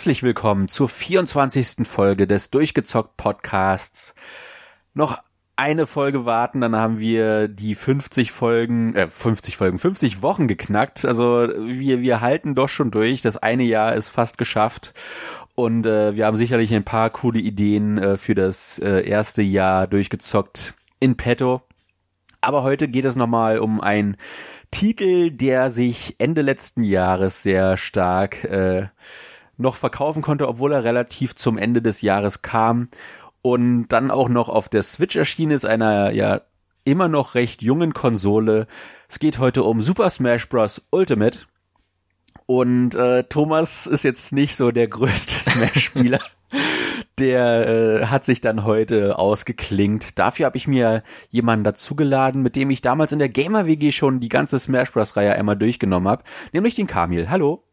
Herzlich willkommen zur 24. Folge des Durchgezockt Podcasts. Noch eine Folge warten, dann haben wir die 50 Folgen, äh, 50 Folgen, 50 Wochen geknackt. Also wir, wir halten doch schon durch. Das eine Jahr ist fast geschafft. Und äh, wir haben sicherlich ein paar coole Ideen äh, für das äh, erste Jahr durchgezockt in petto. Aber heute geht es nochmal um ein Titel, der sich Ende letzten Jahres sehr stark äh, noch verkaufen konnte, obwohl er relativ zum Ende des Jahres kam und dann auch noch auf der Switch erschienen ist, einer ja immer noch recht jungen Konsole. Es geht heute um Super Smash Bros. Ultimate. Und äh, Thomas ist jetzt nicht so der größte Smash-Spieler. der äh, hat sich dann heute ausgeklingt. Dafür habe ich mir jemanden dazugeladen, mit dem ich damals in der Gamer WG schon die ganze Smash Bros. Reihe einmal durchgenommen habe, nämlich den Kamil. Hallo.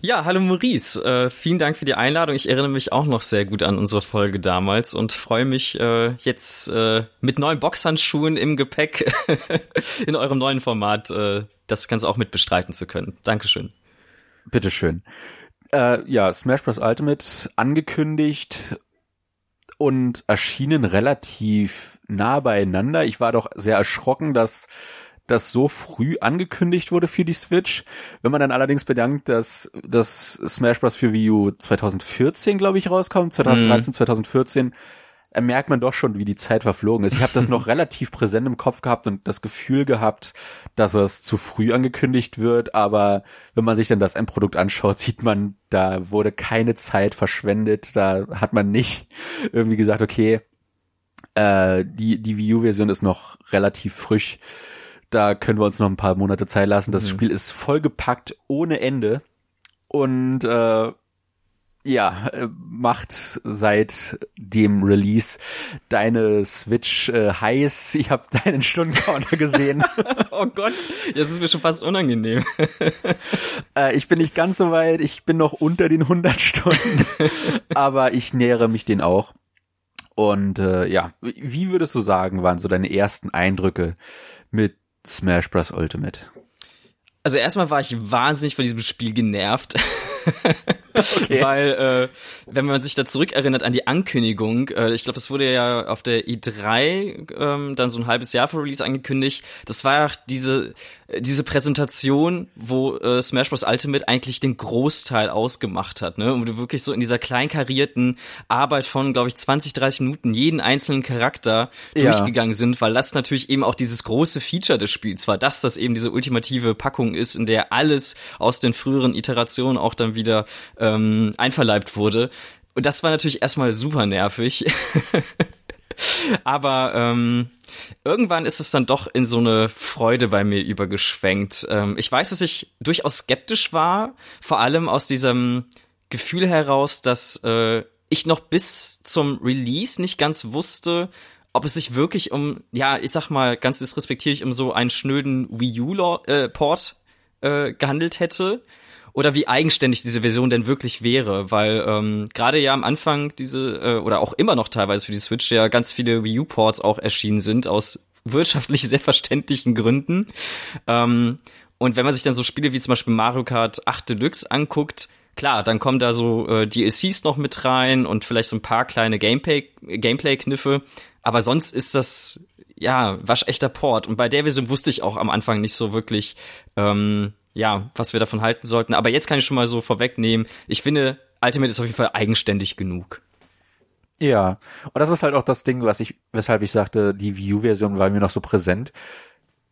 Ja, hallo Maurice. Äh, vielen Dank für die Einladung. Ich erinnere mich auch noch sehr gut an unsere Folge damals und freue mich äh, jetzt äh, mit neuen Boxhandschuhen im Gepäck in eurem neuen Format äh, das Ganze auch mit bestreiten zu können. Dankeschön. Bitteschön. Äh, ja, Smash Bros. Ultimate angekündigt und erschienen relativ nah beieinander. Ich war doch sehr erschrocken, dass das so früh angekündigt wurde für die Switch. Wenn man dann allerdings bedankt, dass das Smash Bros. für Wii U 2014, glaube ich, rauskommt, 2013, mhm. 2014, merkt man doch schon, wie die Zeit verflogen ist. Ich habe das noch relativ präsent im Kopf gehabt und das Gefühl gehabt, dass es zu früh angekündigt wird, aber wenn man sich dann das Endprodukt anschaut, sieht man, da wurde keine Zeit verschwendet, da hat man nicht irgendwie gesagt, okay, äh, die, die Wii U-Version ist noch relativ frisch, da können wir uns noch ein paar Monate Zeit lassen. Das mhm. Spiel ist vollgepackt ohne Ende und äh, ja, äh, macht seit dem Release deine Switch äh, heiß. Ich habe deinen Stundencounter gesehen. oh Gott, jetzt ist mir schon fast unangenehm. äh, ich bin nicht ganz so weit, ich bin noch unter den 100 Stunden, aber ich nähere mich den auch. Und äh, ja, wie würdest du sagen, waren so deine ersten Eindrücke mit Smash Bros. Ultimate? Also erstmal war ich wahnsinnig von diesem Spiel genervt. okay. Weil, äh, wenn man sich da zurückerinnert an die Ankündigung, äh, ich glaube, das wurde ja auf der E3 ähm, dann so ein halbes Jahr vor Release angekündigt. Das war ja diese diese Präsentation, wo äh, Smash Bros. Ultimate eigentlich den Großteil ausgemacht hat, ne? Und wo du wirklich so in dieser kleinkarierten Arbeit von, glaube ich, 20, 30 Minuten jeden einzelnen Charakter ja. durchgegangen sind, weil das natürlich eben auch dieses große Feature des Spiels war, dass das eben diese ultimative Packung ist, in der alles aus den früheren Iterationen auch dann wieder ähm, einverleibt wurde. Und das war natürlich erstmal super nervig. Aber ähm, irgendwann ist es dann doch in so eine Freude bei mir übergeschwenkt. Ähm, ich weiß, dass ich durchaus skeptisch war, vor allem aus diesem Gefühl heraus, dass äh, ich noch bis zum Release nicht ganz wusste, ob es sich wirklich um, ja, ich sag mal, ganz disrespektierlich um so einen schnöden Wii U-Port äh, äh, gehandelt hätte oder wie eigenständig diese Version denn wirklich wäre, weil ähm, gerade ja am Anfang diese äh, oder auch immer noch teilweise für die Switch ja ganz viele Wii U Ports auch erschienen sind aus wirtschaftlich sehr verständlichen Gründen. Ähm, und wenn man sich dann so Spiele wie zum Beispiel Mario Kart 8 Deluxe anguckt, klar, dann kommen da so äh, DLCs noch mit rein und vielleicht so ein paar kleine Gameplay Gameplay-Kniffe, aber sonst ist das ja waschechter Port. Und bei der Version wusste ich auch am Anfang nicht so wirklich, ähm, ja, was wir davon halten sollten. Aber jetzt kann ich schon mal so vorwegnehmen. Ich finde, Ultimate ist auf jeden Fall eigenständig genug. Ja, und das ist halt auch das Ding, was ich, weshalb ich sagte, die View-Version war mir noch so präsent.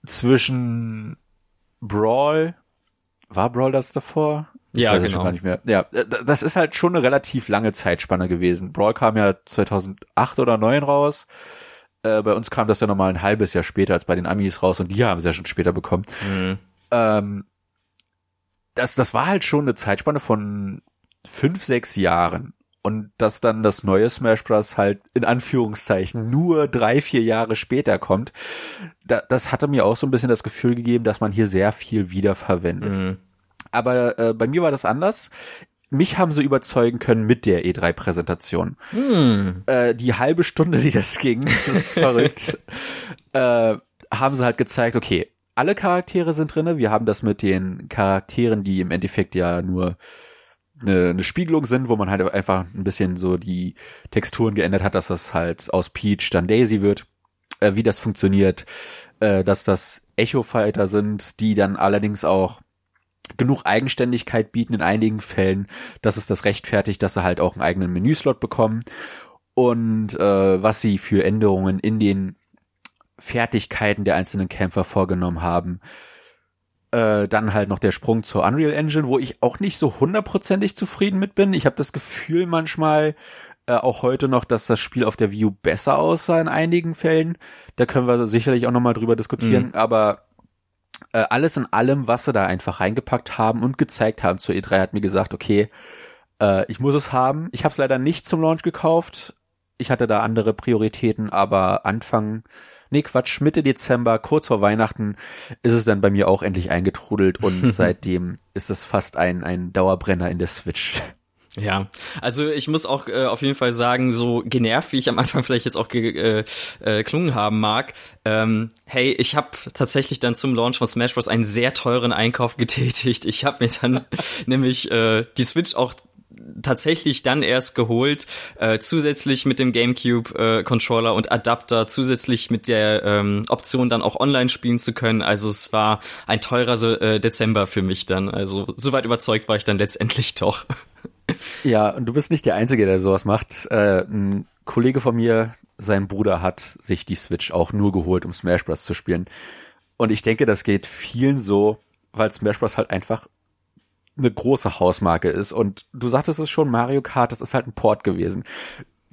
Zwischen Brawl, war Brawl das davor? Ich ja, weiß genau. schon gar nicht mehr. Ja, das ist halt schon eine relativ lange Zeitspanne gewesen. Brawl kam ja 2008 oder 2009 raus. Äh, bei uns kam das ja nochmal ein halbes Jahr später als bei den Amis raus und die haben es ja schon später bekommen. Mhm. Ähm, das, das war halt schon eine Zeitspanne von fünf, sechs Jahren. Und dass dann das neue Smash Bros. halt in Anführungszeichen nur drei, vier Jahre später kommt, da, das hatte mir auch so ein bisschen das Gefühl gegeben, dass man hier sehr viel wiederverwendet. Mhm. Aber äh, bei mir war das anders. Mich haben sie überzeugen können mit der E3-Präsentation. Mhm. Äh, die halbe Stunde, die das ging, das ist verrückt, äh, haben sie halt gezeigt, okay, alle Charaktere sind drinne. Wir haben das mit den Charakteren, die im Endeffekt ja nur eine, eine Spiegelung sind, wo man halt einfach ein bisschen so die Texturen geändert hat, dass das halt aus Peach dann Daisy wird, äh, wie das funktioniert, äh, dass das Echo-Fighter sind, die dann allerdings auch genug Eigenständigkeit bieten in einigen Fällen, dass es das rechtfertigt, dass sie halt auch einen eigenen Menüslot bekommen und äh, was sie für Änderungen in den Fertigkeiten der einzelnen Kämpfer vorgenommen haben. Äh, dann halt noch der Sprung zur Unreal Engine, wo ich auch nicht so hundertprozentig zufrieden mit bin. Ich habe das Gefühl manchmal, äh, auch heute noch, dass das Spiel auf der View besser aussah in einigen Fällen. Da können wir sicherlich auch nochmal drüber diskutieren, mhm. aber äh, alles in allem, was sie da einfach reingepackt haben und gezeigt haben zur E3, hat mir gesagt, okay, äh, ich muss es haben. Ich habe es leider nicht zum Launch gekauft. Ich hatte da andere Prioritäten, aber Anfang, nee Quatsch, Mitte Dezember, kurz vor Weihnachten, ist es dann bei mir auch endlich eingetrudelt und seitdem ist es fast ein, ein Dauerbrenner in der Switch. Ja, also ich muss auch äh, auf jeden Fall sagen, so genervt, wie ich am Anfang vielleicht jetzt auch ge äh, äh, haben mag, ähm, hey, ich habe tatsächlich dann zum Launch von Smash Bros. einen sehr teuren Einkauf getätigt. Ich habe mir dann nämlich äh, die Switch auch tatsächlich dann erst geholt, äh, zusätzlich mit dem GameCube äh, und Adapter, zusätzlich mit der ähm, Option dann auch online spielen zu können. Also es war ein teurer äh, Dezember für mich dann. Also soweit überzeugt war ich dann letztendlich doch. Ja, und du bist nicht der Einzige, der sowas macht. Äh, ein Kollege von mir, sein Bruder hat sich die Switch auch nur geholt, um Smash Bros. zu spielen. Und ich denke, das geht vielen so, weil Smash Bros. halt einfach eine große Hausmarke ist. Und du sagtest es schon, Mario Kart, das ist halt ein Port gewesen.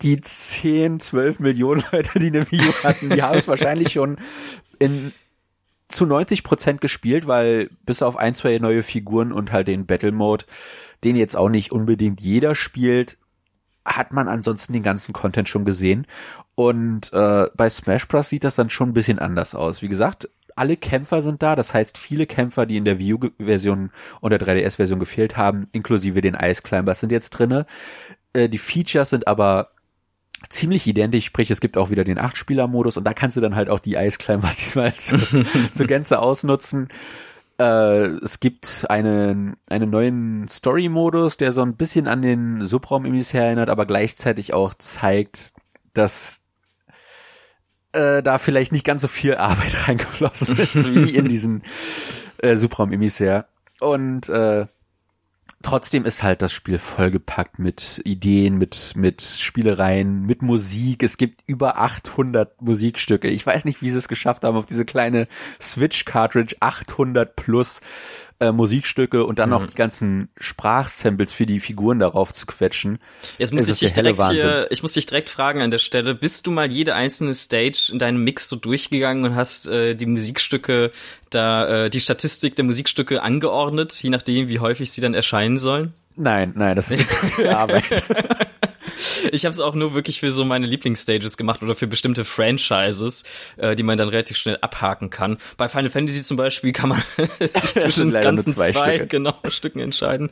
Die 10, 12 Millionen Leute, die eine Wii U hatten, die haben es wahrscheinlich schon in zu 90 Prozent gespielt, weil bis auf ein, zwei neue Figuren und halt den Battle Mode den jetzt auch nicht unbedingt jeder spielt, hat man ansonsten den ganzen Content schon gesehen. Und äh, bei Smash Bros. sieht das dann schon ein bisschen anders aus. Wie gesagt, alle Kämpfer sind da, das heißt viele Kämpfer, die in der Wii U-Version und der 3DS-Version gefehlt haben, inklusive den Ice Climbers sind jetzt drinne. Äh, die Features sind aber ziemlich identisch, sprich es gibt auch wieder den 8-Spieler-Modus und da kannst du dann halt auch die Ice Climbers diesmal zu, zur Gänze ausnutzen. Äh, es gibt einen, einen neuen Story-Modus, der so ein bisschen an den Subraum-Emissär erinnert, aber gleichzeitig auch zeigt, dass äh, da vielleicht nicht ganz so viel Arbeit reingeflossen ist wie in diesen äh, Subraum-Emissär. Und äh, trotzdem ist halt das Spiel vollgepackt mit Ideen, mit, mit Spielereien, mit Musik. Es gibt über 800 Musikstücke. Ich weiß nicht, wie sie es geschafft haben, auf diese kleine Switch-Cartridge 800 plus äh, Musikstücke und dann mhm. noch die ganzen Sprachsamples für die Figuren darauf zu quetschen. Jetzt muss ich dich direkt hier, ich muss dich direkt fragen an der Stelle, bist du mal jede einzelne Stage in deinem Mix so durchgegangen und hast äh, die Musikstücke da, äh, die Statistik der Musikstücke angeordnet, je nachdem, wie häufig sie dann erscheinen sollen? Nein, nein, das ist zu viel Arbeit. ich habe es auch nur wirklich für so meine Lieblingsstages gemacht oder für bestimmte Franchises, äh, die man dann relativ schnell abhaken kann. Bei Final Fantasy zum Beispiel kann man sich zwischen ganzen zwei, zwei genau, Stücken entscheiden.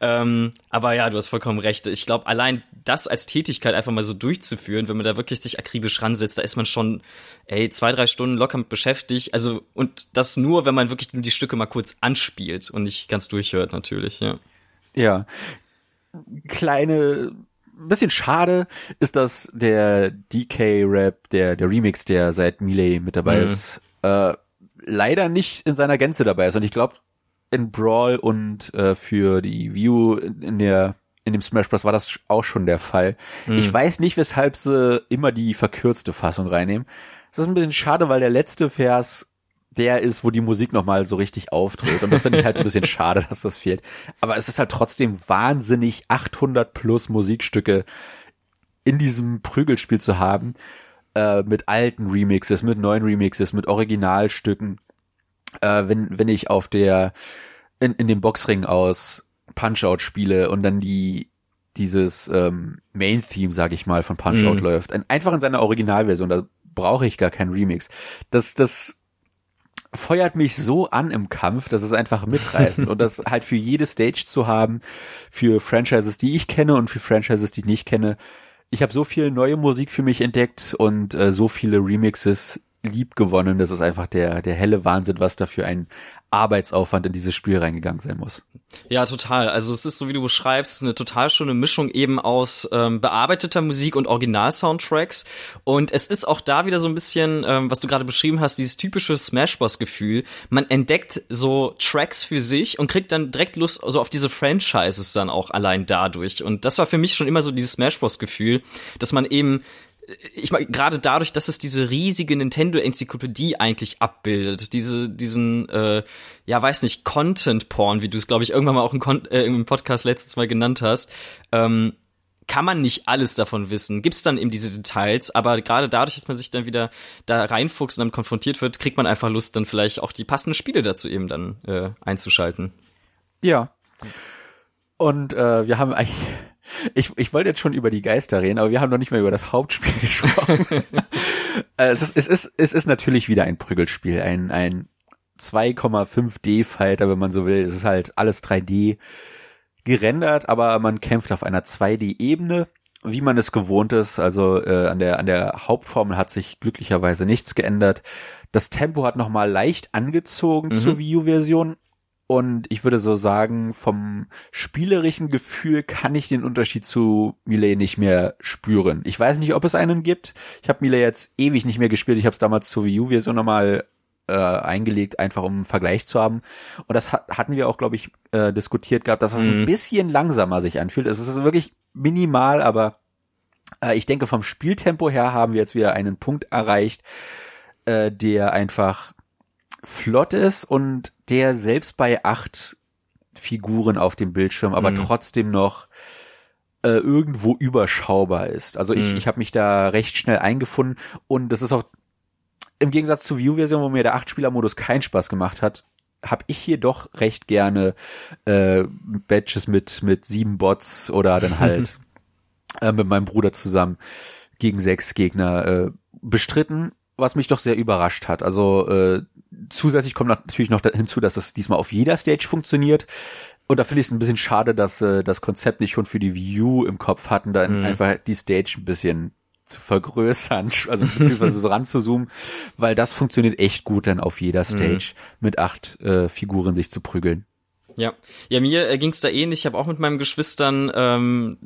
Ähm, aber ja, du hast vollkommen recht. Ich glaube, allein das als Tätigkeit einfach mal so durchzuführen, wenn man da wirklich sich akribisch ransetzt, da ist man schon, ey, zwei, drei Stunden locker mit beschäftigt. Also, und das nur, wenn man wirklich nur die Stücke mal kurz anspielt und nicht ganz durchhört, natürlich, ja. Ja. Kleine, bisschen schade ist, dass der DK-Rap, der, der Remix, der seit Melee mit dabei mhm. ist, äh, leider nicht in seiner Gänze dabei ist. Und ich glaube, in Brawl und äh, für die View in der in dem Smash Bros. war das auch schon der Fall. Mhm. Ich weiß nicht, weshalb sie immer die verkürzte Fassung reinnehmen. Das ist ein bisschen schade, weil der letzte Vers der ist, wo die Musik nochmal so richtig auftritt. Und das finde ich halt ein bisschen schade, dass das fehlt. Aber es ist halt trotzdem wahnsinnig, 800 plus Musikstücke in diesem Prügelspiel zu haben. Äh, mit alten Remixes, mit neuen Remixes, mit Originalstücken. Äh, wenn, wenn ich auf der, in, in dem Boxring aus Punch-Out spiele und dann die, dieses ähm, Main-Theme, sag ich mal, von Punch-Out mhm. läuft. Einfach in seiner Originalversion, da brauche ich gar keinen Remix. Das, das feuert mich so an im Kampf, dass es einfach mitreißend und das halt für jede Stage zu haben, für Franchises, die ich kenne und für Franchises, die ich nicht kenne. Ich habe so viel neue Musik für mich entdeckt und äh, so viele Remixes, lieb gewonnen. Das ist einfach der, der helle Wahnsinn, was dafür ein Arbeitsaufwand in dieses Spiel reingegangen sein muss. Ja, total. Also es ist so, wie du beschreibst, eine total schöne Mischung eben aus ähm, bearbeiteter Musik und Original-Soundtracks. Und es ist auch da wieder so ein bisschen, ähm, was du gerade beschrieben hast, dieses typische Smash Bros-Gefühl. Man entdeckt so Tracks für sich und kriegt dann direkt Lust so auf diese Franchises dann auch allein dadurch. Und das war für mich schon immer so dieses Smash Bros-Gefühl, dass man eben ich meine, gerade dadurch, dass es diese riesige Nintendo-Enzyklopädie eigentlich abbildet, diese, diesen, äh, ja, weiß nicht, Content-Porn, wie du es, glaube ich, irgendwann mal auch im, äh, im Podcast letztes Mal genannt hast, ähm, kann man nicht alles davon wissen. Gibt's dann eben diese Details, aber gerade dadurch, dass man sich dann wieder da reinfuchst und damit konfrontiert wird, kriegt man einfach Lust, dann vielleicht auch die passenden Spiele dazu eben dann äh, einzuschalten. Ja. Und äh, wir haben eigentlich ich, ich wollte jetzt schon über die Geister reden, aber wir haben noch nicht mehr über das Hauptspiel gesprochen. Äh, es, ist, es, ist, es ist natürlich wieder ein Prügelspiel, ein, ein 2,5D-Fighter, wenn man so will. Es ist halt alles 3D gerendert, aber man kämpft auf einer 2D-Ebene, wie man es gewohnt ist. Also äh, an der an der Hauptformel hat sich glücklicherweise nichts geändert. Das Tempo hat noch mal leicht angezogen mhm. zur Wii U-Version, und ich würde so sagen, vom spielerischen Gefühl kann ich den Unterschied zu Melee nicht mehr spüren. Ich weiß nicht, ob es einen gibt. Ich habe Melee jetzt ewig nicht mehr gespielt. Ich habe es damals zur Wii U-Version nochmal äh, eingelegt, einfach um einen Vergleich zu haben. Und das hat, hatten wir auch, glaube ich, äh, diskutiert gehabt, dass es mhm. ein bisschen langsamer sich anfühlt. Es ist wirklich minimal, aber äh, ich denke, vom Spieltempo her haben wir jetzt wieder einen Punkt erreicht, äh, der einfach flott ist und der selbst bei acht Figuren auf dem Bildschirm, aber mhm. trotzdem noch äh, irgendwo überschaubar ist. Also ich, mhm. ich habe mich da recht schnell eingefunden und das ist auch im Gegensatz zur View-Version, wo mir der Acht-Spieler-Modus keinen Spaß gemacht hat, habe ich hier doch recht gerne äh, Badges mit mit sieben Bots oder dann halt äh, mit meinem Bruder zusammen gegen sechs Gegner äh, bestritten, was mich doch sehr überrascht hat. Also äh, zusätzlich kommt natürlich noch hinzu, dass es diesmal auf jeder Stage funktioniert. Und da finde ich es ein bisschen schade, dass äh, das Konzept nicht schon für die View im Kopf hatten, dann mhm. einfach die Stage ein bisschen zu vergrößern, also beziehungsweise so ranzuzoomen, weil das funktioniert echt gut, dann auf jeder mhm. Stage mhm. mit acht äh, Figuren sich zu prügeln. Ja, ja, mir äh, ging's da ähnlich. Ich habe auch mit meinen Geschwistern ähm,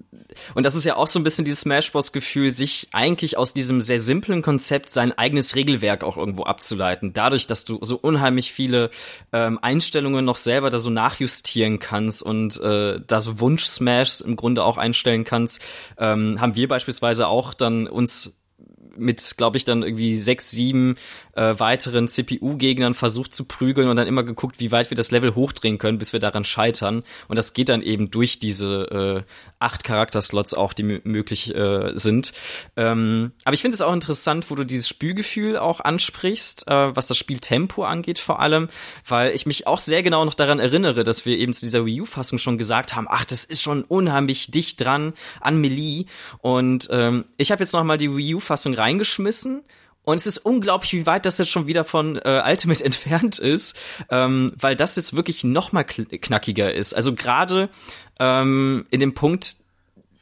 und das ist ja auch so ein bisschen dieses Smash Bros Gefühl, sich eigentlich aus diesem sehr simplen Konzept sein eigenes Regelwerk auch irgendwo abzuleiten. Dadurch, dass du so unheimlich viele ähm, Einstellungen noch selber da so nachjustieren kannst und äh, da so Wunsch Smash im Grunde auch einstellen kannst, ähm, haben wir beispielsweise auch dann uns mit, glaube ich, dann irgendwie sechs, sieben äh, weiteren CPU-Gegnern versucht zu prügeln und dann immer geguckt, wie weit wir das Level hochdrehen können, bis wir daran scheitern. Und das geht dann eben durch diese äh, acht Charakterslots auch, die möglich äh, sind. Ähm, aber ich finde es auch interessant, wo du dieses Spielgefühl auch ansprichst, äh, was das Spieltempo angeht vor allem, weil ich mich auch sehr genau noch daran erinnere, dass wir eben zu dieser Wii U-Fassung schon gesagt haben, ach, das ist schon unheimlich dicht dran an Melee. Und ähm, ich habe jetzt noch mal die Wii U-Fassung reingeschmissen und es ist unglaublich, wie weit das jetzt schon wieder von äh, Ultimate entfernt ist, ähm, weil das jetzt wirklich noch mal knackiger ist. Also gerade ähm, in dem Punkt,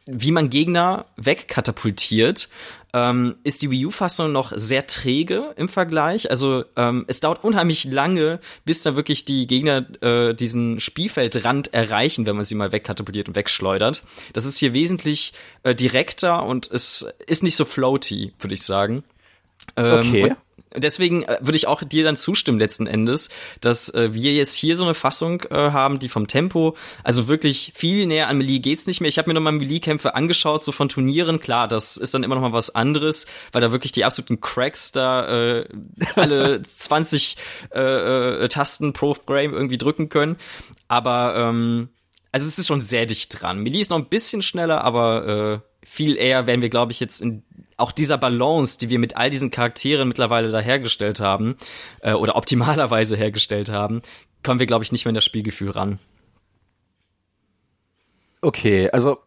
wie man Gegner wegkatapultiert, ähm, ist die Wii U-Fassung noch sehr träge im Vergleich. Also ähm, es dauert unheimlich lange, bis dann wirklich die Gegner äh, diesen Spielfeldrand erreichen, wenn man sie mal wegkatapultiert und wegschleudert. Das ist hier wesentlich äh, direkter und es ist nicht so floaty, würde ich sagen. Ähm, okay. Deswegen äh, würde ich auch dir dann zustimmen letzten Endes, dass äh, wir jetzt hier so eine Fassung äh, haben, die vom Tempo, also wirklich viel näher an Melee geht's nicht mehr. Ich habe mir noch mal Melee-Kämpfe angeschaut, so von Turnieren. Klar, das ist dann immer noch mal was anderes, weil da wirklich die absoluten Cracks da äh, alle 20 äh, äh, Tasten pro Frame irgendwie drücken können. Aber ähm, also es ist schon sehr dicht dran. Melee ist noch ein bisschen schneller, aber äh, viel eher werden wir, glaube ich, jetzt in auch dieser Balance, die wir mit all diesen Charakteren mittlerweile da hergestellt haben, äh, oder optimalerweise hergestellt haben, kommen wir, glaube ich, nicht mehr in das Spielgefühl ran. Okay, also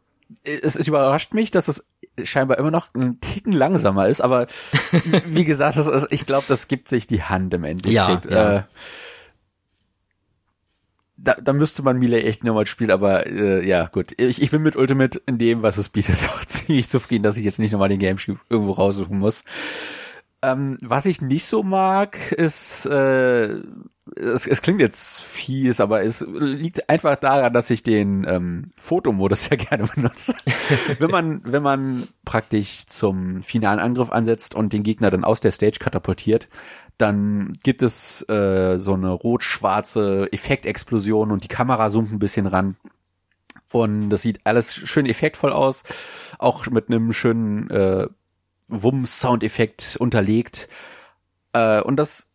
es, es überrascht mich, dass es scheinbar immer noch ein Ticken langsamer ist, aber wie gesagt, das, ich glaube, das gibt sich die Hand im Endeffekt. Ja, ja. Äh, da, da müsste man Melee echt nochmal spielen, aber äh, ja, gut. Ich, ich bin mit Ultimate in dem, was es bietet, auch ziemlich zufrieden, dass ich jetzt nicht nochmal den Gamecube irgendwo raussuchen muss. Ähm, was ich nicht so mag, ist, äh, es, es klingt jetzt fies, aber es liegt einfach daran, dass ich den ähm, Fotomodus sehr gerne benutze. wenn man, wenn man praktisch zum finalen Angriff ansetzt und den Gegner dann aus der Stage katapultiert, dann gibt es äh, so eine rot-schwarze Effektexplosion und die Kamera zoomt ein bisschen ran. Und das sieht alles schön effektvoll aus, auch mit einem schönen äh, Wumms-Soundeffekt unterlegt. Äh, und das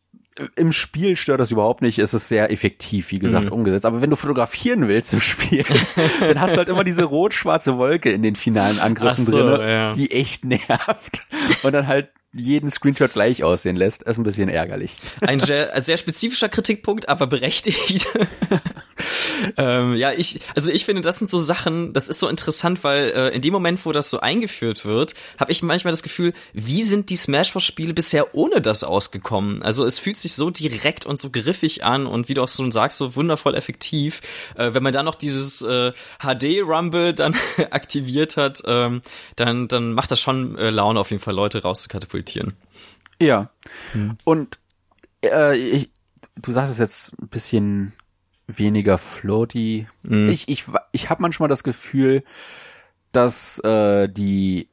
im Spiel stört das überhaupt nicht. Es ist sehr effektiv, wie gesagt, mhm. umgesetzt. Aber wenn du fotografieren willst im Spiel, dann hast du halt immer diese rot-schwarze Wolke in den finalen Angriffen so, drin, ja. die echt nervt. Und dann halt jeden Screenshot gleich aussehen lässt, ist ein bisschen ärgerlich. Ein sehr, sehr spezifischer Kritikpunkt, aber berechtigt. ähm, ja, ich, also ich finde, das sind so Sachen, das ist so interessant, weil äh, in dem Moment, wo das so eingeführt wird, habe ich manchmal das Gefühl, wie sind die Smash Bros. Spiele bisher ohne das ausgekommen? Also es fühlt sich so direkt und so griffig an und wie du auch so sagst, so wundervoll effektiv. Äh, wenn man da noch dieses äh, HD Rumble dann aktiviert hat, ähm, dann, dann macht das schon äh, Laune auf jeden Fall Leute rauszukatapultieren interpretieren. Ja. Hm. Und äh, ich, du sagst es jetzt ein bisschen weniger floaty. Mhm. Ich, ich, ich habe manchmal das Gefühl, dass äh, die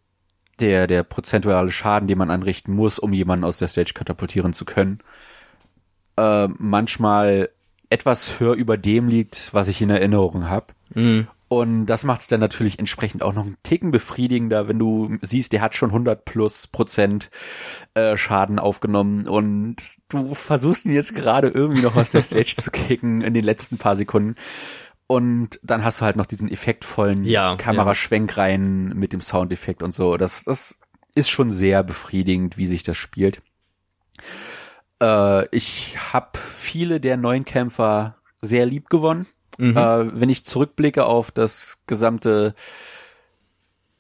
der der prozentuale Schaden, den man anrichten muss, um jemanden aus der Stage katapultieren zu können, äh, manchmal etwas höher über dem liegt, was ich in Erinnerung habe. Mhm. Und das macht es dann natürlich entsprechend auch noch einen Ticken befriedigender, wenn du siehst, der hat schon 100 plus Prozent äh, Schaden aufgenommen und du versuchst ihn jetzt gerade irgendwie noch aus der Stage zu kicken in den letzten paar Sekunden. Und dann hast du halt noch diesen effektvollen ja, Kameraschwenk ja. rein mit dem Soundeffekt und so. Das, das ist schon sehr befriedigend, wie sich das spielt. Äh, ich habe viele der neuen Kämpfer sehr lieb gewonnen Mhm. Äh, wenn ich zurückblicke auf das gesamte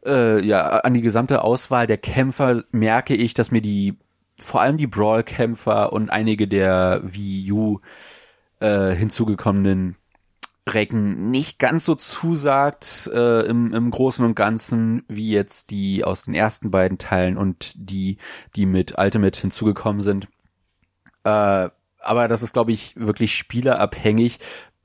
äh, ja, an die gesamte Auswahl der Kämpfer merke ich, dass mir die, vor allem die Brawl-Kämpfer und einige der Wii U äh, hinzugekommenen Recken nicht ganz so zusagt äh, im, im Großen und Ganzen wie jetzt die aus den ersten beiden Teilen und die, die mit Ultimate hinzugekommen sind. Äh, aber das ist, glaube ich, wirklich spielerabhängig,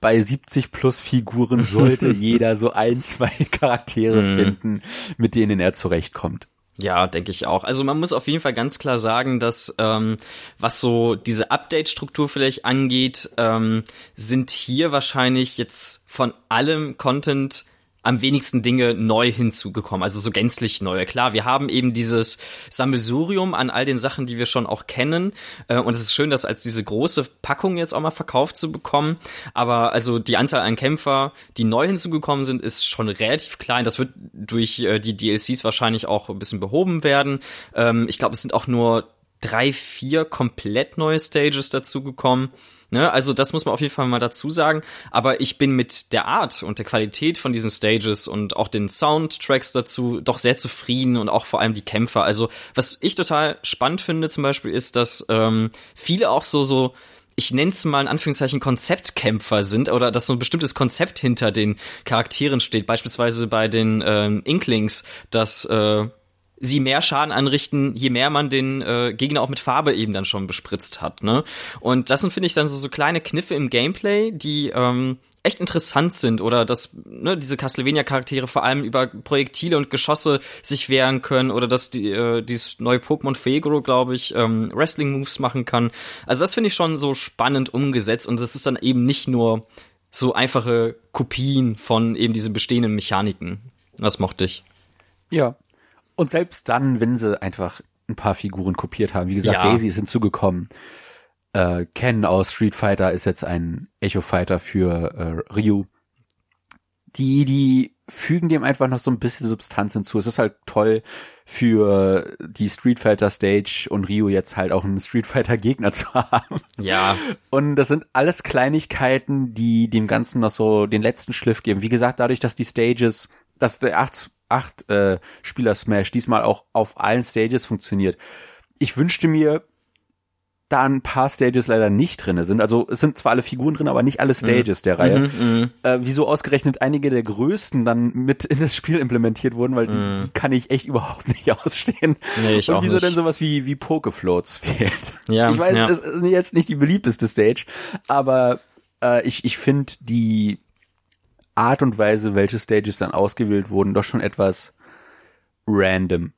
bei 70 plus Figuren sollte jeder so ein, zwei Charaktere mhm. finden, mit denen er zurechtkommt. Ja, denke ich auch. Also man muss auf jeden Fall ganz klar sagen, dass ähm, was so diese Update-Struktur vielleicht angeht, ähm, sind hier wahrscheinlich jetzt von allem Content am wenigsten Dinge neu hinzugekommen, also so gänzlich neue. Klar, wir haben eben dieses Sammelsurium an all den Sachen, die wir schon auch kennen. Äh, und es ist schön, das als diese große Packung jetzt auch mal verkauft zu bekommen. Aber also die Anzahl an Kämpfer, die neu hinzugekommen sind, ist schon relativ klein. Das wird durch äh, die DLCs wahrscheinlich auch ein bisschen behoben werden. Ähm, ich glaube, es sind auch nur drei, vier komplett neue Stages dazugekommen. Ne? Also das muss man auf jeden Fall mal dazu sagen. Aber ich bin mit der Art und der Qualität von diesen Stages und auch den Soundtracks dazu doch sehr zufrieden und auch vor allem die Kämpfer. Also was ich total spannend finde zum Beispiel ist, dass ähm, viele auch so so ich nenne es mal in Anführungszeichen Konzeptkämpfer sind oder dass so ein bestimmtes Konzept hinter den Charakteren steht. Beispielsweise bei den ähm, Inklings, dass äh, sie mehr Schaden anrichten, je mehr man den äh, Gegner auch mit Farbe eben dann schon bespritzt hat. Ne? Und das sind, finde ich, dann so, so kleine Kniffe im Gameplay, die ähm, echt interessant sind oder dass ne, diese Castlevania-Charaktere vor allem über Projektile und Geschosse sich wehren können oder dass die, äh, dieses neue Pokémon Fegro, glaube ich, ähm, Wrestling-Moves machen kann. Also das finde ich schon so spannend umgesetzt und das ist dann eben nicht nur so einfache Kopien von eben diesen bestehenden Mechaniken. Das mochte ich. Ja, und selbst dann, wenn sie einfach ein paar Figuren kopiert haben, wie gesagt, ja. Daisy ist hinzugekommen. Äh, Ken aus Street Fighter ist jetzt ein Echo Fighter für äh, Ryu. Die, die fügen dem einfach noch so ein bisschen Substanz hinzu. Es ist halt toll für die Street Fighter Stage und Ryu jetzt halt auch einen Street Fighter Gegner zu haben. Ja. Und das sind alles Kleinigkeiten, die dem Ganzen noch so den letzten Schliff geben. Wie gesagt, dadurch, dass die Stages, dass der acht acht äh, Spieler Smash diesmal auch auf allen Stages funktioniert. Ich wünschte mir, da ein paar Stages leider nicht drinne sind. Also es sind zwar alle Figuren drin, aber nicht alle Stages mhm. der Reihe. Mhm, mhm, äh, wieso ausgerechnet einige der größten dann mit in das Spiel implementiert wurden, weil die, mhm. die kann ich echt überhaupt nicht ausstehen. Nee, ich Und wieso nicht. denn sowas wie, wie Pokefloats fehlt. Ja, ich weiß, ja. das ist jetzt nicht die beliebteste Stage, aber äh, ich, ich finde die Art und Weise, welche Stages dann ausgewählt wurden, doch schon etwas random.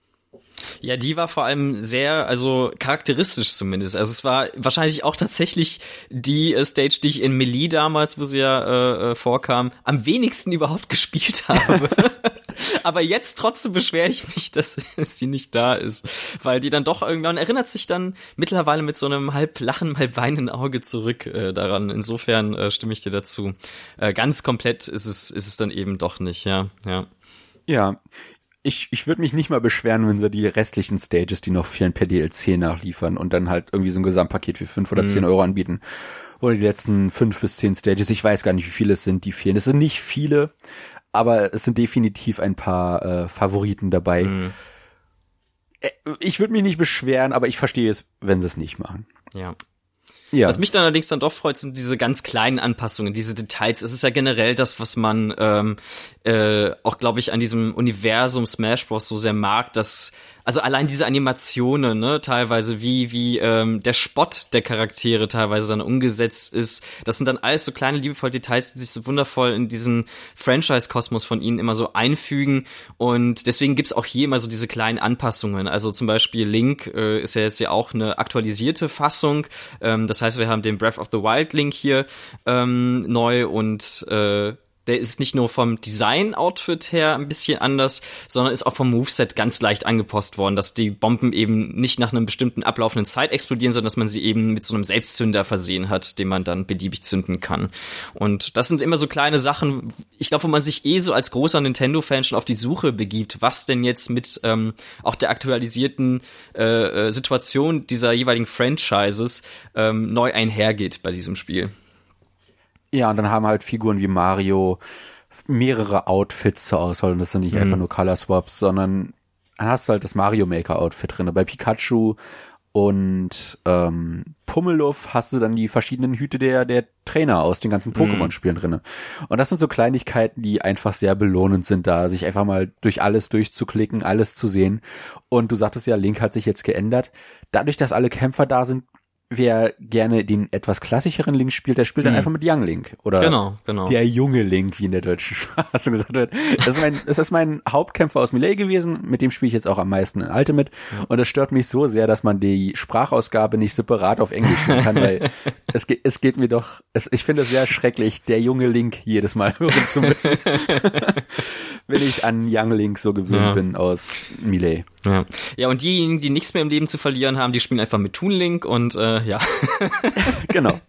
Ja, die war vor allem sehr, also charakteristisch zumindest. Also es war wahrscheinlich auch tatsächlich die äh, Stage, die ich in Melee damals, wo sie ja äh, äh vorkam, am wenigsten überhaupt gespielt habe. Aber jetzt trotzdem beschwere ich mich, dass sie nicht da ist, weil die dann doch irgendwann erinnert sich dann mittlerweile mit so einem halb lachen, halb weinenden Auge zurück äh, daran. Insofern äh, stimme ich dir dazu. Äh, ganz komplett ist es ist es dann eben doch nicht, ja, ja. Ja, ich, ich würde mich nicht mal beschweren, wenn sie die restlichen Stages, die noch fehlen, per DLC nachliefern und dann halt irgendwie so ein Gesamtpaket für fünf oder mhm. zehn Euro anbieten. Oder die letzten fünf bis zehn Stages, ich weiß gar nicht, wie viele es sind, die fehlen. Es sind nicht viele, aber es sind definitiv ein paar äh, Favoriten dabei. Mhm. Äh, ich würde mich nicht beschweren, aber ich verstehe es, wenn sie es nicht machen. Ja. Ja. Was mich dann allerdings dann doch freut, sind diese ganz kleinen Anpassungen, diese Details. Es ist ja generell das, was man ähm, äh, auch, glaube ich, an diesem Universum Smash Bros. so sehr mag, dass also allein diese Animationen, ne, teilweise wie wie ähm, der Spott der Charaktere teilweise dann umgesetzt ist, das sind dann alles so kleine liebevolle Details, die sich so wundervoll in diesen Franchise-Kosmos von ihnen immer so einfügen. Und deswegen gibt's auch hier immer so diese kleinen Anpassungen. Also zum Beispiel Link äh, ist ja jetzt ja auch eine aktualisierte Fassung, ähm, das heißt, wir haben den Breath of the Wild Link hier ähm, neu und äh, der ist nicht nur vom Design-Outfit her ein bisschen anders, sondern ist auch vom Moveset ganz leicht angepasst worden, dass die Bomben eben nicht nach einem bestimmten ablaufenden Zeit explodieren, sondern dass man sie eben mit so einem Selbstzünder versehen hat, den man dann beliebig zünden kann. Und das sind immer so kleine Sachen, ich glaube, wo man sich eh so als großer Nintendo-Fan schon auf die Suche begibt, was denn jetzt mit ähm, auch der aktualisierten äh, äh Situation dieser jeweiligen Franchises ähm, neu einhergeht bei diesem Spiel. Ja, und dann haben halt Figuren wie Mario mehrere Outfits zur Auswahl und das sind nicht mhm. einfach nur Color Swaps, sondern dann hast du halt das Mario Maker Outfit drin. Bei Pikachu und ähm, Pummeluff hast du dann die verschiedenen Hüte der der Trainer aus den ganzen mhm. Pokémon-Spielen drinne. Und das sind so Kleinigkeiten, die einfach sehr belohnend sind, da sich einfach mal durch alles durchzuklicken, alles zu sehen. Und du sagtest ja, Link hat sich jetzt geändert. Dadurch, dass alle Kämpfer da sind, wer gerne den etwas klassischeren Link spielt, der spielt dann mhm. einfach mit Young Link oder genau, genau. der junge Link, wie in der deutschen Sprache gesagt wird. Das ist mein, das ist mein Hauptkämpfer aus Melee gewesen, mit dem spiele ich jetzt auch am meisten in Ultimate mhm. und das stört mich so sehr, dass man die Sprachausgabe nicht separat auf Englisch spielen kann, weil es geht, es geht mir doch, es, ich finde es sehr schrecklich, der junge Link jedes Mal hören zu müssen, wenn ich an Young Link so gewöhnt ja. bin aus Melee. Ja. ja, und diejenigen, die nichts mehr im Leben zu verlieren haben, die spielen einfach mit Toon Link und äh, ja. genau.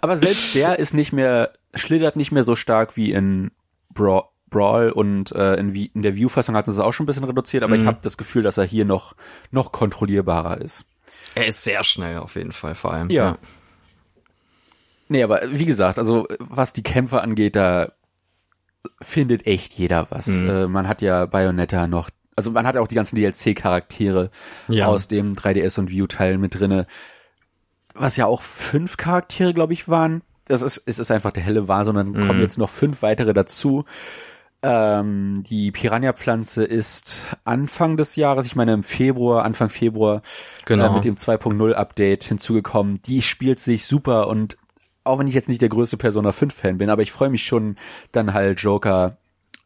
Aber selbst der ist nicht mehr, schlittert nicht mehr so stark wie in Bra Brawl und äh, in, in der View-Fassung hat es auch schon ein bisschen reduziert, aber mhm. ich habe das Gefühl, dass er hier noch, noch kontrollierbarer ist. Er ist sehr schnell auf jeden Fall, vor allem. Ja. ja. Nee, aber wie gesagt, also was die Kämpfe angeht, da findet echt jeder was. Mhm. Äh, man hat ja Bayonetta noch also man hat auch die ganzen DLC-Charaktere ja. aus dem 3DS und View-Teil mit drinne, was ja auch fünf Charaktere, glaube ich, waren. Das ist, es ist einfach der helle Wahnsinn, dann mhm. kommen jetzt noch fünf weitere dazu. Ähm, die Piranha-Pflanze ist Anfang des Jahres, ich meine im Februar, Anfang Februar, genau. äh, mit dem 2.0 Update hinzugekommen. Die spielt sich super und auch wenn ich jetzt nicht der größte Persona 5 Fan bin, aber ich freue mich schon, dann halt Joker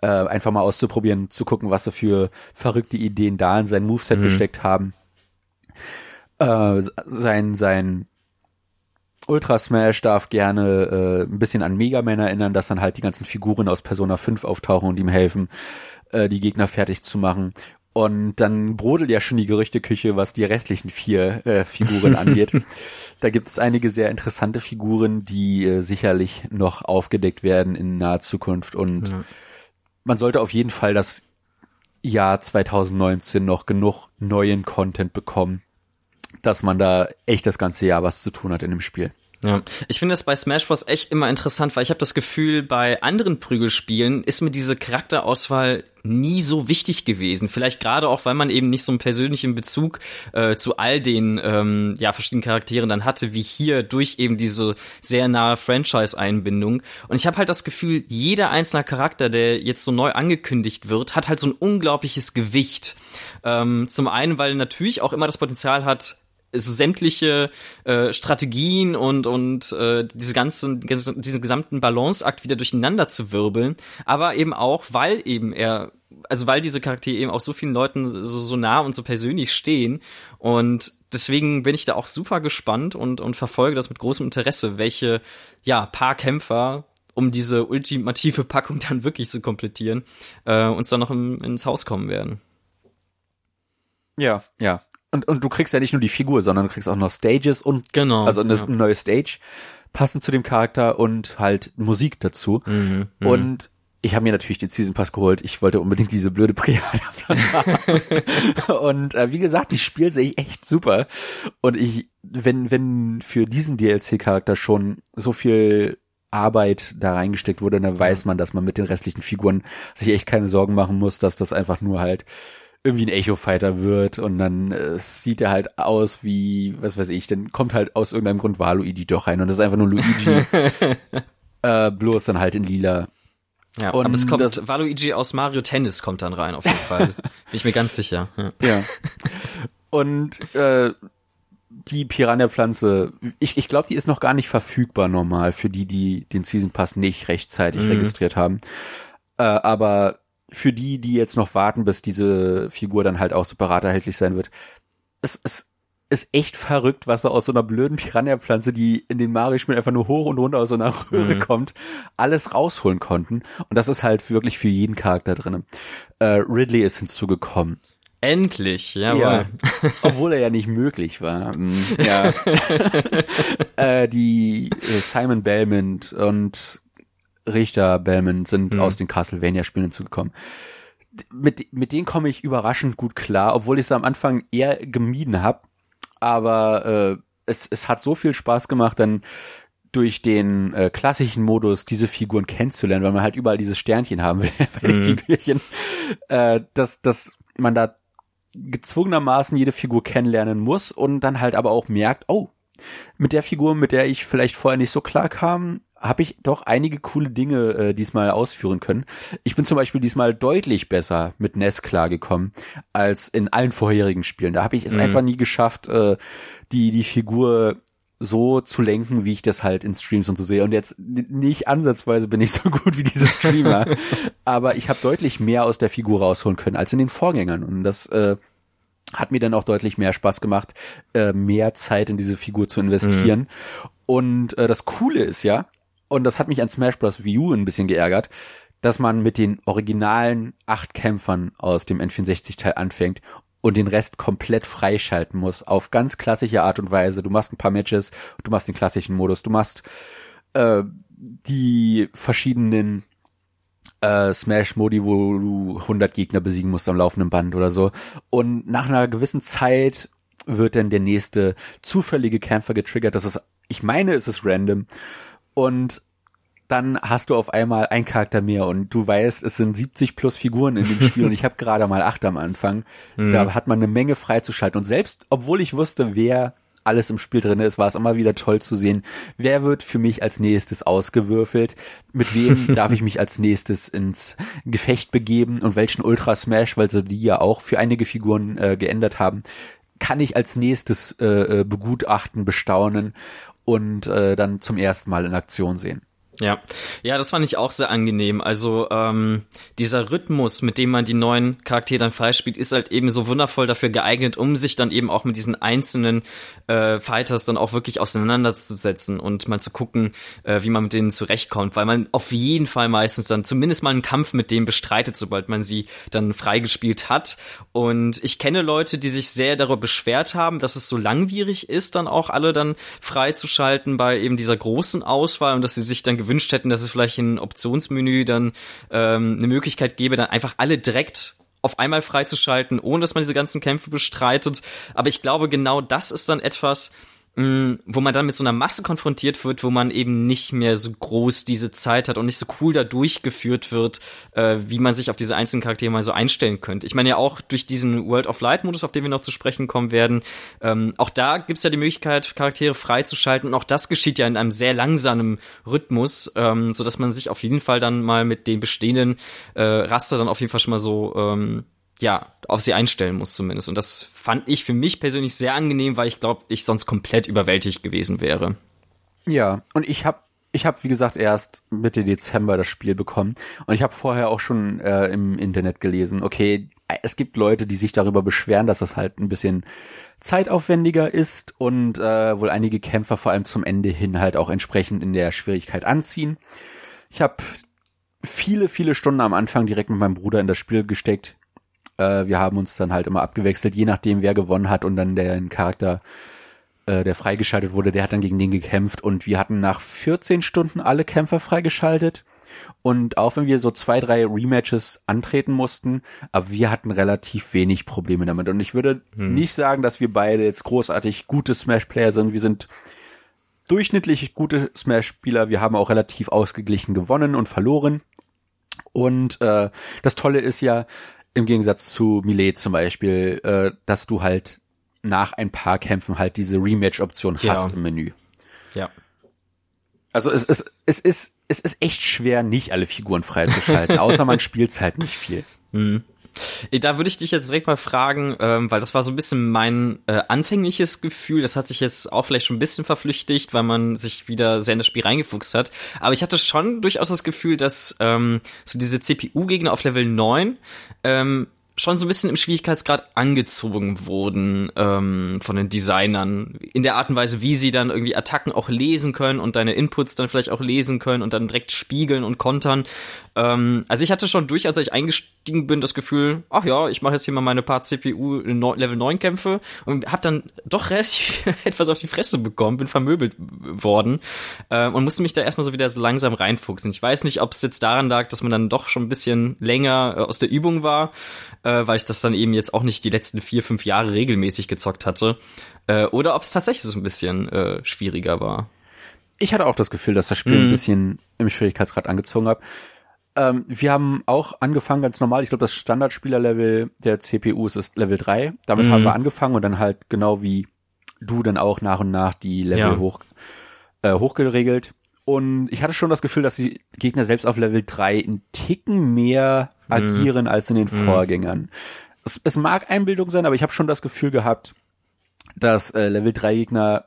äh, einfach mal auszuprobieren, zu gucken, was sie für verrückte Ideen da in sein Moveset mhm. gesteckt haben. Äh, sein, sein Ultra Smash darf gerne äh, ein bisschen an Mega Man erinnern, dass dann halt die ganzen Figuren aus Persona 5 auftauchen und ihm helfen, äh, die Gegner fertig zu machen. Und dann brodelt ja schon die Gerüchteküche, was die restlichen vier äh, Figuren angeht. Da gibt es einige sehr interessante Figuren, die äh, sicherlich noch aufgedeckt werden in naher Zukunft und ja man sollte auf jeden Fall das Jahr 2019 noch genug neuen Content bekommen, dass man da echt das ganze Jahr was zu tun hat in dem Spiel. Ja, ich finde das bei Smash Bros. echt immer interessant, weil ich habe das Gefühl, bei anderen Prügelspielen ist mir diese Charakterauswahl nie so wichtig gewesen. Vielleicht gerade auch, weil man eben nicht so einen persönlichen Bezug äh, zu all den ähm, ja verschiedenen Charakteren dann hatte, wie hier durch eben diese sehr nahe Franchise-Einbindung. Und ich habe halt das Gefühl, jeder einzelne Charakter, der jetzt so neu angekündigt wird, hat halt so ein unglaubliches Gewicht. Ähm, zum einen, weil natürlich auch immer das Potenzial hat, sämtliche äh, Strategien und und äh, diese ganzen diesen gesamten Balanceakt wieder durcheinander zu wirbeln, aber eben auch, weil eben er also weil diese Charaktere eben auch so vielen Leuten so, so nah und so persönlich stehen und deswegen bin ich da auch super gespannt und und verfolge das mit großem Interesse, welche ja paar Kämpfer um diese ultimative Packung dann wirklich zu komplettieren, äh, uns dann noch im, ins Haus kommen werden. Ja, ja. Und, und du kriegst ja nicht nur die Figur, sondern du kriegst auch noch Stages und genau, also eine ja. neue Stage passend zu dem Charakter und halt Musik dazu. Mhm, und ich habe mir natürlich den Season Pass geholt. Ich wollte unbedingt diese blöde Priada-Pflanze haben. und äh, wie gesagt, die spielt sich echt super. Und ich, wenn, wenn für diesen DLC-Charakter schon so viel Arbeit da reingesteckt wurde, dann weiß man, dass man mit den restlichen Figuren sich echt keine Sorgen machen muss, dass das einfach nur halt irgendwie ein Echo-Fighter wird und dann äh, sieht er halt aus wie, was weiß ich, dann kommt halt aus irgendeinem Grund Waluigi doch rein und das ist einfach nur Luigi, äh, bloß dann halt in lila. Ja, Und aber es kommt, das- Waluigi aus Mario Tennis kommt dann rein, auf jeden Fall. Bin ich mir ganz sicher. Ja. Ja. Und äh, die Piranha-Pflanze, ich, ich glaube, die ist noch gar nicht verfügbar normal für die, die den Season Pass nicht rechtzeitig Mhm. registriert haben. Äh, aber für die, die jetzt noch warten, bis diese Figur dann halt auch separat erhältlich sein wird, es, es ist echt verrückt, was so aus so einer blöden Piranha-Pflanze, die in den Mario-Spielen einfach nur hoch und runter aus so einer Röhre Mhm. kommt, alles rausholen konnten. Und das ist halt wirklich für jeden Charakter drin. Äh, Ridley ist hinzugekommen. Endlich, jawohl. Ja, obwohl er ja nicht möglich war. Mm, Ja. äh, die äh, Simon Belmont und Richter Belmont sind Mhm. aus den Castlevania-Spielen hinzugekommen. Mit, mit denen komme ich überraschend gut klar, obwohl ich es am Anfang eher gemieden habe. Aber äh, es, es hat so viel Spaß gemacht, dann durch den äh, klassischen Modus diese Figuren kennenzulernen, weil man halt überall dieses Sternchen haben will bei den Mhm. Figürchen, äh, dass, dass man da gezwungenermaßen jede Figur kennenlernen muss und dann halt aber auch merkt, oh, mit der Figur, mit der ich vielleicht vorher nicht so klar kam, habe ich doch einige coole Dinge äh, diesmal ausführen können. Ich bin zum Beispiel diesmal deutlich besser mit Ness klargekommen als in allen vorherigen Spielen. Da habe ich es Mhm. einfach nie geschafft, äh, die die Figur so zu lenken, wie ich das halt in Streams und so sehe. Und jetzt nicht ansatzweise bin ich so gut wie diese Streamer, aber ich habe deutlich mehr aus der Figur rausholen können als in den Vorgängern. Und das äh, hat mir dann auch deutlich mehr Spaß gemacht, äh, mehr Zeit in diese Figur zu investieren. Und äh, das Coole ist ja, und das hat mich an Smash Bros. Wii U ein bisschen geärgert, dass man mit den originalen acht Kämpfern aus dem N64-Teil anfängt und den Rest komplett freischalten muss, auf ganz klassische Art und Weise. Du machst ein paar Matches, du machst den klassischen Modus, du machst äh, die verschiedenen äh, Smash-Modi, wo du 100 Gegner besiegen musst am laufenden Band oder so. Und nach einer gewissen Zeit wird dann der nächste zufällige Kämpfer getriggert. Das ist, ich meine, es ist random. Und dann hast du auf einmal einen Charakter mehr und du weißt, es sind 70 plus Figuren in dem Spiel und ich habe gerade mal acht am Anfang. Da hat man eine Menge freizuschalten. Und selbst, obwohl ich wusste, wer alles im Spiel drin ist, war es immer wieder toll zu sehen, wer wird für mich als nächstes ausgewürfelt, mit wem darf ich mich als nächstes ins Gefecht begeben und welchen Ultra Smash, weil sie die ja auch für einige Figuren äh, geändert haben, kann ich als nächstes äh, äh, begutachten, bestaunen und äh, dann zum ersten Mal in Aktion sehen. Ja, ja, das fand ich auch sehr angenehm. Also ähm, dieser Rhythmus, mit dem man die neuen Charaktere dann freispielt, ist halt eben so wundervoll dafür geeignet, um sich dann eben auch mit diesen einzelnen äh, Fighters dann auch wirklich auseinanderzusetzen und mal zu gucken, äh, wie man mit denen zurechtkommt, weil man auf jeden Fall meistens dann zumindest mal einen Kampf mit denen bestreitet, sobald man sie dann freigespielt hat. Und ich kenne Leute, die sich sehr darüber beschwert haben, dass es so langwierig ist, dann auch alle dann freizuschalten bei eben dieser großen Auswahl und dass sie sich dann gewünscht hätten, dass es vielleicht in Optionsmenü dann ähm, eine Möglichkeit gäbe, dann einfach alle direkt auf einmal freizuschalten, ohne dass man diese ganzen Kämpfe bestreitet. Aber ich glaube, genau das ist dann etwas, Mm, wo man dann mit so einer Masse konfrontiert wird, wo man eben nicht mehr so groß diese Zeit hat und nicht so cool da durchgeführt wird, äh, wie man sich auf diese einzelnen Charaktere mal so einstellen könnte. Ich meine ja auch durch diesen World of Light Modus, auf den wir noch zu sprechen kommen werden, ähm, auch da gibt's ja die Möglichkeit, Charaktere freizuschalten und auch das geschieht ja in einem sehr langsamen Rhythmus, ähm, so dass man sich auf jeden Fall dann mal mit den bestehenden äh, Raster dann auf jeden Fall schon mal so ähm, ja, auf sie einstellen muss zumindest. Und das fand ich für mich persönlich sehr angenehm, weil ich glaube, ich sonst komplett überwältigt gewesen wäre. Ja, und ich habe ich habe wie gesagt erst Mitte Dezember das Spiel bekommen und ich habe vorher auch schon äh, im Internet gelesen, okay, es gibt Leute, die sich darüber beschweren, dass das halt ein bisschen zeitaufwendiger ist und äh, wohl einige Kämpfer vor allem zum Ende hin halt auch entsprechend in der Schwierigkeit anziehen. Ich habe viele, viele Stunden am Anfang direkt mit meinem Bruder in das Spiel gesteckt. Äh, wir haben uns dann halt immer abgewechselt, je nachdem, wer gewonnen hat und dann der Charakter, äh, der freigeschaltet wurde, der hat dann gegen den gekämpft und wir hatten nach 14 Stunden alle Kämpfer freigeschaltet. Und auch wenn wir so zwei, drei Rematches antreten mussten, aber wir hatten relativ wenig Probleme damit. Und ich würde hm. nicht sagen, dass wir beide jetzt großartig gute Smash-Player sind. Wir sind durchschnittlich gute Smash-Spieler. Wir haben auch relativ ausgeglichen gewonnen und verloren. Und äh, das Tolle ist ja, im Gegensatz zu Millet zum Beispiel, äh, dass du halt nach ein paar Kämpfen halt diese Rematch-Option ja. hast im Menü. Ja. Also es, es, es ist es ist echt schwer, nicht alle Figuren freizuschalten, außer man spielt halt nicht viel. Mhm. Da würde ich dich jetzt direkt mal fragen, ähm, weil das war so ein bisschen mein äh, anfängliches Gefühl. Das hat sich jetzt auch vielleicht schon ein bisschen verflüchtigt, weil man sich wieder sehr in das Spiel reingefuchst hat. Aber ich hatte schon durchaus das Gefühl, dass ähm, so diese CPU-Gegner auf Level 9 ähm, schon so ein bisschen im Schwierigkeitsgrad angezogen wurden ähm, von den Designern. In der Art und Weise, wie sie dann irgendwie Attacken auch lesen können und deine Inputs dann vielleicht auch lesen können und dann direkt spiegeln und kontern. Ähm, also ich hatte schon durchaus, als ich eingestiegen bin, das Gefühl, ach ja, ich mache jetzt hier mal meine paar CPU Level 9 Kämpfe und habe dann doch relativ etwas auf die Fresse bekommen, bin vermöbelt worden ähm, und musste mich da erstmal so wieder so langsam reinfuchsen. Ich weiß nicht, ob es jetzt daran lag, dass man dann doch schon ein bisschen länger äh, aus der Übung war, äh, weil ich das dann eben jetzt auch nicht die letzten vier, fünf Jahre regelmäßig gezockt hatte, äh, oder ob es tatsächlich so ein bisschen äh, schwieriger war. Ich hatte auch das Gefühl, dass das Spiel mm. ein bisschen im Schwierigkeitsgrad angezogen hat. Ähm, wir haben auch angefangen ganz normal. Ich glaube, das Standardspielerlevel der CPUs ist Level 3. Damit mhm. haben wir angefangen und dann halt genau wie du dann auch nach und nach die Level ja. hoch, äh, hochgeregelt. Und ich hatte schon das Gefühl, dass die Gegner selbst auf Level 3 einen Ticken mehr mhm. agieren als in den mhm. Vorgängern. Es, es, mag Einbildung sein, aber ich habe schon das Gefühl gehabt, dass äh, Level 3 Gegner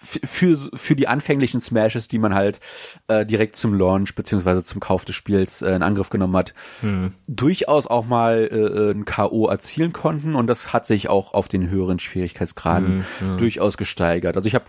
für, für die anfänglichen Smashes, die man halt äh, direkt zum Launch beziehungsweise zum Kauf des Spiels äh, in Angriff genommen hat, hm. durchaus auch mal äh, ein K.O. erzielen konnten und das hat sich auch auf den höheren Schwierigkeitsgraden hm, hm. durchaus gesteigert. Also ich habe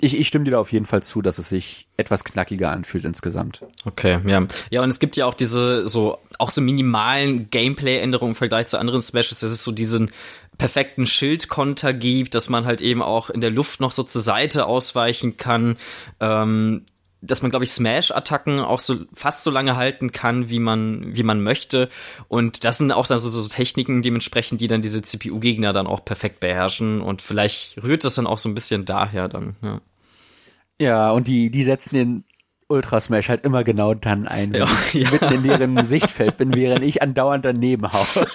ich, ich stimme dir da auf jeden Fall zu, dass es sich etwas knackiger anfühlt insgesamt. Okay, ja. Ja, und es gibt ja auch diese so, auch so minimalen Gameplay-Änderungen im Vergleich zu anderen Smashes. Das ist so diesen perfekten Schildkonter gibt, dass man halt eben auch in der Luft noch so zur Seite ausweichen kann. Ähm, dass man, glaube ich, Smash-Attacken auch so fast so lange halten kann, wie man, wie man möchte. Und das sind auch dann so, so Techniken dementsprechend, die dann diese CPU-Gegner dann auch perfekt beherrschen. Und vielleicht rührt das dann auch so ein bisschen daher dann, ja. Ja, und die, die setzen den Ultra Smash halt immer genau dann ein, wenn ja, ich ja. mitten in deren Sichtfeld bin, während ich andauernd daneben haue.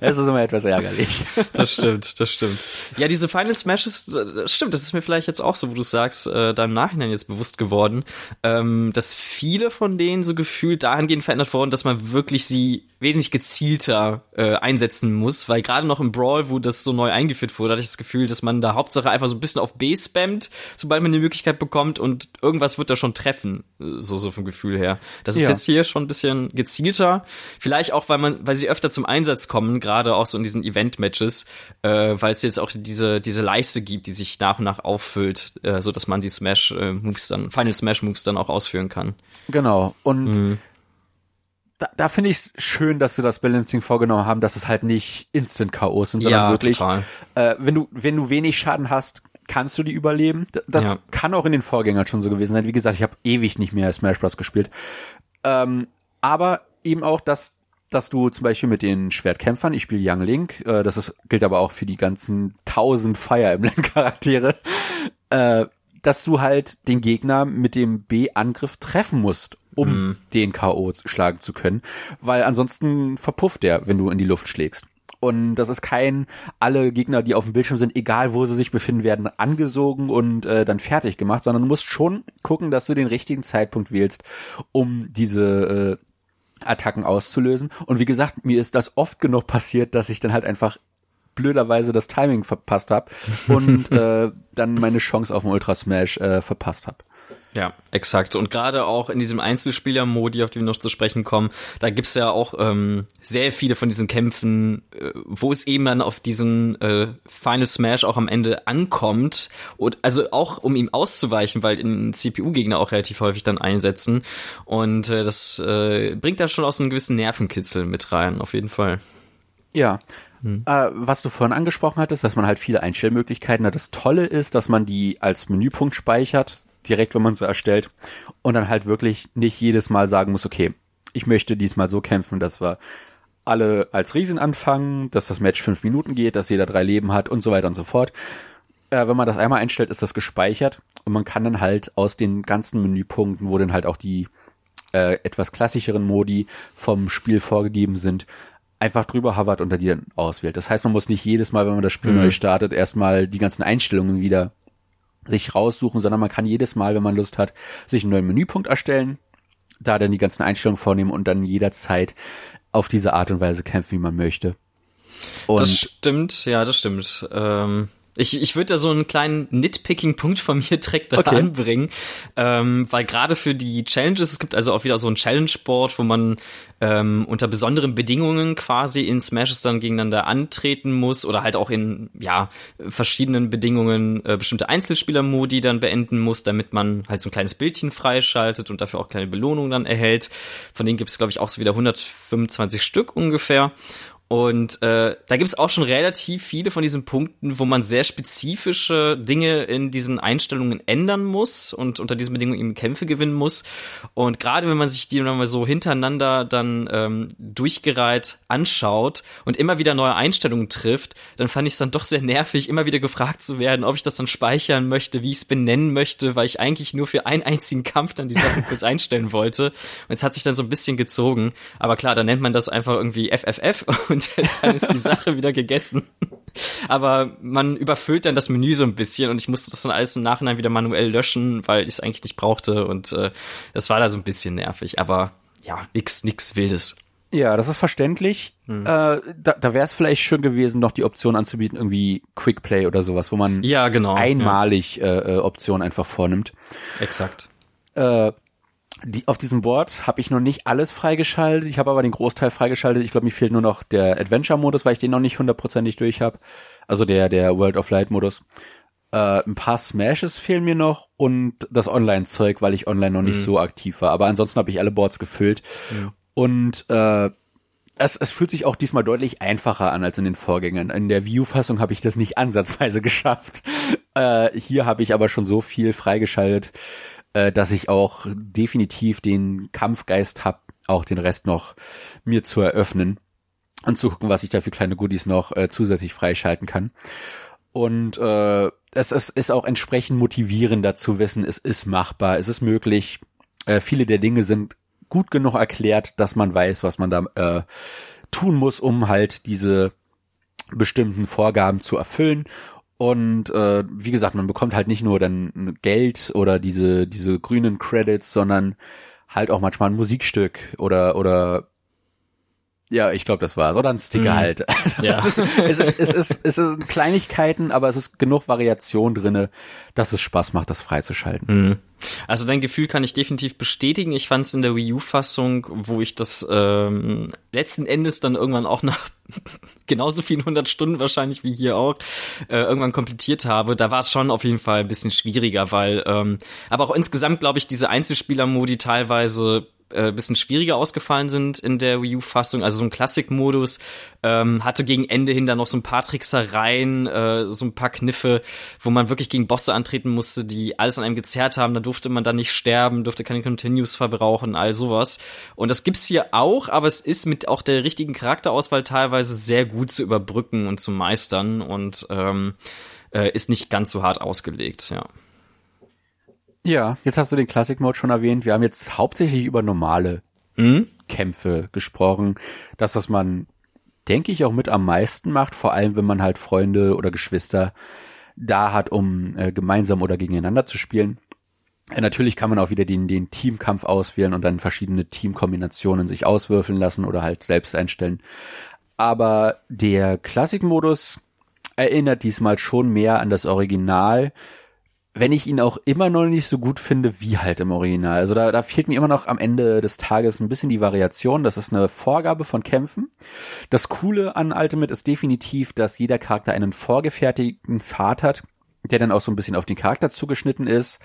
das ist immer etwas ärgerlich. Das stimmt, das stimmt. Ja, diese Final Smashes, das stimmt, das ist mir vielleicht jetzt auch so, wo du sagst, äh, da im Nachhinein jetzt bewusst geworden, ähm, dass viele von denen so gefühlt dahingehend verändert wurden, dass man wirklich sie wesentlich gezielter äh, einsetzen muss, weil gerade noch im Brawl, wo das so neu eingeführt wurde, hatte ich das Gefühl, dass man da Hauptsache einfach so ein bisschen auf B spammt, sobald man die Möglichkeit bekommt und irgendwas wird da schon treffen, so so vom Gefühl her. Das ist ja. jetzt hier schon ein bisschen gezielter, vielleicht auch, weil man, weil sie öfter zum Einsatz kommen, gerade auch so in diesen Event-Matches, äh, weil es jetzt auch diese diese Leiste gibt, die sich nach und nach auffüllt, äh, so dass man die Smash äh, Moves dann, Final Smash Moves dann auch ausführen kann. Genau und mhm da, da finde ich es schön, dass sie das Balancing vorgenommen haben, dass es halt nicht Instant K.O. sind, sondern ja, wirklich, äh, wenn du wenn du wenig Schaden hast, kannst du die überleben. Das ja. kann auch in den Vorgängern schon so gewesen sein. Wie gesagt, ich habe ewig nicht mehr Smash Bros. gespielt. Ähm, aber eben auch, dass dass du zum Beispiel mit den Schwertkämpfern, ich spiele Young Link, äh, das ist, gilt aber auch für die ganzen tausend Fire Emblem Charaktere, äh, dass du halt den Gegner mit dem B-Angriff treffen musst, um mm. den K.O. schlagen zu können, weil ansonsten verpufft der, wenn du in die Luft schlägst. Und das ist kein, alle Gegner, die auf dem Bildschirm sind, egal wo sie sich befinden, werden angesogen und äh, dann fertig gemacht, sondern du musst schon gucken, dass du den richtigen Zeitpunkt wählst, um diese äh, Attacken auszulösen. Und wie gesagt, mir ist das oft genug passiert, dass ich dann halt einfach blöderweise das Timing verpasst habe und äh, dann meine Chance auf den Ultra Smash äh, verpasst habe. Ja, exakt. Und gerade auch in diesem Einzelspieler-Modi, auf den wir noch zu sprechen kommen, da gibt's ja auch ähm, sehr viele von diesen Kämpfen, äh, wo es eben dann auf diesen äh, Final Smash auch am Ende ankommt. Und also auch um ihm auszuweichen, weil in CPU-Gegner auch relativ häufig dann einsetzen. Und äh, das äh, bringt da schon auch so einen gewissen Nervenkitzel mit rein, auf jeden Fall. Ja, hm. Äh, was du vorhin angesprochen hattest, dass man halt viele Einstellmöglichkeiten hat. Das Tolle ist, dass man die als Menüpunkt speichert direkt, wenn man sie erstellt und dann halt wirklich nicht jedes Mal sagen muss, okay, ich möchte diesmal so kämpfen, dass wir alle als Riesen anfangen, dass das Match fünf Minuten geht, dass jeder drei Leben hat und so weiter und so fort. Äh, wenn man das einmal einstellt, ist das gespeichert und man kann dann halt aus den ganzen Menüpunkten, wo dann halt auch die äh, etwas klassischeren Modi vom Spiel vorgegeben sind, einfach drüber hovert und dann die dann auswählt. Das heißt, man muss nicht jedes Mal, wenn man das Spiel mhm. neu startet, erstmal die ganzen Einstellungen wieder sich raussuchen, sondern man kann jedes Mal, wenn man Lust hat, sich einen neuen Menüpunkt erstellen, da dann die ganzen Einstellungen vornehmen und dann jederzeit auf diese Art und Weise kämpfen, wie man möchte. Und das stimmt, ja, das stimmt. Ähm, ich, ich würde da so einen kleinen Nitpicking-Punkt von mir direkt da okay. anbringen, ähm, weil gerade für die Challenges, es gibt also auch wieder so ein Challenge-Board, wo man ähm, unter besonderen Bedingungen quasi in Smashes dann gegeneinander antreten muss oder halt auch in ja verschiedenen Bedingungen äh, bestimmte Einzelspieler-Modi dann beenden muss, damit man halt so ein kleines Bildchen freischaltet und dafür auch kleine Belohnungen dann erhält. Von denen gibt es, glaube ich, auch so wieder 125 Stück ungefähr. Und äh, da gibt es auch schon relativ viele von diesen Punkten, wo man sehr spezifische Dinge in diesen Einstellungen ändern muss und unter diesen Bedingungen eben Kämpfe gewinnen muss. Und gerade wenn man sich die dann mal so hintereinander dann ähm, durchgereiht anschaut und immer wieder neue Einstellungen trifft, dann fand ich es dann doch sehr nervig, immer wieder gefragt zu werden, ob ich das dann speichern möchte, wie ich es benennen möchte, weil ich eigentlich nur für einen einzigen Kampf dann die Sachen kurz einstellen wollte. Und es hat sich dann so ein bisschen gezogen. Aber klar, dann nennt man das einfach irgendwie FFF und und dann ist die Sache wieder gegessen. Aber man überfüllt dann das Menü so ein bisschen und ich musste das dann alles im Nachhinein wieder manuell löschen, weil ich es eigentlich nicht brauchte und äh, das war da so ein bisschen nervig. Aber ja, nix, nix Wildes. Ja, das ist verständlich. Hm. Äh, da da wäre es vielleicht schön gewesen, noch die Option anzubieten, irgendwie Quick Play oder sowas, wo man ja, genau, einmalig ja. äh, äh Optionen einfach vornimmt. Exakt. Äh, die, auf diesem Board habe ich noch nicht alles freigeschaltet. Ich habe aber den Großteil freigeschaltet. Ich glaube, mir fehlt nur noch der Adventure-Modus, weil ich den noch nicht hundertprozentig durch habe. Also der, der World of Light-Modus. Äh, ein paar Smashes fehlen mir noch und das Online-Zeug, weil ich online noch nicht mhm. so aktiv war. Aber ansonsten habe ich alle Boards gefüllt. Mhm. Und äh, es, es fühlt sich auch diesmal deutlich einfacher an als in den Vorgängern. In der View-Fassung habe ich das nicht ansatzweise geschafft. Äh, hier habe ich aber schon so viel freigeschaltet, äh, dass ich auch definitiv den Kampfgeist habe, auch den Rest noch mir zu eröffnen und zu gucken, was ich da für kleine Goodies noch äh, zusätzlich freischalten kann. Und äh, es, es ist auch entsprechend motivierender zu wissen, es ist machbar, es ist möglich. Äh, viele der Dinge sind gut genug erklärt, dass man weiß, was man da äh, tun muss, um halt diese bestimmten Vorgaben zu erfüllen. Und äh, wie gesagt, man bekommt halt nicht nur dann Geld oder diese diese grünen Credits, sondern halt auch manchmal ein Musikstück oder oder ja, ich glaube, das war's. Oder ein Sticker mhm. halt. ja. es, ist, es, ist, es, ist, es sind Kleinigkeiten, aber es ist genug Variation drinne, dass es Spaß macht, das freizuschalten. Mhm. Also dein Gefühl kann ich definitiv bestätigen. Ich fand es in der Wii U-Fassung, wo ich das ähm, letzten Endes dann irgendwann auch nach genauso vielen hundert Stunden wahrscheinlich wie hier auch äh, irgendwann komplettiert habe, da war es schon auf jeden Fall ein bisschen schwieriger, weil ähm, aber auch insgesamt glaube ich diese Einzelspieler-Modi teilweise äh, bisschen schwieriger ausgefallen sind in der Wii U-Fassung. Also so ein Classic-Modus ähm, hatte gegen Ende hin dann noch so ein paar Tricksereien, äh, so ein paar Kniffe, wo man wirklich gegen Bosse antreten musste, die alles an einem gezerrt haben. Da durfte man dann nicht sterben, durfte keine Continues verbrauchen, all sowas. Und das gibt's hier auch, aber es ist mit auch der richtigen Charakterauswahl teilweise sehr gut zu überbrücken und zu meistern und ähm, äh, ist nicht ganz so hart ausgelegt, ja. Ja, jetzt hast du den Classic Mode schon erwähnt. Wir haben jetzt hauptsächlich über normale mhm. Kämpfe gesprochen. Das, was man, denke ich, auch mit am meisten macht, vor allem wenn man halt Freunde oder Geschwister da hat, um äh, gemeinsam oder gegeneinander zu spielen. Äh, natürlich kann man auch wieder den, den Teamkampf auswählen und dann verschiedene Teamkombinationen sich auswürfeln lassen oder halt selbst einstellen. Aber der Classic-Modus erinnert diesmal schon mehr an das Original, wenn ich ihn auch immer noch nicht so gut finde wie halt im Original. Also da, da fehlt mir immer noch am Ende des Tages ein bisschen die Variation. Das ist eine Vorgabe von Kämpfen. Das Coole an Ultimate ist definitiv, dass jeder Charakter einen vorgefertigten Pfad hat, der dann auch so ein bisschen auf den Charakter zugeschnitten ist.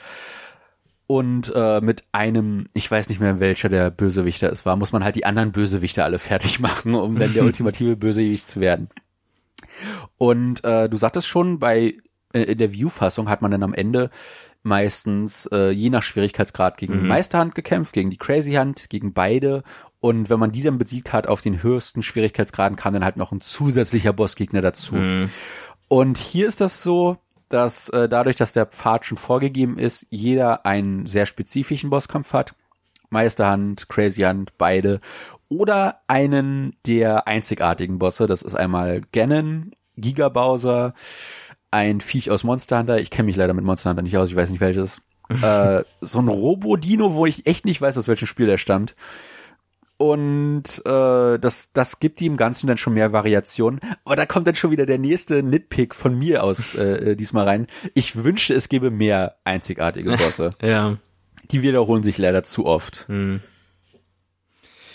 Und äh, mit einem, ich weiß nicht mehr welcher der Bösewichter es war, muss man halt die anderen Bösewichter alle fertig machen, um dann der ultimative Bösewicht zu werden. Und äh, du sagtest schon, bei in der View-Fassung hat man dann am Ende meistens äh, je nach Schwierigkeitsgrad gegen mhm. die Meisterhand gekämpft, gegen die Crazy Hand, gegen beide. Und wenn man die dann besiegt hat auf den höchsten Schwierigkeitsgraden, kam dann halt noch ein zusätzlicher Bossgegner dazu. Mhm. Und hier ist das so, dass äh, dadurch, dass der Pfad schon vorgegeben ist, jeder einen sehr spezifischen Bosskampf hat. Meisterhand, Crazy Hand, beide. Oder einen der einzigartigen Bosse. Das ist einmal Ganon, Giga Bowser, ein Viech aus Monster Hunter. Ich kenne mich leider mit Monster Hunter nicht aus, ich weiß nicht welches. äh, so ein Robo-Dino, wo ich echt nicht weiß, aus welchem Spiel der stammt. Und äh, das, das gibt ihm Ganzen dann schon mehr Variationen. Aber da kommt dann schon wieder der nächste Nitpick von mir aus äh, äh diesmal rein. Ich wünschte, es gäbe mehr einzigartige Bosse. ja. Die wiederholen sich leider zu oft. Hm.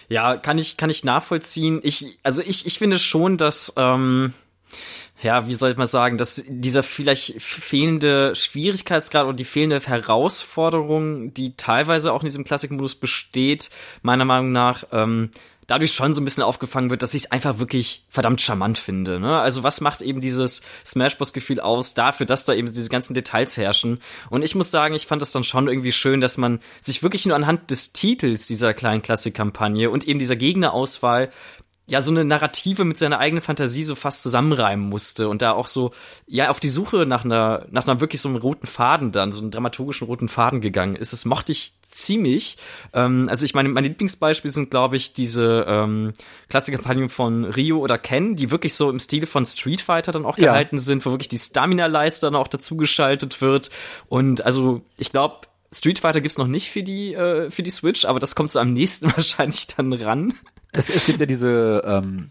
Ja, kann ich, kann ich nachvollziehen. Ich, also ich, ich finde schon, dass ähm, ja, wie soll ich mal sagen, dass dieser vielleicht fehlende Schwierigkeitsgrad und die fehlende Herausforderung, die teilweise auch in diesem Classic-Modus besteht, meiner Meinung nach, ähm, dadurch schon so ein bisschen aufgefangen wird, dass ich es einfach wirklich verdammt charmant finde. Ne? Also was macht eben dieses Smash-Boss-Gefühl aus dafür, dass da eben diese ganzen Details herrschen? Und ich muss sagen, ich fand das dann schon irgendwie schön, dass man sich wirklich nur anhand des Titels dieser kleinen Klassik-Kampagne und eben dieser Gegnerauswahl ja so eine Narrative mit seiner eigenen Fantasie so fast zusammenreimen musste und da auch so ja auf die Suche nach einer nach einer wirklich so einem roten Faden dann so einem dramaturgischen roten Faden gegangen ist. Das mochte ich ziemlich. Ähm, also ich meine, meine Lieblingsbeispiele sind, glaube ich, diese ähm, Klassikkampagnen von Rio oder Ken, die wirklich so im Stile von Street Fighter dann auch ja. gehalten sind, wo wirklich die Stamina-Leiste dann auch dazugeschaltet wird. Und also ich glaube, Street Fighter gibt's noch nicht für die äh, für die Switch, aber das kommt so am nächsten wahrscheinlich dann ran. Es, es gibt ja diese ähm,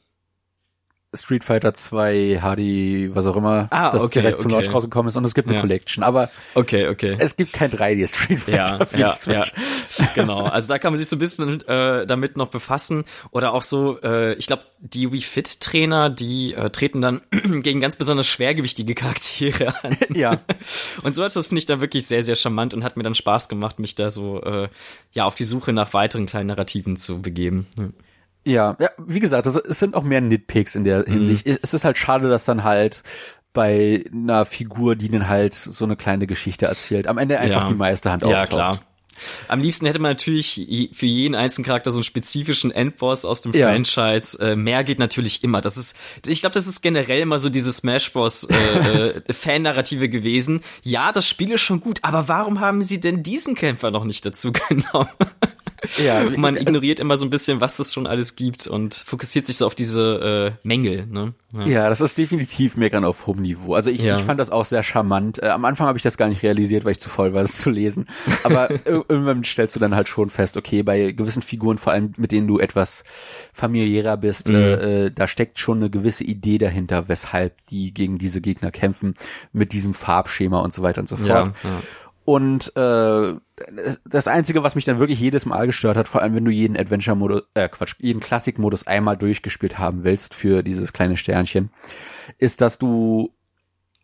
Street Fighter 2 HD, was auch immer, ah, das okay, direkt zum okay. Launch rausgekommen ist und es gibt eine ja. Collection, aber okay, okay. es gibt kein 3D Street Fighter ja, für ja, die Switch. Ja. genau, also da kann man sich so ein bisschen äh, damit noch befassen oder auch so, äh, ich glaube, die Wii Fit Trainer, die äh, treten dann gegen ganz besonders schwergewichtige Charaktere an. ja. Und so etwas finde ich da wirklich sehr, sehr charmant und hat mir dann Spaß gemacht, mich da so äh, ja auf die Suche nach weiteren kleinen Narrativen zu begeben. Ja. Ja, ja, wie gesagt, es sind auch mehr Nitpicks in der Hinsicht. Mhm. Es ist halt schade, dass dann halt bei einer Figur, die dann halt so eine kleine Geschichte erzählt, am Ende einfach ja. die Meisterhand ja, auftaucht. Klar. Am liebsten hätte man natürlich für jeden einzelnen Charakter so einen spezifischen Endboss aus dem ja. Franchise. Äh, mehr geht natürlich immer. Das ist, ich glaube, das ist generell immer so diese Smash Bros. Äh, äh, Fan-Narrative gewesen. Ja, das Spiel ist schon gut, aber warum haben sie denn diesen Kämpfer noch nicht dazu genommen? Ja, man ignoriert immer so ein bisschen, was es schon alles gibt und fokussiert sich so auf diese äh, Mängel. Ne? Ja. ja, das ist definitiv Meckern auf hohem Niveau. Also ich, ja. ich fand das auch sehr charmant. Äh, am Anfang habe ich das gar nicht realisiert, weil ich zu voll war, es zu lesen. Aber irgendwann stellst du dann halt schon fest, okay, bei gewissen Figuren, vor allem mit denen du etwas familiärer bist, mhm. äh, äh da steckt schon eine gewisse Idee dahinter, weshalb die gegen diese Gegner kämpfen, mit diesem Farbschema und so weiter und so fort. Ja. Und äh, das Einzige, was mich dann wirklich jedes Mal gestört hat, vor allem wenn du jeden Adventure-Modus, äh Quatsch, jeden Classic-Modus einmal durchgespielt haben willst für dieses kleine Sternchen, ist, dass du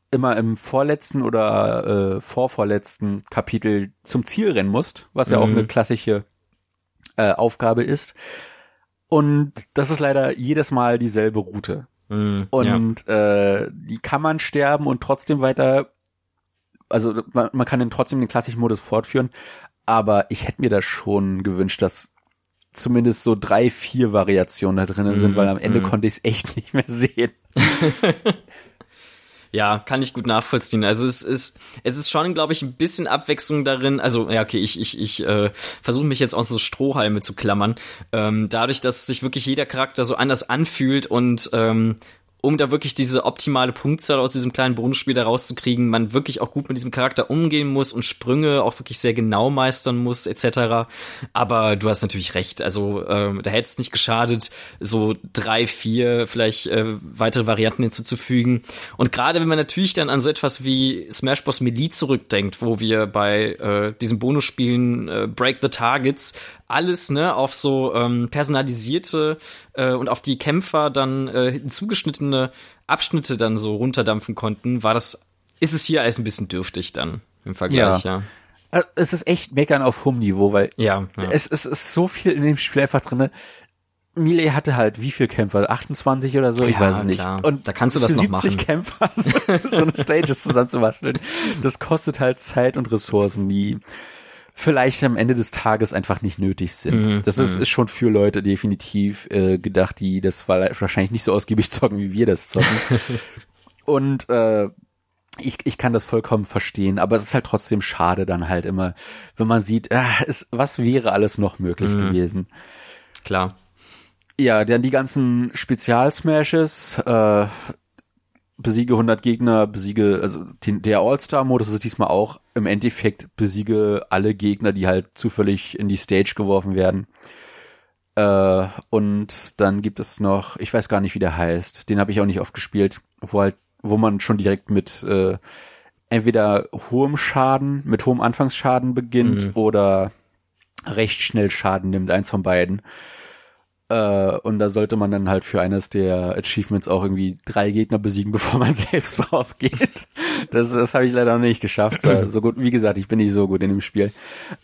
immer im vorletzten oder äh, vorvorletzten Kapitel zum Ziel rennen musst, was ja mhm. auch eine klassische äh, Aufgabe ist. Und das ist leider jedes Mal dieselbe Route. Mm, Und äh, die kann man sterben und trotzdem weiter, also man, man kann den trotzdem den klassischen Modus fortführen, aber ich hätte mir das schon gewünscht, dass zumindest so drei, vier Variationen da drin sind, Mhm, weil am Ende mhm. konnte ich es echt nicht mehr sehen. Ja, kann ich gut nachvollziehen. Also es ist, es ist schon, glaube ich, ein bisschen Abwechslung darin. Also, ja, okay, ich, ich, ich äh, versuche mich jetzt aus so Strohhalme zu klammern. Ähm, dadurch, dass sich wirklich jeder Charakter so anders anfühlt und ähm, um da wirklich diese optimale Punktzahl aus diesem kleinen Bonusspiel da rauszukriegen, man wirklich auch gut mit diesem Charakter umgehen muss und Sprünge auch wirklich sehr genau meistern muss, etc. Aber du hast natürlich recht. Also ähm, da hätte es nicht geschadet, so drei, vier vielleicht äh, weitere Varianten hinzuzufügen. Und gerade wenn man natürlich dann an so etwas wie Smash Bros. Melee zurückdenkt, wo wir bei äh, diesen Bonusspielen äh, Break the Targets alles ne auf so ähm, personalisierte äh, und auf die Kämpfer dann äh, hinzugeschnittene Abschnitte dann so runterdampfen konnten, war das ist es hier alles ein bisschen dürftig dann im Vergleich, ja. Äh, Es ist echt meckern auf hohem Niveau, weil Ja, ja. es, es ist so viel in dem Spiel einfach drinne. Melee hatte halt wie viel Kämpfer? 28 oder so? ich Ja, weiß es nicht. klar. Und Da kannst du das noch 70 machen. Kämpfer so eine Stages zusammenzubasteln, das kostet halt Zeit und Ressourcen, die vielleicht am Ende des Tages einfach nicht nötig sind. Mhm, das ist, ist schon für Leute definitiv äh, gedacht, die das wahrscheinlich nicht so ausgiebig zocken, wie wir das zocken. und äh, ich, ich kann das vollkommen verstehen, aber es ist halt trotzdem schade dann halt immer, wenn man sieht, ah, es, was wäre alles noch möglich Mhm. gewesen. Klar. Ja, dann die ganzen Spezialsmashes, äh, besiege 100 Gegner, besiege, also den, der All-Star-Modus ist diesmal auch im Endeffekt besiege alle Gegner, die halt zufällig in die Stage geworfen werden. Äh, und dann gibt es noch, ich weiß gar nicht, wie der heißt, den habe ich auch nicht oft gespielt, wo halt, wo man schon direkt mit äh, entweder hohem Schaden, mit hohem Anfangsschaden beginnt Mhm. oder recht schnell Schaden nimmt, eins von beiden. Äh, und da sollte man dann halt für eines der Achievements auch irgendwie drei Gegner besiegen, bevor man selbst drauf geht. Das, das habe ich leider noch nicht geschafft. So, gut, wie gesagt, ich bin nicht so gut in dem Spiel.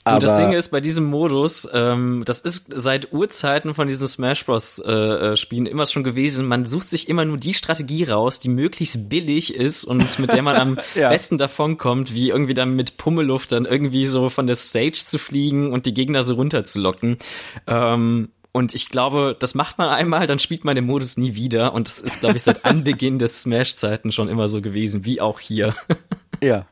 Aber Und das Ding ist, bei diesem Modus, ähm, das ist seit Urzeiten von diesen Smash Bros. Äh, äh, Spielen immer schon gewesen, man sucht sich immer nur die Strategie raus, die möglichst billig ist und mit der man am Ja. besten davonkommt, wie irgendwie dann mit Pummeluft dann irgendwie so von der Stage zu fliegen und die Gegner so runterzulocken. Ähm, und ich glaube, das macht man einmal, dann spielt man den Modus nie wieder. Und das ist, glaube ich, seit Anbeginn des Smash-Zeiten schon immer so gewesen, wie auch hier. Ja.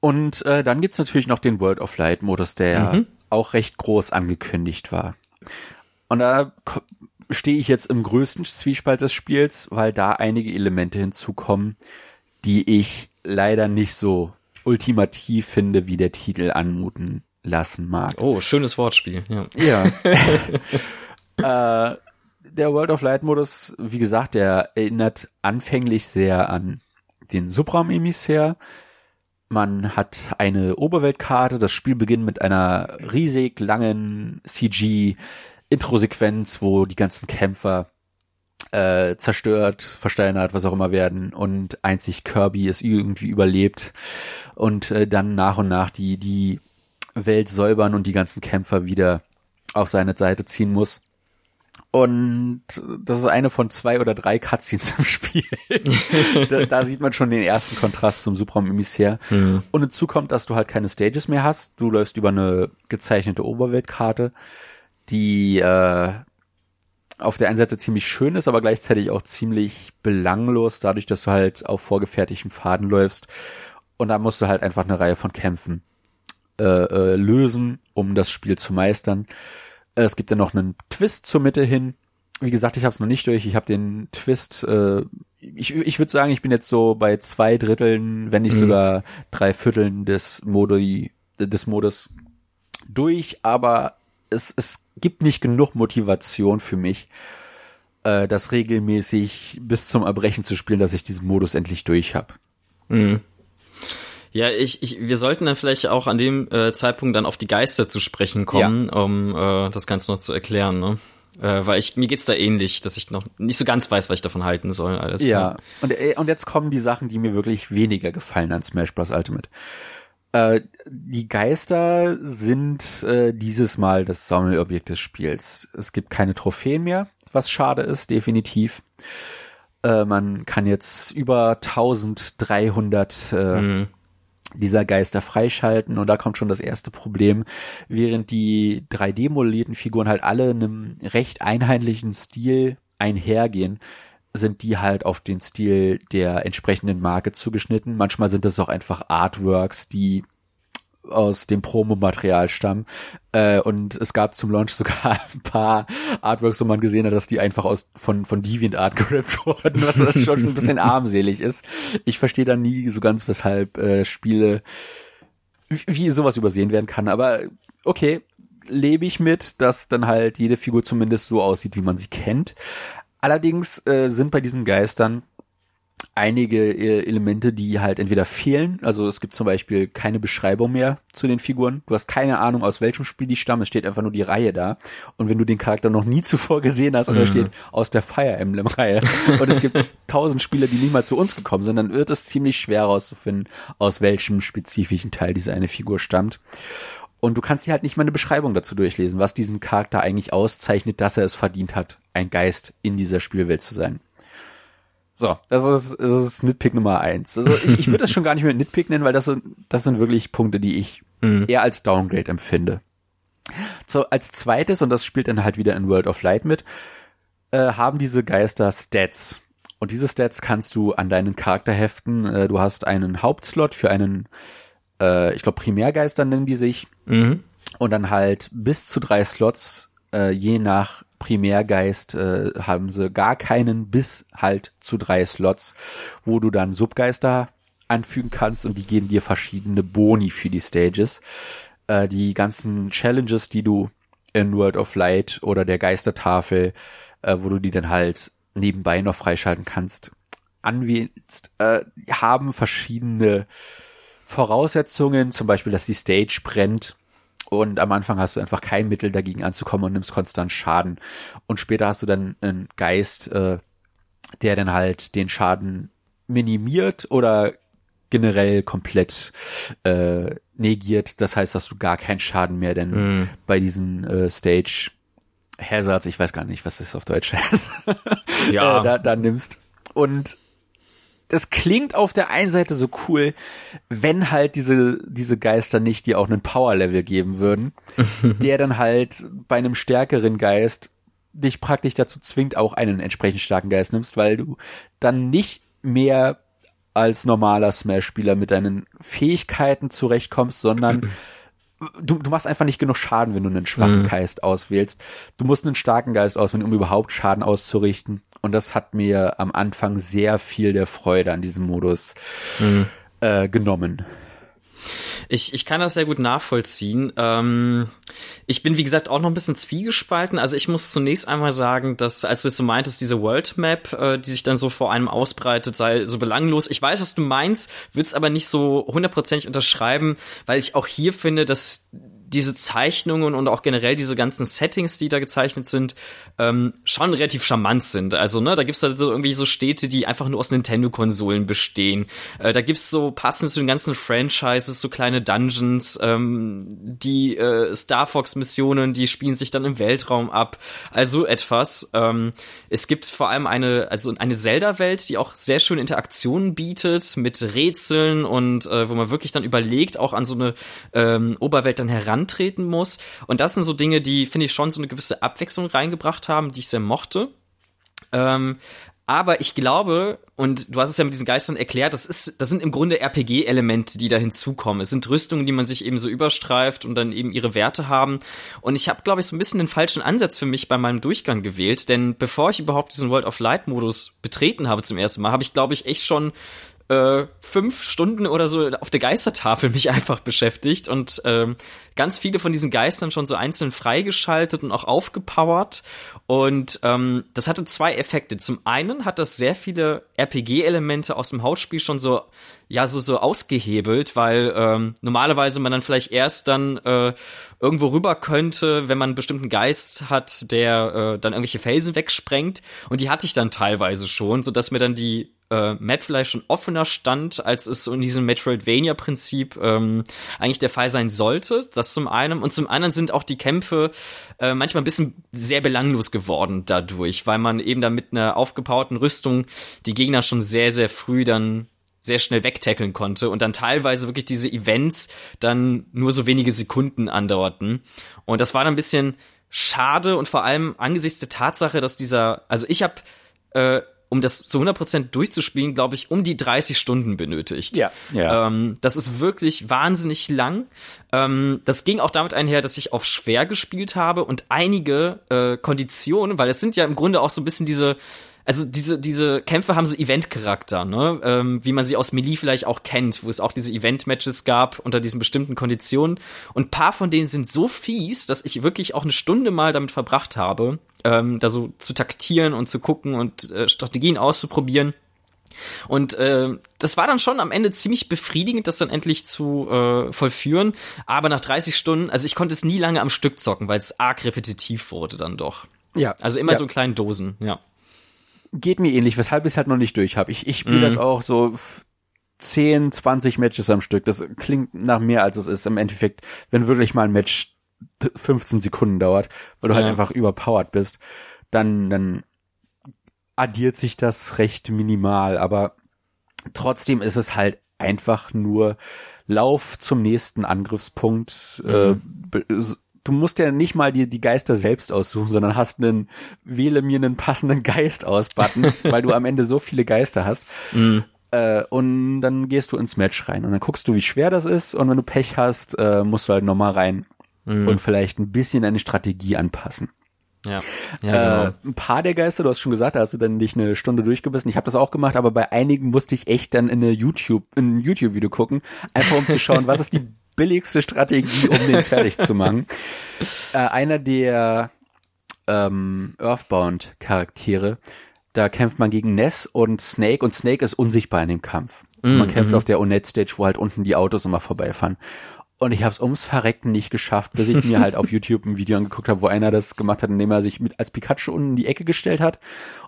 Und äh, dann gibt's natürlich noch den World of Light Modus, der Mhm. auch recht groß angekündigt war. Und da stehe ich jetzt im größten Zwiespalt des Spiels, weil da einige Elemente hinzukommen, die ich leider nicht so ultimativ finde, wie der Titel anmuten lassen mag. Oh, schönes Wortspiel, ja. Ja. äh, der World of Light Modus, wie gesagt, der erinnert anfänglich sehr an den Subraum-Emissär. Man hat eine Oberweltkarte. Das Spiel beginnt mit einer riesig langen CG-Intro-Sequenz, wo die ganzen Kämpfer äh, zerstört, versteinert, was auch immer werden und einzig Kirby es irgendwie überlebt und äh, dann nach und nach die die Welt säubern und die ganzen Kämpfer wieder auf seine Seite ziehen muss. Und das ist eine von zwei oder drei Cutscenes im Spiel. da, da sieht man schon den ersten Kontrast zum Subraum-Emissär. Mhm. Und hinzu kommt, dass du halt keine Stages mehr hast. Du läufst über eine gezeichnete Oberweltkarte, die äh, auf der einen Seite ziemlich schön ist, aber gleichzeitig auch ziemlich belanglos, dadurch, dass du halt auf vorgefertigten Pfaden läufst. Und da musst du halt einfach eine Reihe von Kämpfen äh, äh, lösen, um das Spiel zu meistern. Es gibt ja noch einen Twist zur Mitte hin. Wie gesagt, ich habe es noch nicht durch. Ich habe den Twist. Äh, ich ich würde sagen, ich bin jetzt so bei zwei Dritteln, wenn nicht Mhm. sogar drei Vierteln des Modi des Modus durch. Aber es es gibt nicht genug Motivation für mich, äh, das regelmäßig bis zum Erbrechen zu spielen, dass ich diesen Modus endlich durch habe. Mhm. Ja, ich, ich, wir sollten dann vielleicht auch an dem äh, Zeitpunkt dann auf die Geister zu sprechen kommen, um äh, das Ganze noch zu erklären, ne? Äh, weil ich, mir geht's da ähnlich, dass ich noch nicht so ganz weiß, was ich davon halten soll. Alles, Ja, und, äh, und jetzt kommen die Sachen, die mir wirklich weniger gefallen an Smash Bros. Ultimate. Äh, die Geister sind äh, dieses Mal das Sammelobjekt des Spiels. Es gibt keine Trophäen mehr, was schade ist, definitiv. Äh, man kann jetzt über 1300 äh, mhm. Dieser Geister freischalten und da kommt schon das erste Problem. Während die 3D-modellierten Figuren halt alle in einem recht einheitlichen Stil einhergehen, sind die halt auf den Stil der entsprechenden Marke zugeschnitten. Manchmal sind es auch einfach Artworks, die aus dem Promomaterial stammen. Äh, und es gab zum Launch sogar ein paar Artworks, wo man gesehen hat, dass die einfach aus von von DeviantArt gerippt wurden, was schon ein bisschen armselig ist. Ich verstehe dann nie so ganz, weshalb äh, Spiele wie sowas übersehen werden kann. Aber okay, lebe ich mit, dass dann halt jede Figur zumindest so aussieht, wie man sie kennt. Allerdings äh, sind bei diesen Geistern einige äh, Elemente, die halt entweder fehlen, also es gibt zum Beispiel keine Beschreibung mehr zu den Figuren. Du hast keine Ahnung, aus welchem Spiel die stammen. Es steht einfach nur die Reihe da. Und wenn du den Charakter noch nie zuvor gesehen hast, und mhm. da steht aus der Fire Emblem Reihe, und es gibt tausend Spieler, die nicht mal zu uns gekommen sind, dann wird es ziemlich schwer herauszufinden, aus welchem spezifischen Teil diese eine Figur stammt. Und du kannst dir halt nicht mal eine Beschreibung dazu durchlesen, was diesen Charakter eigentlich auszeichnet, dass er es verdient hat, ein Geist in dieser Spielwelt zu sein. So, das ist, das ist Nitpick Nummer eins. Also ich, ich würde das schon gar nicht mehr Nitpick nennen, weil das sind, das sind wirklich Punkte, die ich mhm. eher als Downgrade empfinde. So, als zweites, und das spielt dann halt wieder in World of Light mit, äh, haben diese Geister Stats. Und diese Stats kannst du an deinen Charakter heften. Äh, du hast einen Hauptslot für einen äh, ich glaube Primärgeister nennen die sich. Mhm. Und dann halt bis zu drei Slots, äh, je nach Primärgeist äh, haben sie gar keinen bis halt zu drei Slots, wo du dann Subgeister anfügen kannst und die geben dir verschiedene Boni für die Stages. Äh, die ganzen Challenges, die du in World of Light oder der Geistertafel, äh, wo du die dann halt nebenbei noch freischalten kannst, anwählst, äh, haben verschiedene Voraussetzungen, zum Beispiel, dass die Stage brennt und am Anfang hast du einfach kein Mittel dagegen anzukommen und nimmst konstant Schaden. Und später hast du dann einen Geist, äh, der dann halt den Schaden minimiert oder generell komplett äh, negiert. Das heißt, dass du gar keinen Schaden mehr denn mm. bei diesen äh, Stage Hazards, ich weiß gar nicht, was das auf Deutsch heißt, ja. äh, da, da nimmst. Und das klingt auf der einen Seite so cool, wenn halt diese, diese Geister nicht dir auch einen Power-Level geben würden, der dann halt bei einem stärkeren Geist dich praktisch dazu zwingt, auch einen entsprechend starken Geist nimmst, weil du dann nicht mehr als normaler Smash-Spieler mit deinen Fähigkeiten zurechtkommst, sondern du, du machst einfach nicht genug Schaden, wenn du einen schwachen mhm. Geist auswählst. Du musst einen starken Geist auswählen, um überhaupt Schaden auszurichten. Und das hat mir am Anfang sehr viel der Freude an diesem Modus mhm. äh, genommen. Ich, ich kann das sehr gut nachvollziehen. Ähm, ich bin, wie gesagt, auch noch ein bisschen zwiegespalten. Also ich muss zunächst einmal sagen, dass, als du es so meintest, diese World Map, äh, die sich dann so vor einem ausbreitet, sei so belanglos. Ich weiß, was du meinst, würde es aber nicht so hundertprozentig unterschreiben, weil ich auch hier finde, dass diese Zeichnungen und auch generell diese ganzen Settings, die da gezeichnet sind, ähm, schon relativ charmant sind. Also, ne, da gibt's da so irgendwie so Städte, die einfach nur aus Nintendo-Konsolen bestehen. Äh, da gibt's so passend zu den ganzen Franchises so kleine Dungeons, ähm, die äh, Star Fox-Missionen, die spielen sich dann im Weltraum ab. Also etwas. Ähm, es gibt vor allem eine, also eine Zelda-Welt, die auch sehr schöne Interaktionen bietet mit Rätseln und äh, wo man wirklich dann überlegt, auch an so eine ähm, Oberwelt dann heran antreten muss. Und das sind so Dinge, die, finde ich, schon so eine gewisse Abwechslung reingebracht haben, die ich sehr mochte. Ähm, aber ich glaube, und du hast es ja mit diesen Geistern erklärt, das ist, das sind im Grunde RPG-Elemente, die da hinzukommen. Es sind Rüstungen, die man sich eben so überstreift und dann eben ihre Werte haben. Und ich habe, glaube ich, so ein bisschen den falschen Ansatz für mich bei meinem Durchgang gewählt, denn bevor ich überhaupt diesen World of Light-Modus betreten habe zum ersten Mal, habe ich, glaube ich, echt schon äh, fünf Stunden oder so auf der Geistertafel mich einfach beschäftigt und ähm, ganz viele von diesen Geistern schon so einzeln freigeschaltet und auch aufgepowert. Und ähm, das hatte zwei Effekte. Zum einen hat das sehr viele RPG-Elemente aus dem Hauptspiel schon so ja so so ausgehebelt, weil ähm, normalerweise man dann vielleicht erst dann äh, irgendwo rüber könnte, wenn man einen bestimmten Geist hat, der äh, dann irgendwelche Felsen wegsprengt. Und die hatte ich dann teilweise schon, so dass mir dann die äh, Map vielleicht schon offener stand, als es so in diesem Metroidvania-Prinzip ähm, eigentlich der Fall sein sollte. Das zum einen. Und zum anderen sind auch die Kämpfe äh, manchmal ein bisschen sehr belanglos geworden dadurch, weil man eben da mit einer aufgebauten Rüstung die Gegner schon sehr, sehr früh dann sehr schnell wegtackeln konnte und dann teilweise wirklich diese Events dann nur so wenige Sekunden andauerten. Und das war dann ein bisschen schade und vor allem angesichts der Tatsache, dass dieser, also ich habe äh, um das zu 100% durchzuspielen, glaube ich, um die 30 Stunden benötigt. Ja. ja. Ähm, das ist wirklich wahnsinnig lang. Ähm, das ging auch damit einher, dass ich auf schwer gespielt habe und einige äh, Konditionen, weil es sind ja im Grunde auch so ein bisschen diese also diese, diese Kämpfe haben so Event-Charakter, ne? Ähm, wie man sie aus Melee vielleicht auch kennt, wo es auch diese Event-Matches gab unter diesen bestimmten Konditionen. Und paar von denen sind so fies, dass ich wirklich auch eine Stunde mal damit verbracht habe, ähm, da so zu taktieren und zu gucken und äh, Strategien auszuprobieren. Und äh, das war dann schon am Ende ziemlich befriedigend, das dann endlich zu äh, vollführen. Aber nach 30 Stunden, also ich konnte es nie lange am Stück zocken, weil es arg repetitiv wurde dann doch. Ja. Also immer ja. so in kleinen Dosen, ja geht mir ähnlich, weshalb ich es halt noch nicht durch habe. Ich, ich spiele mhm. das auch so 10, 20 Matches am Stück. Das klingt nach mehr, als es ist. Im Endeffekt, wenn wirklich mal ein Match 15 Sekunden dauert, weil du halt ja. halt einfach überpowered bist, dann, dann addiert sich das recht minimal, aber trotzdem ist es halt einfach nur Lauf zum nächsten Angriffspunkt, mhm. äh, du musst ja nicht mal dir die Geister selbst aussuchen, sondern hast einen, wähle mir einen passenden Geist aus Button, weil du am Ende so viele Geister hast. Mhm. Äh, und dann gehst du ins Match rein und dann guckst du, wie schwer das ist und wenn du Pech hast, äh, musst du halt nochmal rein mhm. und vielleicht ein bisschen deine Strategie anpassen. Ja. ja äh, genau. ein paar der Geister, du hast schon gesagt, da hast du dann dich eine Stunde durchgebissen. Ich habe das auch gemacht, aber bei einigen musste ich echt dann in eine YouTube, in ein YouTube-Video gucken, einfach um zu schauen, was ist die billigste Strategie, um den fertig zu machen. Äh, einer der ähm, Earthbound-Charaktere, da kämpft man gegen Ness und Snake und Snake ist unsichtbar in dem Kampf. Mm, man kämpft mm. auf der Onet-Stage, wo halt unten die Autos immer vorbeifahren. Und ich habe es ums Verrecken nicht geschafft, bis ich mir halt auf YouTube ein Video angeguckt habe, wo einer das gemacht hat, indem er sich mit als Pikachu unten in die Ecke gestellt hat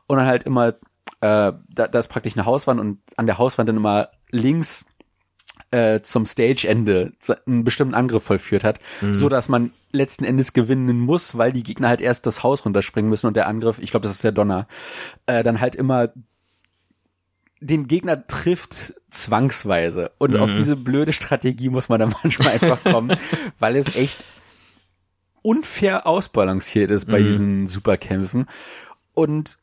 und dann halt immer, äh, da, da ist praktisch eine Hauswand und an der Hauswand dann immer links äh, zum Stage-Ende einen bestimmten Angriff vollführt hat, mhm. so dass man letzten Endes gewinnen muss, weil die Gegner halt erst das Haus runterspringen müssen und der Angriff, ich glaube, das ist der Donner, äh, dann halt immer den Gegner trifft zwangsweise. Und mhm. auf diese blöde Strategie muss man dann manchmal einfach kommen, weil es echt unfair ausbalanciert ist bei mhm. diesen Superkämpfen. Und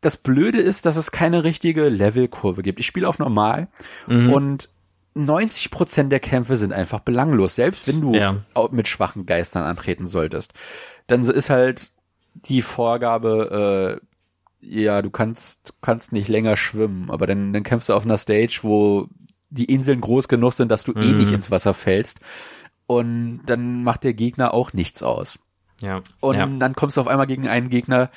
das Blöde ist, dass es keine richtige Levelkurve gibt. Ich spiele auf normal mhm. und 90 Prozent der Kämpfe sind einfach belanglos, selbst wenn du ja. mit schwachen Geistern antreten solltest. Dann ist halt die Vorgabe, äh, ja, du kannst, kannst nicht länger schwimmen, aber dann, dann kämpfst du auf einer Stage, wo die Inseln groß genug sind, dass du mhm. eh nicht mhm. ins Wasser fällst. Und dann macht der Gegner auch nichts aus. Ja. Und ja. dann kommst du auf einmal gegen einen Gegner,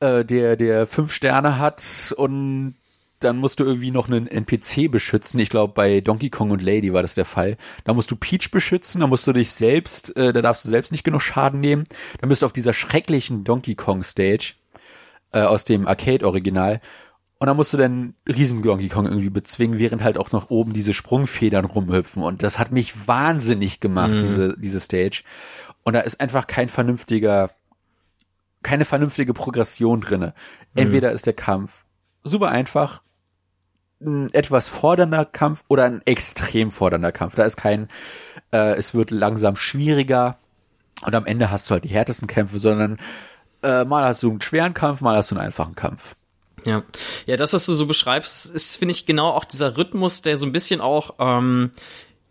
äh, der, der fünf Sterne hat und dann musst du irgendwie noch einen NPC beschützen. Ich glaube, bei Donkey Kong und Lady war das der Fall. Da musst du Peach beschützen, da musst du dich selbst, äh, da darfst du selbst nicht genug Schaden nehmen. Dann bist du auf dieser schrecklichen Donkey Kong Stage äh, aus dem Arcade-Original. Und dann musst du dann riesen Donkey Kong irgendwie bezwingen, während halt auch noch oben diese Sprungfedern rumhüpfen. Und das hat mich wahnsinnig gemacht, mhm. diese, diese Stage. Und da ist einfach kein vernünftiger, keine vernünftige Progression drinne. Entweder mhm. ist der Kampf super einfach, ein etwas fordernder Kampf oder ein extrem fordernder Kampf. Da ist kein, äh, es wird langsam schwieriger und am Ende hast du halt die härtesten Kämpfe, sondern äh, mal hast du einen schweren Kampf, mal hast du einen einfachen Kampf. Ja, ja, das, was du so beschreibst, ist, finde ich, genau auch dieser Rhythmus, der so ein bisschen auch ähm,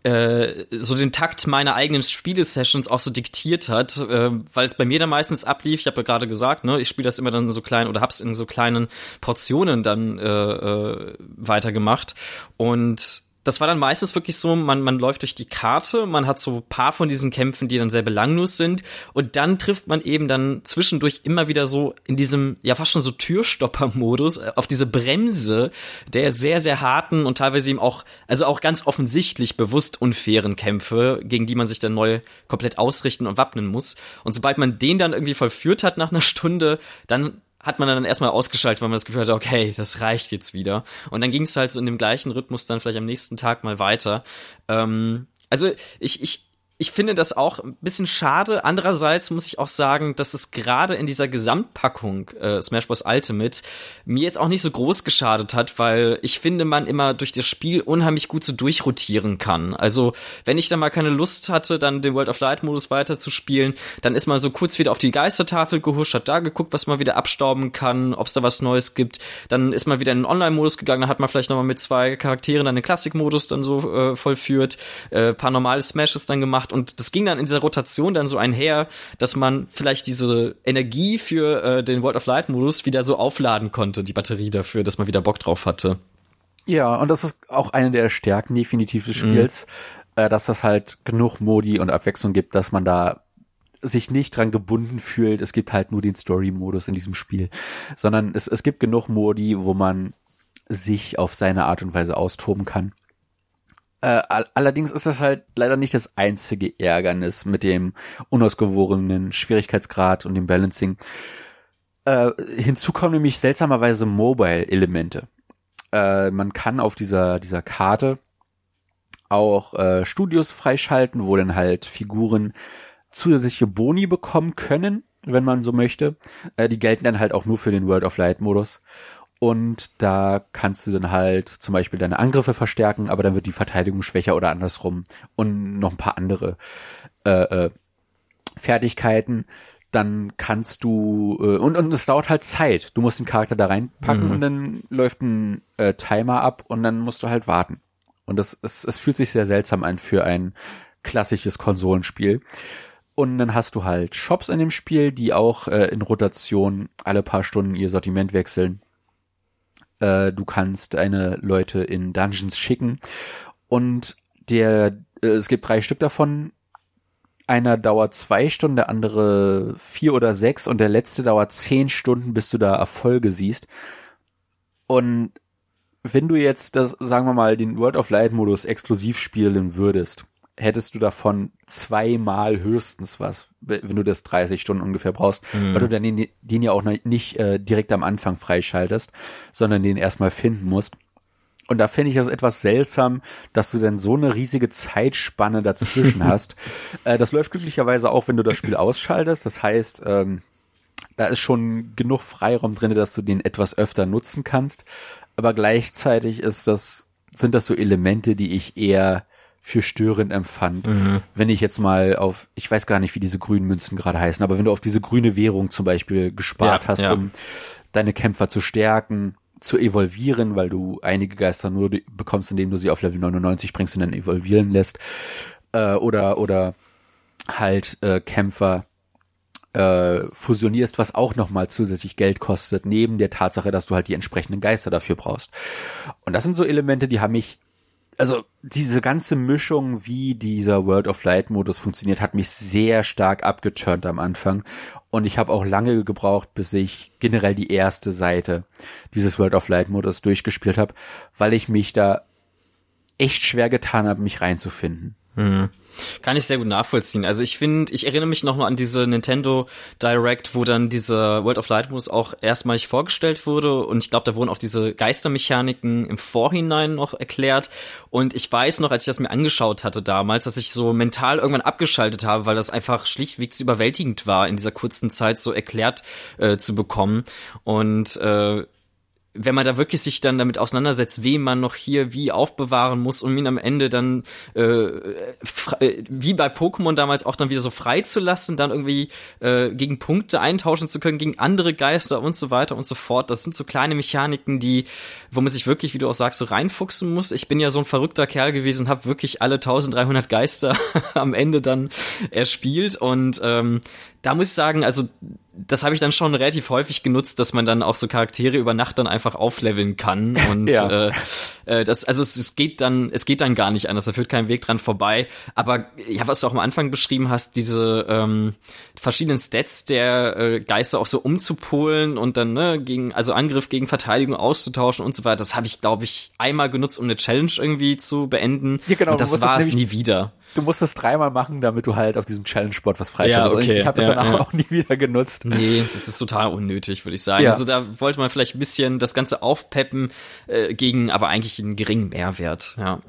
äh, so den Takt meiner eigenen Spielesessions auch so diktiert hat, äh, weil es bei mir dann meistens ablief. Ich habe ja gerade gesagt, ne, ich spiele das immer dann so klein oder hab's in so kleinen Portionen dann äh, äh, weitergemacht und das war dann meistens wirklich so, man, man läuft durch die Karte, man hat so paar von diesen Kämpfen, die dann sehr belanglos sind und dann trifft man eben dann zwischendurch immer wieder so in diesem, ja fast schon so Türstopper-Modus äh, auf diese Bremse der sehr, sehr harten und teilweise eben auch, also auch ganz offensichtlich bewusst unfairen Kämpfe, gegen die man sich dann neu komplett ausrichten und wappnen muss. Und sobald man den dann irgendwie vollführt hat nach einer Stunde, dann hat man dann erstmal ausgeschaltet, weil man das Gefühl hatte, okay, das reicht jetzt wieder. Und dann ging es halt so in dem gleichen Rhythmus dann vielleicht am nächsten Tag mal weiter. Ähm, also ich, ich, ich finde das auch ein bisschen schade. Andererseits muss ich auch sagen, dass es gerade in dieser Gesamtpackung äh, Smash Bros. Ultimate mir jetzt auch nicht so groß geschadet hat, weil ich finde, man immer durch das Spiel unheimlich gut so durchrotieren kann. Also, wenn ich dann mal keine Lust hatte, dann den World of Light Modus weiterzuspielen, dann ist man so kurz wieder auf die Geistertafel gehuscht, hat da geguckt, was man wieder abstauben kann, ob es da was Neues gibt. Dann ist man wieder in den Online-Modus gegangen, dann hat man vielleicht nochmal mit zwei Charakteren dann den Classic-Modus dann so äh, vollführt, äh, paar normale Smashes dann gemacht gemacht und das ging dann in dieser Rotation dann so einher, dass man vielleicht diese Energie für äh, den World of Light Modus wieder so aufladen konnte, die Batterie dafür, dass man wieder Bock drauf hatte. Ja, und das ist auch eine der Stärken definitiv des mhm. Spiels, mhm. äh, dass das halt genug Modi und Abwechslung gibt, dass man da sich nicht dran gebunden fühlt, es gibt halt nur den Story-Modus in diesem Spiel, sondern es, es gibt genug Modi, wo man sich auf seine Art und Weise austoben kann. Äh, allerdings ist das halt leider nicht das einzige Ärgernis mit dem unausgewogenen Schwierigkeitsgrad und dem Balancing. Äh, hinzu kommen nämlich seltsamerweise Mobile-Elemente. Äh, man kann auf dieser, dieser Karte auch äh, Studios freischalten, wo dann halt Figuren zusätzliche Boni bekommen können, wenn man so möchte. Äh, die gelten dann halt auch nur für den World of Light Modus. Und da kannst du dann halt zum Beispiel deine Angriffe verstärken, aber dann wird die Verteidigung schwächer oder andersrum. Und noch ein paar andere äh, äh, Fertigkeiten. Dann kannst du äh, und und es dauert halt Zeit. Du musst den Charakter da reinpacken mhm. und dann läuft ein äh, Timer ab und dann musst du halt warten. Und das es, es fühlt sich sehr seltsam an für ein klassisches Konsolenspiel. Und dann hast du halt Shops in dem Spiel, die auch äh, in Rotation alle paar Stunden ihr Sortiment wechseln. Äh, du kannst deine Leute in Dungeons schicken und der äh, es gibt drei Stück davon. Einer dauert zwei Stunden, der andere vier oder sechs und der letzte dauert zehn Stunden, bis du da Erfolge siehst. Und wenn du jetzt das, sagen wir mal, den World of Light Modus exklusiv spielen würdest, hättest du davon zweimal höchstens was, wenn du das 30 Stunden ungefähr brauchst, mhm. weil du dann den, den ja auch nicht äh, direkt am Anfang freischaltest, sondern den erstmal finden musst. Und da finde ich das etwas seltsam, dass du denn so eine riesige Zeitspanne dazwischen hast. Äh, das läuft glücklicherweise auch, wenn du das Spiel ausschaltest. Das heißt, ähm, da ist schon genug Freiraum drin, dass du den etwas öfter nutzen kannst. Aber gleichzeitig ist das, sind das so Elemente, die ich eher für störend empfand. Mhm. Wenn ich jetzt mal auf, ich weiß gar nicht, wie diese grünen Münzen gerade heißen, aber wenn du auf diese grüne Währung zum Beispiel gespart ja, hast, ja. um deine Kämpfer zu stärken, zu evolvieren, weil du einige Geister nur bekommst, indem du sie auf Level 99 bringst und dann evolvieren lässt, äh, oder oder halt äh, Kämpfer äh, fusionierst, was auch nochmal zusätzlich Geld kostet, neben der Tatsache, dass du halt die entsprechenden Geister dafür brauchst. Und das sind so Elemente, die haben mich also diese ganze Mischung, wie dieser World of Light Modus funktioniert, hat mich sehr stark abgeturnt am Anfang. Und ich habe auch lange gebraucht, bis ich generell die erste Seite dieses World of Light Modus durchgespielt habe, weil ich mich da echt schwer getan habe, mich reinzufinden. Mhm. Kann ich sehr gut nachvollziehen. Also ich finde, ich erinnere mich noch mal an diese Nintendo Direct, wo dann dieser World of Light Modus auch erstmalig vorgestellt wurde. Und ich glaube, da wurden auch diese Geistermechaniken im Vorhinein noch erklärt. Und ich weiß noch, als ich das mir angeschaut hatte damals, dass ich so mental irgendwann abgeschaltet habe, weil das einfach schlichtweg überwältigend war, in dieser kurzen Zeit so erklärt äh, zu bekommen. Und äh, wenn man da wirklich sich dann damit auseinandersetzt, wem man noch hier wie aufbewahren muss, um ihn am Ende dann äh, äh, wie bei Pokémon damals auch dann wieder so frei zu lassen, dann irgendwie äh, gegen Punkte eintauschen zu können, gegen andere Geister und so weiter und so fort. Das sind so kleine Mechaniken, die, wo man sich wirklich, wie du auch sagst, so reinfuchsen muss. Ich bin ja so ein verrückter Kerl gewesen, habe wirklich alle 1300 Geister am Ende dann erspielt und ähm, da muss ich sagen, also das habe ich dann schon relativ häufig genutzt, dass man dann auch so Charaktere über Nacht dann einfach aufleveln kann und ja. äh, äh, das also es, es geht dann es geht dann gar nicht anders, da führt kein Weg dran vorbei. Aber ja, was du auch am Anfang beschrieben hast, diese ähm, verschiedenen Stats der äh, Geister auch so umzupolen und dann ne gegen also Angriff gegen Verteidigung auszutauschen und so weiter, das habe ich glaube ich einmal genutzt, um eine Challenge irgendwie zu beenden. Ja, genau, und das war es nie wieder. Du musst das dreimal machen, damit du halt auf diesem Challenge-Board was freischaltest. Ja, okay. Ich, ich habe das ja, danach ja. auch nie wieder genutzt. Nee, das ist total unnötig, würde ich sagen. Ja. Also da wollte man vielleicht ein bisschen das Ganze aufpeppen äh, gegen aber eigentlich einen geringen Mehrwert. Ja.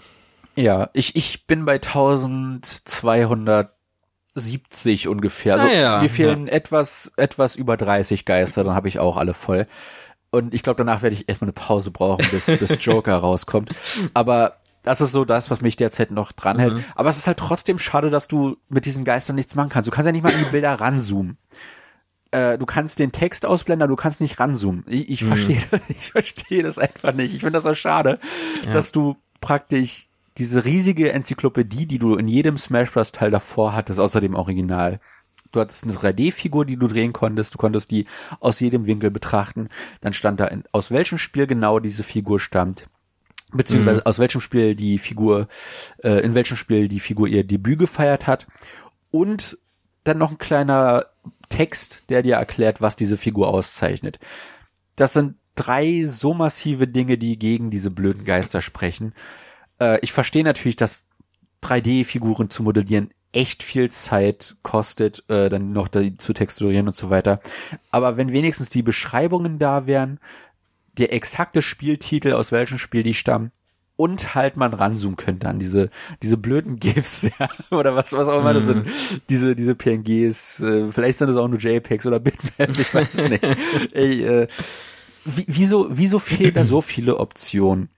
Ja, ich, ich bin bei 1270 ungefähr. Also Ah, ja, mir fehlen etwas, etwas über 30 Geister, dann habe ich auch alle voll. Und ich glaube, danach werde ich erstmal eine Pause brauchen, bis, bis Joker rauskommt. Aber das ist so das, was mich derzeit noch dranhält. Mhm. Aber es ist halt trotzdem schade, dass du mit diesen Geistern nichts machen kannst. Du kannst ja nicht mal in die Bilder ranzoomen. Äh, du kannst den Text ausblenden, du kannst nicht ranzoomen. Ich, ich verstehe, ich verstehe das einfach nicht. Ich finde das so schade, Ja. dass du praktisch diese riesige Enzyklopädie, die du in jedem Smash Bros. Teil davor hattest, außer dem Original. Du hattest eine 3D-Figur, die du drehen konntest. Du konntest die aus jedem Winkel betrachten. Dann stand da, in, aus welchem Spiel genau diese Figur stammt. Beziehungsweise aus welchem Spiel die Figur, äh, in welchem Spiel die Figur ihr Debüt gefeiert hat. Und dann noch ein kleiner Text, der dir erklärt, was diese Figur auszeichnet. Das sind drei so massive Dinge, die gegen diese blöden Geister sprechen. Äh, ich verstehe natürlich, dass 3D-Figuren zu modellieren echt viel Zeit kostet, äh, dann noch zu texturieren und so weiter. Aber wenn wenigstens die Beschreibungen da wären, der exakte Spieltitel, aus welchem Spiel die stammen, und halt man ranzoomen könnte an diese diese blöden GIFs ja, oder was was auch immer das sind. Diese diese PNGs äh, vielleicht sind das auch nur JPEGs oder Bitmaps ich weiß es nicht. Ey, äh, wie, wieso wieso fehlen da so viele Optionen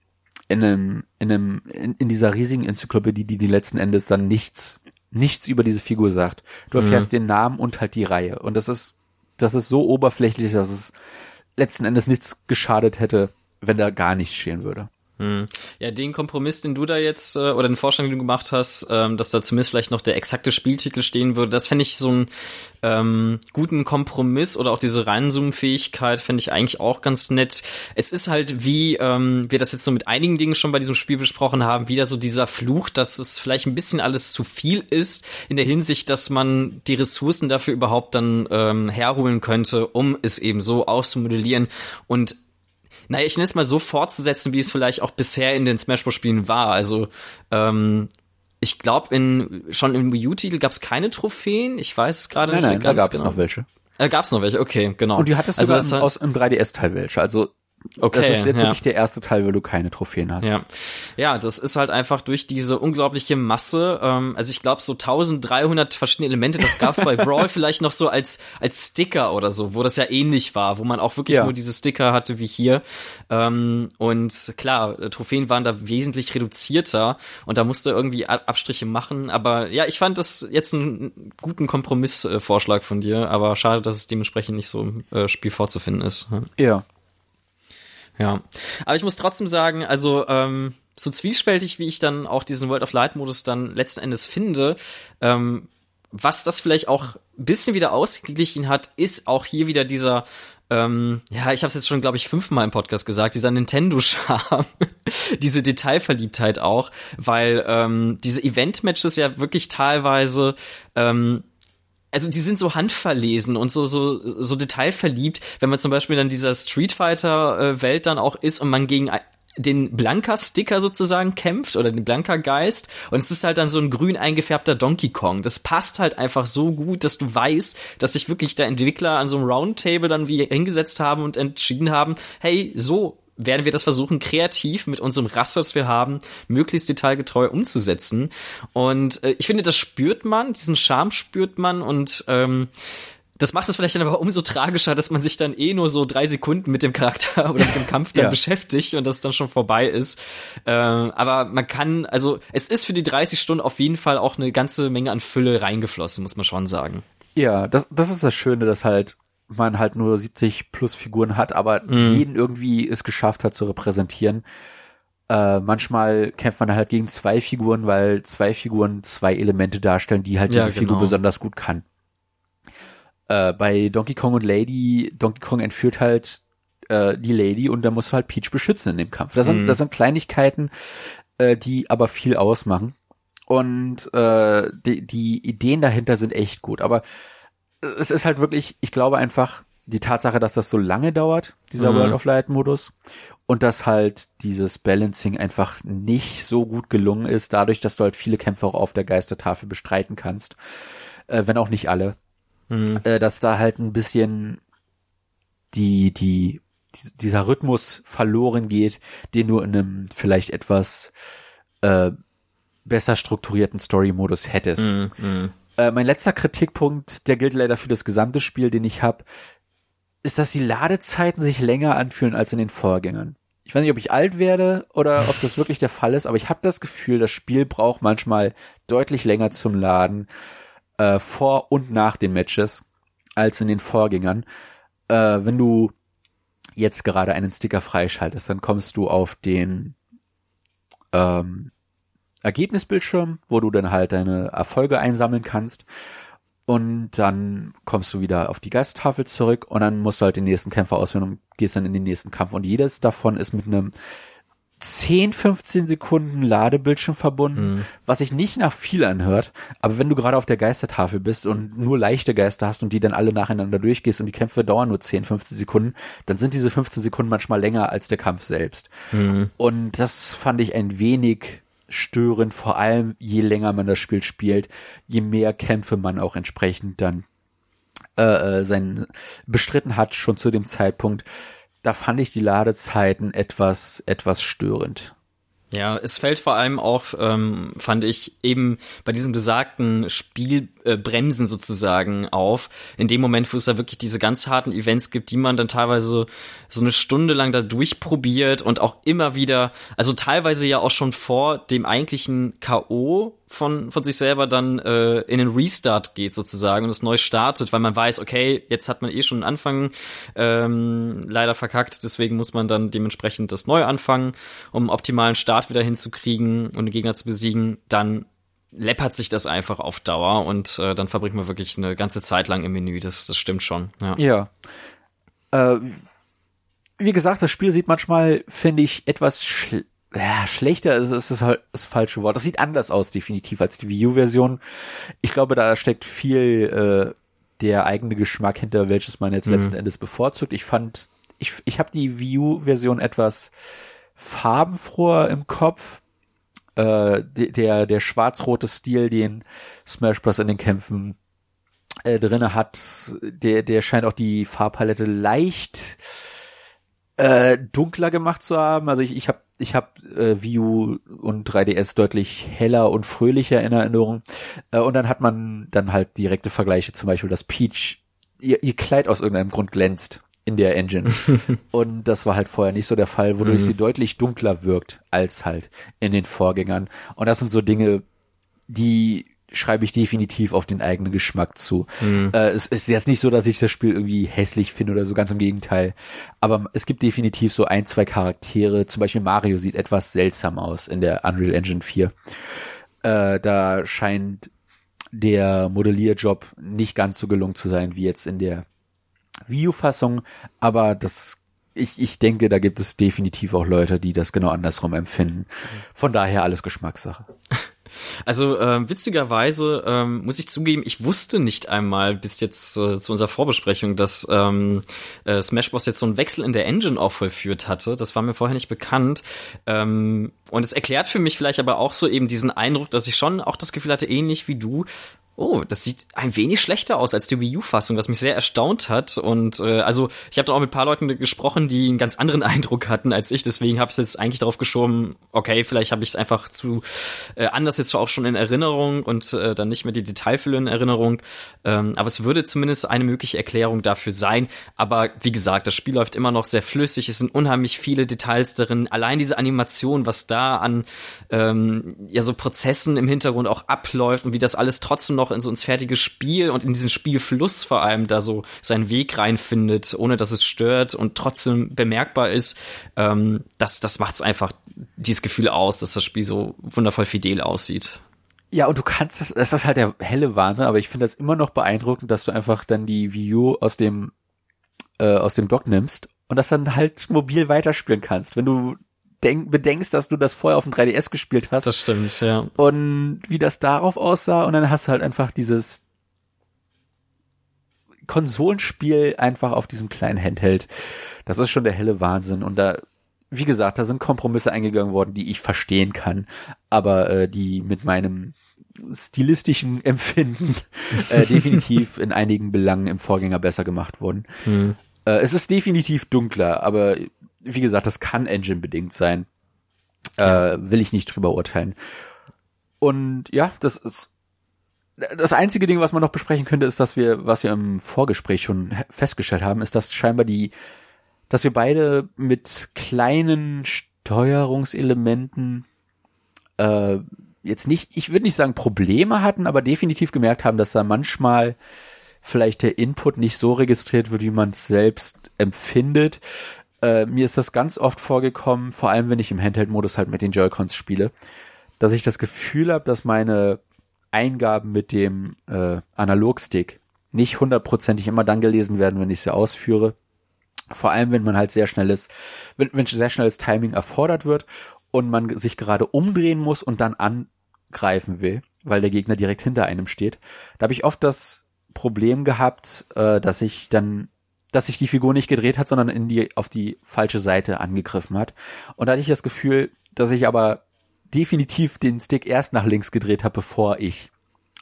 in einem in einem in, in dieser riesigen Enzyklopädie die die letzten Endes dann nichts nichts über diese Figur sagt? Du erfährst den Namen und halt die Reihe. Und das ist das ist so oberflächlich dass es letzten Endes nichts geschadet hätte wenn da gar nichts stehen würde Hm. Ja, den Kompromiss, den du da jetzt, äh, oder den Vorschlag, den du gemacht hast, ähm, dass da zumindest vielleicht noch der exakte Spieltitel stehen würde, das fände ich so einen ähm, guten Kompromiss oder auch diese Reinzoom-Fähigkeit fände ich eigentlich auch ganz nett. Es ist halt, wie ähm, wir das jetzt so mit einigen Dingen schon bei diesem Spiel besprochen haben, wieder so dieser Fluch, dass es vielleicht ein bisschen alles zu viel ist, in der Hinsicht, dass man die Ressourcen dafür überhaupt dann ähm, herholen könnte, um es eben so auszumodellieren und naja, ich nenne es mal so fortzusetzen, wie es vielleicht auch bisher in den Smash Bros. Spielen war. Also, ähm, ich glaube, in schon im Wii U-Titel gab es keine Trophäen. Ich weiß es gerade nein nicht nein mehr da gab es genau. noch welche Äh, gab es noch welche? Okay, genau. Und die hattest du also sogar im, aus im 3DS-Teil welche. Also Okay, das ist jetzt ja. wirklich der erste Teil, wo du keine Trophäen hast. Ja, ja, das ist halt einfach durch diese unglaubliche Masse. Ähm, also ich glaube so 1300 verschiedene Elemente. Das gab's bei Brawl vielleicht noch so als als Sticker oder so, wo das ja ähnlich war, wo man auch wirklich Ja. nur diese Sticker hatte wie hier. Ähm, und klar, äh, Trophäen waren da wesentlich reduzierter und da musste irgendwie Abstriche machen. Aber ja, ich fand das jetzt einen guten Kompromissvorschlag von dir. Aber schade, dass es dementsprechend nicht so im äh, Spiel vorzufinden ist. Ja. Ja. Aber ich muss trotzdem sagen, also ähm, so zwiespältig, wie ich dann auch diesen World of Light Modus dann letzten Endes finde, ähm, was das vielleicht auch ein bisschen wieder ausgeglichen hat, ist auch hier wieder dieser ähm, ja, ich habe es jetzt schon, glaube ich, fünfmal im Podcast gesagt, dieser Nintendo-Charme, diese Detailverliebtheit auch, weil ähm, diese Event-Matches ja wirklich teilweise ähm, also die sind so handverlesen und so so so detailverliebt, wenn man zum Beispiel dann dieser Street Fighter äh, Welt dann auch ist und man gegen den Blanka-Sticker sozusagen kämpft oder den Blanka-Geist und es ist halt dann so ein grün eingefärbter Donkey Kong. Das passt halt einfach so gut, dass du weißt, dass sich wirklich der Entwickler an so einem Roundtable dann wie hingesetzt haben und entschieden haben, hey, so werden wir das versuchen, kreativ mit unserem Raster, das wir haben, möglichst detailgetreu umzusetzen. Und äh, ich finde, das spürt man, diesen Charme spürt man und ähm, das macht es vielleicht dann aber umso tragischer, dass man sich dann eh nur so drei Sekunden mit dem Charakter oder mit dem Kampf dann Ja. beschäftigt und das dann schon vorbei ist. Äh, aber man kann, also es ist für die 30 Stunden auf jeden Fall auch eine ganze Menge an Fülle reingeflossen, muss man schon sagen. Ja, das, das ist das Schöne, dass halt man halt nur 70 plus Figuren hat, aber jeden irgendwie es geschafft hat zu repräsentieren. Äh, manchmal kämpft man halt gegen zwei Figuren, weil zwei Figuren zwei Elemente darstellen, die halt Ja, diese Figur genau. besonders gut kann. Äh, bei Donkey Kong und Lady, Donkey Kong entführt halt äh, die Lady und da musst du halt Peach beschützen in dem Kampf. Das sind, Mhm. das sind Kleinigkeiten, äh, die aber viel ausmachen. Und äh, die, die Ideen dahinter sind echt gut. Aber es ist halt wirklich, ich glaube einfach, die Tatsache, dass das so lange dauert, dieser mhm. World of Light Modus, und dass halt dieses Balancing einfach nicht so gut gelungen ist, dadurch, dass du halt viele Kämpfe auch auf der Geistertafel bestreiten kannst, äh, wenn auch nicht alle, mhm. äh, dass da halt ein bisschen die, die, die, dieser Rhythmus verloren geht, den du in einem vielleicht etwas äh, besser strukturierten Story-Modus hättest. Mhm. mhm. Äh, mein letzter Kritikpunkt, der gilt leider für das gesamte Spiel, den ich habe, ist, dass die Ladezeiten sich länger anfühlen als in den Vorgängern. Ich weiß nicht, ob ich alt werde oder ob das wirklich der Fall ist, aber ich habe das Gefühl, das Spiel braucht manchmal deutlich länger zum Laden äh, vor und nach den Matches als in den Vorgängern. Äh, wenn du jetzt gerade einen Sticker freischaltest, dann kommst du auf den ähm, Ergebnisbildschirm, wo du dann halt deine Erfolge einsammeln kannst und dann kommst du wieder auf die Geisttafel zurück und dann musst du halt den nächsten Kämpfer auswählen und gehst dann in den nächsten Kampf. Und jedes davon ist mit einem 10, 15 Sekunden Ladebildschirm verbunden, mhm. was sich nicht nach viel anhört, aber wenn du gerade auf der Geistertafel bist und nur leichte Geister hast und die dann alle nacheinander durchgehst und die Kämpfe dauern nur 10, 15 Sekunden, dann sind diese 15 Sekunden manchmal länger als der Kampf selbst. Mhm. Und das fand ich ein wenig störend, vor allem je länger man das Spiel spielt, je mehr Kämpfe man auch entsprechend dann äh, äh, sein bestritten hat, schon zu dem Zeitpunkt. Da fand ich die Ladezeiten etwas, etwas störend. Ja, es fällt vor allem auch, ähm, fand ich, eben bei diesem besagten Spielbremsen äh, sozusagen auf. In dem Moment, wo es da wirklich diese ganz harten Events gibt, die man dann teilweise so eine Stunde lang da durchprobiert und auch immer wieder, also teilweise ja auch schon vor dem eigentlichen K.O von, von sich selber dann äh, in den Restart geht sozusagen und es neu startet, weil man weiß, okay, jetzt hat man eh schon einen Anfang ähm, leider verkackt, deswegen muss man dann dementsprechend das neu anfangen, um einen optimalen Start wieder hinzukriegen und den Gegner zu besiegen, dann läppert sich das einfach auf Dauer und äh, dann verbringt man wirklich eine ganze Zeit lang im Menü, das, das stimmt schon. Ja. ja. Äh, wie gesagt, das Spiel sieht manchmal, finde ich, etwas schl ja, schlechter ist, ist das halt das falsche Wort. Das sieht anders aus, definitiv, als die Wii U-Version. Ich glaube, da steckt viel äh, der eigene Geschmack hinter, welches man jetzt mhm. letzten Endes bevorzugt. Ich fand, ich, ich habe die Wii U-Version etwas farbenfroher im Kopf. Äh, der, der schwarz-rote Stil, den Smash Bros. in den Kämpfen äh, drinne hat, der, der scheint auch die Farbpalette leicht äh, dunkler gemacht zu haben. Also ich, ich habe ich hab, äh, Wii U und 3DS deutlich heller und fröhlicher in Erinnerung. Äh, und dann hat man dann halt direkte Vergleiche, zum Beispiel, dass Peach ihr, ihr Kleid aus irgendeinem Grund glänzt in der Engine. und das war halt vorher nicht so der Fall, wodurch mhm. sie deutlich dunkler wirkt als halt in den Vorgängern. Und das sind so Dinge, die schreibe ich definitiv auf den eigenen Geschmack zu. Mhm. Äh, es ist jetzt nicht so, dass ich das Spiel irgendwie hässlich finde oder so, ganz im Gegenteil. Aber es gibt definitiv so ein, zwei Charaktere. Zum Beispiel Mario sieht etwas seltsam aus in der Unreal Engine 4. Äh, da scheint der Modellierjob nicht ganz so gelungen zu sein wie jetzt in der Wii U-Fassung. Aber das ich, ich denke, da gibt es definitiv auch Leute, die das genau andersrum empfinden. Von daher alles Geschmackssache. Also äh, witzigerweise ähm, muss ich zugeben, ich wusste nicht einmal bis jetzt äh, zu unserer Vorbesprechung, dass ähm, äh, Smash Bros. jetzt so einen Wechsel in der Engine auch vollführt hatte. Das war mir vorher nicht bekannt. Ähm, und es erklärt für mich vielleicht aber auch so eben diesen Eindruck, dass ich schon auch das Gefühl hatte, ähnlich wie du, oh, das sieht ein wenig schlechter aus als die Wii U-Fassung, was mich sehr erstaunt hat. Und äh, also ich habe da auch mit ein paar Leuten gesprochen, die einen ganz anderen Eindruck hatten als ich. Deswegen habe ich jetzt eigentlich darauf geschoben, okay, vielleicht habe ich es einfach zu äh, anders jetzt auch schon in Erinnerung und äh, dann nicht mehr die Detailfülle in Erinnerung. Ähm, aber es würde zumindest eine mögliche Erklärung dafür sein. Aber wie gesagt, das Spiel läuft immer noch sehr flüssig. Es sind unheimlich viele Details darin. Allein diese Animation, was da an ähm, ja so Prozessen im Hintergrund auch abläuft und wie das alles trotzdem noch in so ins fertige Spiel und in diesen Spielfluss vor allem da so seinen Weg reinfindet, ohne dass es stört und trotzdem bemerkbar ist, ähm, das, das macht es einfach dieses Gefühl aus, dass das Spiel so wundervoll fidel aussieht. Ja, und du kannst das, das ist halt der helle Wahnsinn, aber ich finde das immer noch beeindruckend, dass du einfach dann die U aus dem, äh, aus dem Dock nimmst und das dann halt mobil weiterspielen kannst. Wenn du denk, bedenkst, dass du das vorher auf dem 3DS gespielt hast. Das stimmt, ja. Und wie das darauf aussah und dann hast du halt einfach dieses Konsolenspiel einfach auf diesem kleinen Handheld, das ist schon der helle Wahnsinn. Und da, wie gesagt, da sind Kompromisse eingegangen worden, die ich verstehen kann, aber äh, die mit meinem stilistischen Empfinden äh, definitiv in einigen Belangen im Vorgänger besser gemacht wurden. Mhm. Äh, es ist definitiv dunkler, aber wie gesagt, das kann Engine-bedingt sein. Äh, will ich nicht drüber urteilen. Und ja, das ist das einzige Ding, was man noch besprechen könnte, ist, dass wir, was wir im Vorgespräch schon festgestellt haben, ist, dass scheinbar die, dass wir beide mit kleinen Steuerungselementen äh, jetzt nicht, ich würde nicht sagen Probleme hatten, aber definitiv gemerkt haben, dass da manchmal vielleicht der Input nicht so registriert wird, wie man es selbst empfindet. Äh, mir ist das ganz oft vorgekommen, vor allem wenn ich im Handheld-Modus halt mit den Joy-Cons spiele, dass ich das Gefühl habe, dass meine Eingaben mit dem äh, Analogstick nicht hundertprozentig immer dann gelesen werden, wenn ich sie ausführe. Vor allem, wenn man halt sehr schnelles, wenn, wenn sehr schnelles Timing erfordert wird und man sich gerade umdrehen muss und dann angreifen will, weil der Gegner direkt hinter einem steht. Da habe ich oft das Problem gehabt, äh, dass ich dann dass sich die Figur nicht gedreht hat, sondern in die auf die falsche Seite angegriffen hat. Und da hatte ich das Gefühl, dass ich aber definitiv den Stick erst nach links gedreht habe, bevor ich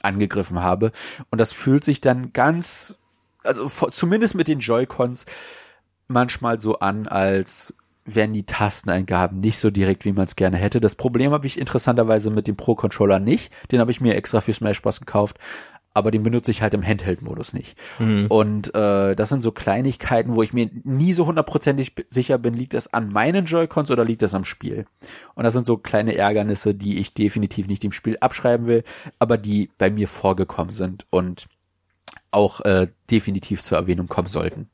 angegriffen habe. Und das fühlt sich dann ganz, also zumindest mit den Joy-Cons manchmal so an, als wären die Tasteneingaben nicht so direkt, wie man es gerne hätte. Das Problem habe ich interessanterweise mit dem Pro-Controller nicht. Den habe ich mir extra für Smash Bros. gekauft aber den benutze ich halt im Handheld-Modus nicht. Mhm. Und äh, das sind so Kleinigkeiten, wo ich mir nie so hundertprozentig sicher bin, liegt das an meinen Joy-Cons oder liegt das am Spiel? Und das sind so kleine Ärgernisse, die ich definitiv nicht dem Spiel abschreiben will, aber die bei mir vorgekommen sind und auch äh, definitiv zur Erwähnung kommen sollten.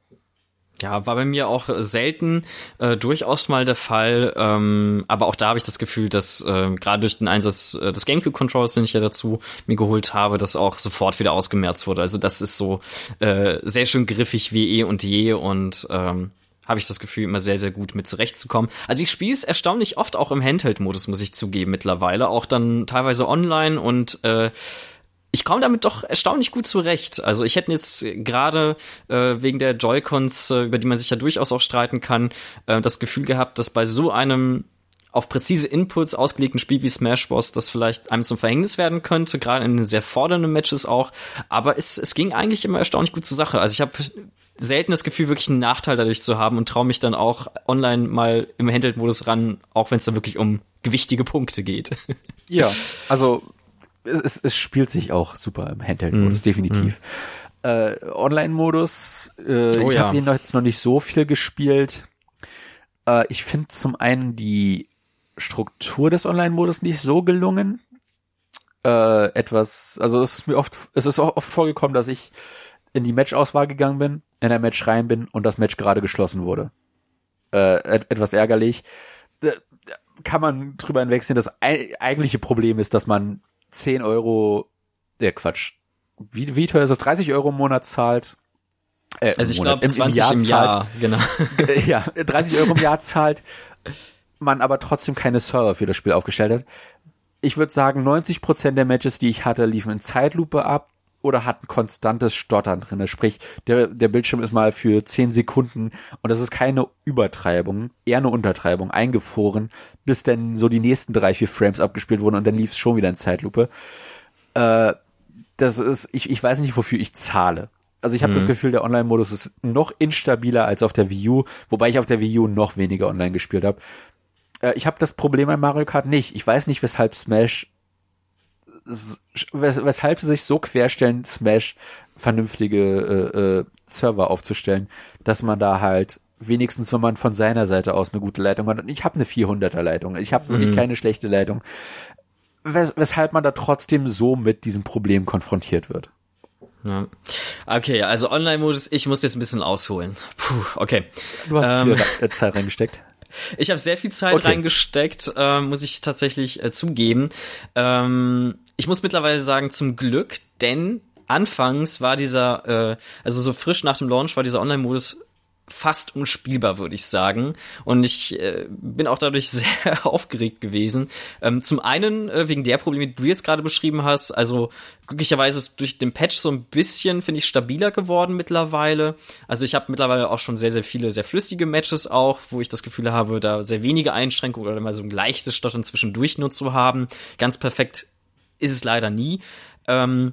Ja, war bei mir auch selten äh, durchaus mal der Fall. Ähm, aber auch da habe ich das Gefühl, dass äh, gerade durch den Einsatz äh, des GameCube-Controllers, den ich ja dazu mir geholt habe, das auch sofort wieder ausgemerzt wurde. Also das ist so äh, sehr schön griffig wie eh und je und ähm, habe ich das Gefühl, immer sehr, sehr gut mit zurechtzukommen. Also ich spiele es erstaunlich oft auch im Handheld-Modus, muss ich zugeben, mittlerweile. Auch dann teilweise online und äh, ich komme damit doch erstaunlich gut zurecht. Also ich hätte jetzt gerade äh, wegen der Joy-Cons, äh, über die man sich ja durchaus auch streiten kann, äh, das Gefühl gehabt, dass bei so einem auf präzise Inputs ausgelegten Spiel wie Smash Bros. das vielleicht einem zum Verhängnis werden könnte, gerade in sehr fordernden Matches auch. Aber es, es ging eigentlich immer erstaunlich gut zur Sache. Also ich habe selten das Gefühl, wirklich einen Nachteil dadurch zu haben und traue mich dann auch online mal im Handheld-Modus ran, auch wenn es da wirklich um gewichtige Punkte geht. Ja, also es, es spielt sich auch super im Handheld-Modus, mm, definitiv. Mm. Äh, Online-Modus, äh, oh, ich ja. habe den jetzt noch nicht so viel gespielt. Äh, ich finde zum einen die Struktur des Online-Modus nicht so gelungen. Äh, etwas, also es ist mir oft, es ist auch oft vorgekommen, dass ich in die Match-Auswahl gegangen bin, in ein Match rein bin und das Match gerade geschlossen wurde. Äh, et etwas ärgerlich. Da kann man drüber hinwegsehen. Das eigentliche Problem ist, dass man 10 Euro, der Quatsch. Wie, wie teuer ist das? 30 Euro im Monat zahlt. Äh, also ich glaube 20 im Jahr, im Jahr zahlt, genau. ja, 30 Euro im Jahr zahlt, man aber trotzdem keine Server für das Spiel aufgestellt hat. Ich würde sagen, 90 Prozent der Matches, die ich hatte, liefen in Zeitlupe ab oder hatten konstantes Stottern drin. Sprich, der, der Bildschirm ist mal für 10 Sekunden und das ist keine Übertreibung, eher eine Untertreibung, eingefroren, bis dann so die nächsten drei, vier Frames abgespielt wurden und dann lief es schon wieder in Zeitlupe. Äh, das ist, ich, ich weiß nicht, wofür ich zahle. Also ich habe mhm. das Gefühl, der Online-Modus ist noch instabiler als auf der Wii U, wobei ich auf der Wii U noch weniger online gespielt habe. Äh, ich habe das Problem bei Mario Kart nicht. Ich weiß nicht, weshalb Smash weshalb sie sich so querstellen, Smash vernünftige äh, äh, Server aufzustellen, dass man da halt wenigstens, wenn man von seiner Seite aus eine gute Leitung hat. Und ich habe eine 400er Leitung. Ich habe wirklich mhm. keine schlechte Leitung. Wes weshalb man da trotzdem so mit diesem Problem konfrontiert wird. Ja. Okay, also Online-Modus, ich muss jetzt ein bisschen ausholen. Puh, okay. Du hast ähm, viel Zeit reingesteckt. Ich habe sehr viel Zeit okay. reingesteckt, äh, muss ich tatsächlich äh, zugeben. Ähm, ich muss mittlerweile sagen, zum Glück, denn anfangs war dieser, äh, also so frisch nach dem Launch war dieser Online-Modus fast unspielbar, würde ich sagen. Und ich äh, bin auch dadurch sehr aufgeregt gewesen. Ähm, zum einen äh, wegen der Probleme, die du jetzt gerade beschrieben hast. Also glücklicherweise ist durch den Patch so ein bisschen, finde ich, stabiler geworden mittlerweile. Also ich habe mittlerweile auch schon sehr, sehr viele, sehr flüssige Matches auch, wo ich das Gefühl habe, da sehr wenige Einschränkungen oder mal so ein leichtes Stottern zwischendurch nur zu haben. Ganz perfekt ist es leider nie. Ähm,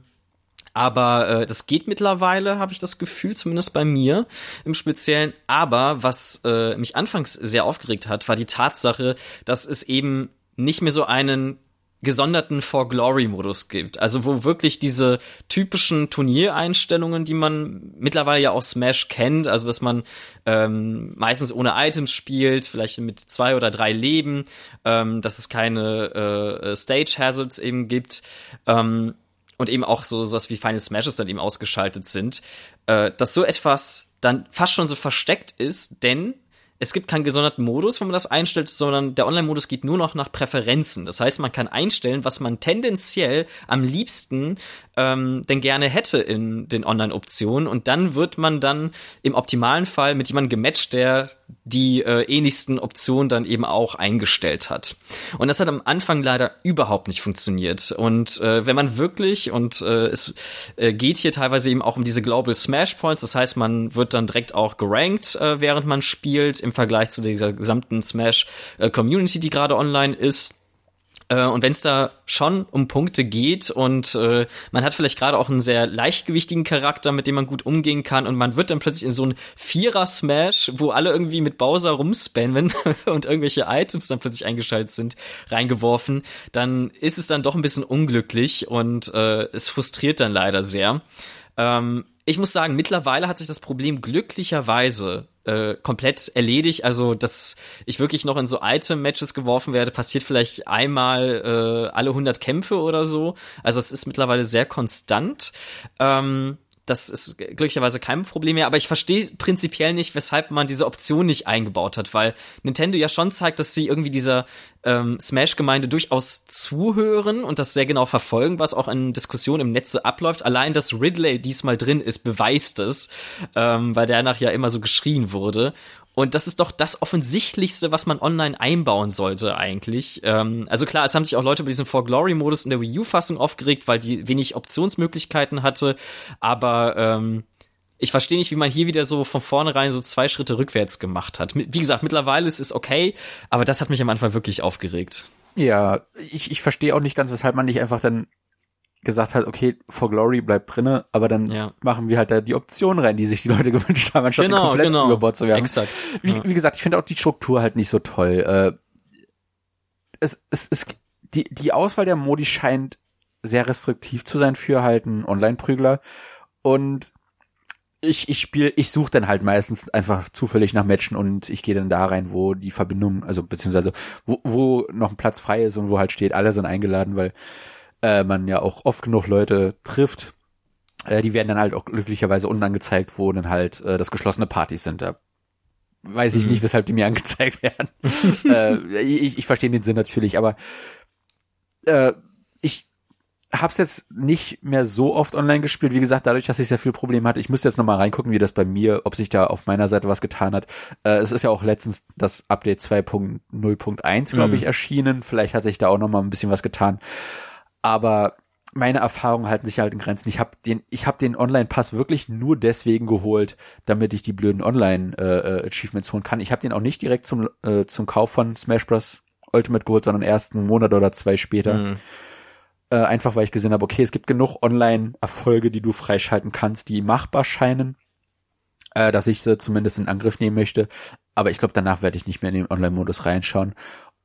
aber äh, das geht mittlerweile, habe ich das Gefühl, zumindest bei mir im Speziellen. Aber was äh, mich anfangs sehr aufgeregt hat, war die Tatsache, dass es eben nicht mehr so einen gesonderten For Glory Modus gibt. Also wo wirklich diese typischen Turniereinstellungen, die man mittlerweile ja auch Smash kennt, also dass man ähm, meistens ohne Items spielt, vielleicht mit zwei oder drei Leben, ähm, dass es keine äh, Stage Hazards eben gibt. Ähm, und eben auch so sowas wie Final Smashes dann eben ausgeschaltet sind, äh, dass so etwas dann fast schon so versteckt ist, denn es gibt keinen gesonderten Modus, wenn man das einstellt, sondern der Online-Modus geht nur noch nach Präferenzen. Das heißt, man kann einstellen, was man tendenziell am liebsten ähm, denn gerne hätte in den Online-Optionen und dann wird man dann im optimalen Fall mit jemandem gematcht, der die äh, ähnlichsten Optionen dann eben auch eingestellt hat. Und das hat am Anfang leider überhaupt nicht funktioniert. Und äh, wenn man wirklich, und äh, es äh, geht hier teilweise eben auch um diese Global Smash Points, das heißt, man wird dann direkt auch gerankt, äh, während man spielt, im Vergleich zu dieser gesamten Smash äh, Community, die gerade online ist und wenn es da schon um Punkte geht und äh, man hat vielleicht gerade auch einen sehr leichtgewichtigen Charakter, mit dem man gut umgehen kann und man wird dann plötzlich in so einen Vierer-Smash, wo alle irgendwie mit Bowser rumspannen und irgendwelche Items dann plötzlich eingeschaltet sind, reingeworfen, dann ist es dann doch ein bisschen unglücklich und äh, es frustriert dann leider sehr. Ähm, ich muss sagen, mittlerweile hat sich das Problem glücklicherweise äh, komplett erledigt. Also, dass ich wirklich noch in so Item-Matches geworfen werde, passiert vielleicht einmal äh, alle 100 Kämpfe oder so. Also, es ist mittlerweile sehr konstant. Ähm, das ist glücklicherweise kein Problem mehr, aber ich verstehe prinzipiell nicht, weshalb man diese Option nicht eingebaut hat, weil Nintendo ja schon zeigt, dass sie irgendwie dieser ähm, Smash-Gemeinde durchaus zuhören und das sehr genau verfolgen, was auch in Diskussionen im Netz so abläuft. Allein, dass Ridley diesmal drin ist, beweist es, ähm, weil der nachher ja immer so geschrien wurde. Und das ist doch das Offensichtlichste, was man online einbauen sollte eigentlich. Ähm, also klar, es haben sich auch Leute über diesen For Glory-Modus in der Wii U-Fassung aufgeregt, weil die wenig Optionsmöglichkeiten hatte. Aber ähm, ich verstehe nicht, wie man hier wieder so von vornherein so zwei Schritte rückwärts gemacht hat. Wie gesagt, mittlerweile ist es okay, aber das hat mich am Anfang wirklich aufgeregt. Ja, ich, ich verstehe auch nicht ganz, weshalb man nicht einfach dann gesagt hat, okay, For Glory bleibt drinne, aber dann ja. machen wir halt da die Option rein, die sich die Leute gewünscht haben, anstatt genau, komplett genau. über Bord zu werfen. Exakt. Wie, ja. wie gesagt, ich finde auch die Struktur halt nicht so toll. Äh, es, es, es, die, die Auswahl der Modi scheint sehr restriktiv zu sein für halt einen Online-Prügler und ich, ich spiele, ich suche dann halt meistens einfach zufällig nach Matchen und ich gehe dann da rein, wo die Verbindung, also beziehungsweise wo, wo noch ein Platz frei ist und wo halt steht, alle sind eingeladen, weil äh, man ja auch oft genug Leute trifft. Äh, die werden dann halt auch glücklicherweise unten angezeigt, wo dann halt äh, das geschlossene Partys sind. Da weiß ich mhm. nicht, weshalb die mir angezeigt werden. äh, ich, ich verstehe den Sinn natürlich, aber äh, ich hab's jetzt nicht mehr so oft online gespielt. Wie gesagt, dadurch, dass ich sehr viel Probleme hatte. Ich müsste jetzt nochmal reingucken, wie das bei mir, ob sich da auf meiner Seite was getan hat. Äh, es ist ja auch letztens das Update 2.0.1, glaube mhm. ich, erschienen. Vielleicht hat sich da auch nochmal ein bisschen was getan aber meine Erfahrungen halten sich halt in Grenzen. Ich habe den, ich habe den Online-Pass wirklich nur deswegen geholt, damit ich die blöden Online-Achievements äh, holen kann. Ich habe den auch nicht direkt zum äh, zum Kauf von Smash Bros. Ultimate geholt, sondern erst einen Monat oder zwei später. Mhm. Äh, einfach weil ich gesehen habe, okay, es gibt genug Online-Erfolge, die du freischalten kannst, die machbar scheinen, äh, dass ich sie zumindest in Angriff nehmen möchte. Aber ich glaube, danach werde ich nicht mehr in den Online-Modus reinschauen.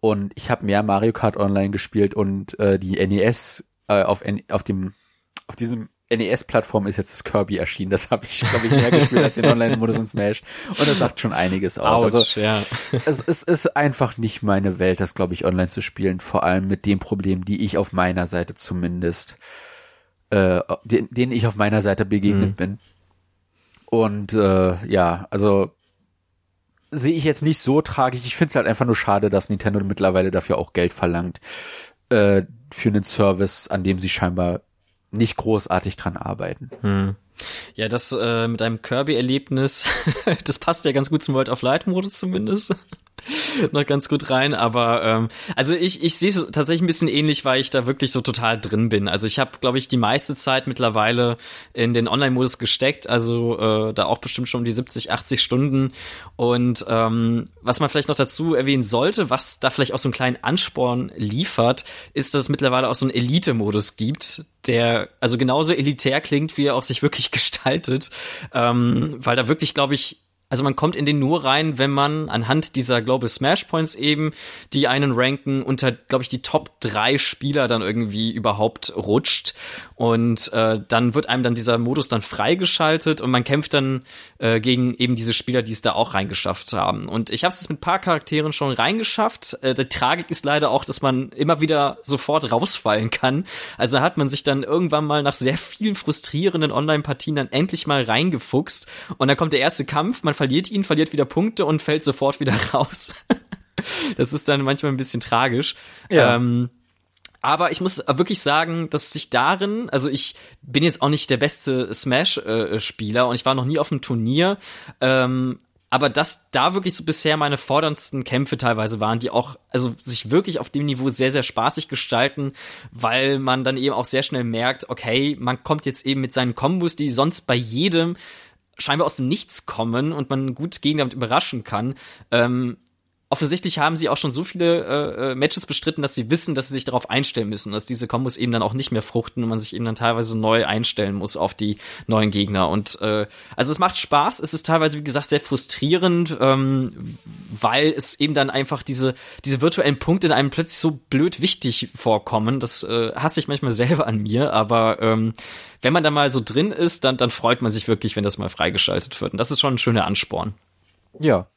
Und ich habe mehr Mario Kart Online gespielt und äh, die NES äh, auf, auf dem auf diesem NES-Plattform ist jetzt das Kirby erschienen. Das habe ich, glaube ich, mehr gespielt als den Online-Modus und Smash. Und das sagt schon einiges aus. Ouch, also ja. es, es ist einfach nicht meine Welt, das, glaube ich, online zu spielen. Vor allem mit dem Problem, die ich auf meiner Seite zumindest, äh, den, denen ich auf meiner Seite begegnet mhm. bin. Und äh, ja, also sehe ich jetzt nicht so tragisch. Ich finde es halt einfach nur schade, dass Nintendo mittlerweile dafür auch Geld verlangt äh, für einen Service, an dem sie scheinbar nicht großartig dran arbeiten. Hm. Ja, das äh, mit einem Kirby-Erlebnis, das passt ja ganz gut zum World of Light-Modus zumindest. noch ganz gut rein, aber ähm, also ich, ich sehe es tatsächlich ein bisschen ähnlich, weil ich da wirklich so total drin bin. Also ich habe, glaube ich, die meiste Zeit mittlerweile in den Online-Modus gesteckt, also äh, da auch bestimmt schon um die 70, 80 Stunden. Und ähm, was man vielleicht noch dazu erwähnen sollte, was da vielleicht auch so einen kleinen Ansporn liefert, ist, dass es mittlerweile auch so einen Elite-Modus gibt, der also genauso elitär klingt, wie er auch sich wirklich gestaltet, ähm, weil da wirklich, glaube ich, also man kommt in den nur rein, wenn man anhand dieser Global Smash Points eben, die einen ranken, unter, glaube ich, die Top drei Spieler dann irgendwie überhaupt rutscht. Und äh, dann wird einem dann dieser Modus dann freigeschaltet und man kämpft dann äh, gegen eben diese Spieler, die es da auch reingeschafft haben. Und ich habe es mit ein paar Charakteren schon reingeschafft. Äh, die Tragik ist leider auch, dass man immer wieder sofort rausfallen kann. Also hat man sich dann irgendwann mal nach sehr vielen frustrierenden Online-Partien dann endlich mal reingefuchst. Und dann kommt der erste Kampf, man verliert ihn, verliert wieder Punkte und fällt sofort wieder raus. das ist dann manchmal ein bisschen tragisch. Ja. Ähm, aber ich muss wirklich sagen, dass sich darin, also ich bin jetzt auch nicht der beste Smash-Spieler äh, und ich war noch nie auf einem Turnier, ähm, aber dass da wirklich so bisher meine forderndsten Kämpfe teilweise waren, die auch, also sich wirklich auf dem Niveau sehr, sehr spaßig gestalten, weil man dann eben auch sehr schnell merkt, okay, man kommt jetzt eben mit seinen Kombos, die sonst bei jedem scheinbar aus dem Nichts kommen und man gut gegen damit überraschen kann, ähm, offensichtlich haben sie auch schon so viele äh, äh, Matches bestritten, dass sie wissen, dass sie sich darauf einstellen müssen, dass diese Kombos eben dann auch nicht mehr fruchten und man sich eben dann teilweise neu einstellen muss auf die neuen Gegner. Und äh, also es macht Spaß, es ist teilweise, wie gesagt, sehr frustrierend, ähm, weil es eben dann einfach diese, diese virtuellen Punkte in einem plötzlich so blöd wichtig vorkommen. Das äh, hasse ich manchmal selber an mir, aber ähm, wenn man da mal so drin ist, dann, dann freut man sich wirklich, wenn das mal freigeschaltet wird. Und das ist schon ein schöner Ansporn. Ja.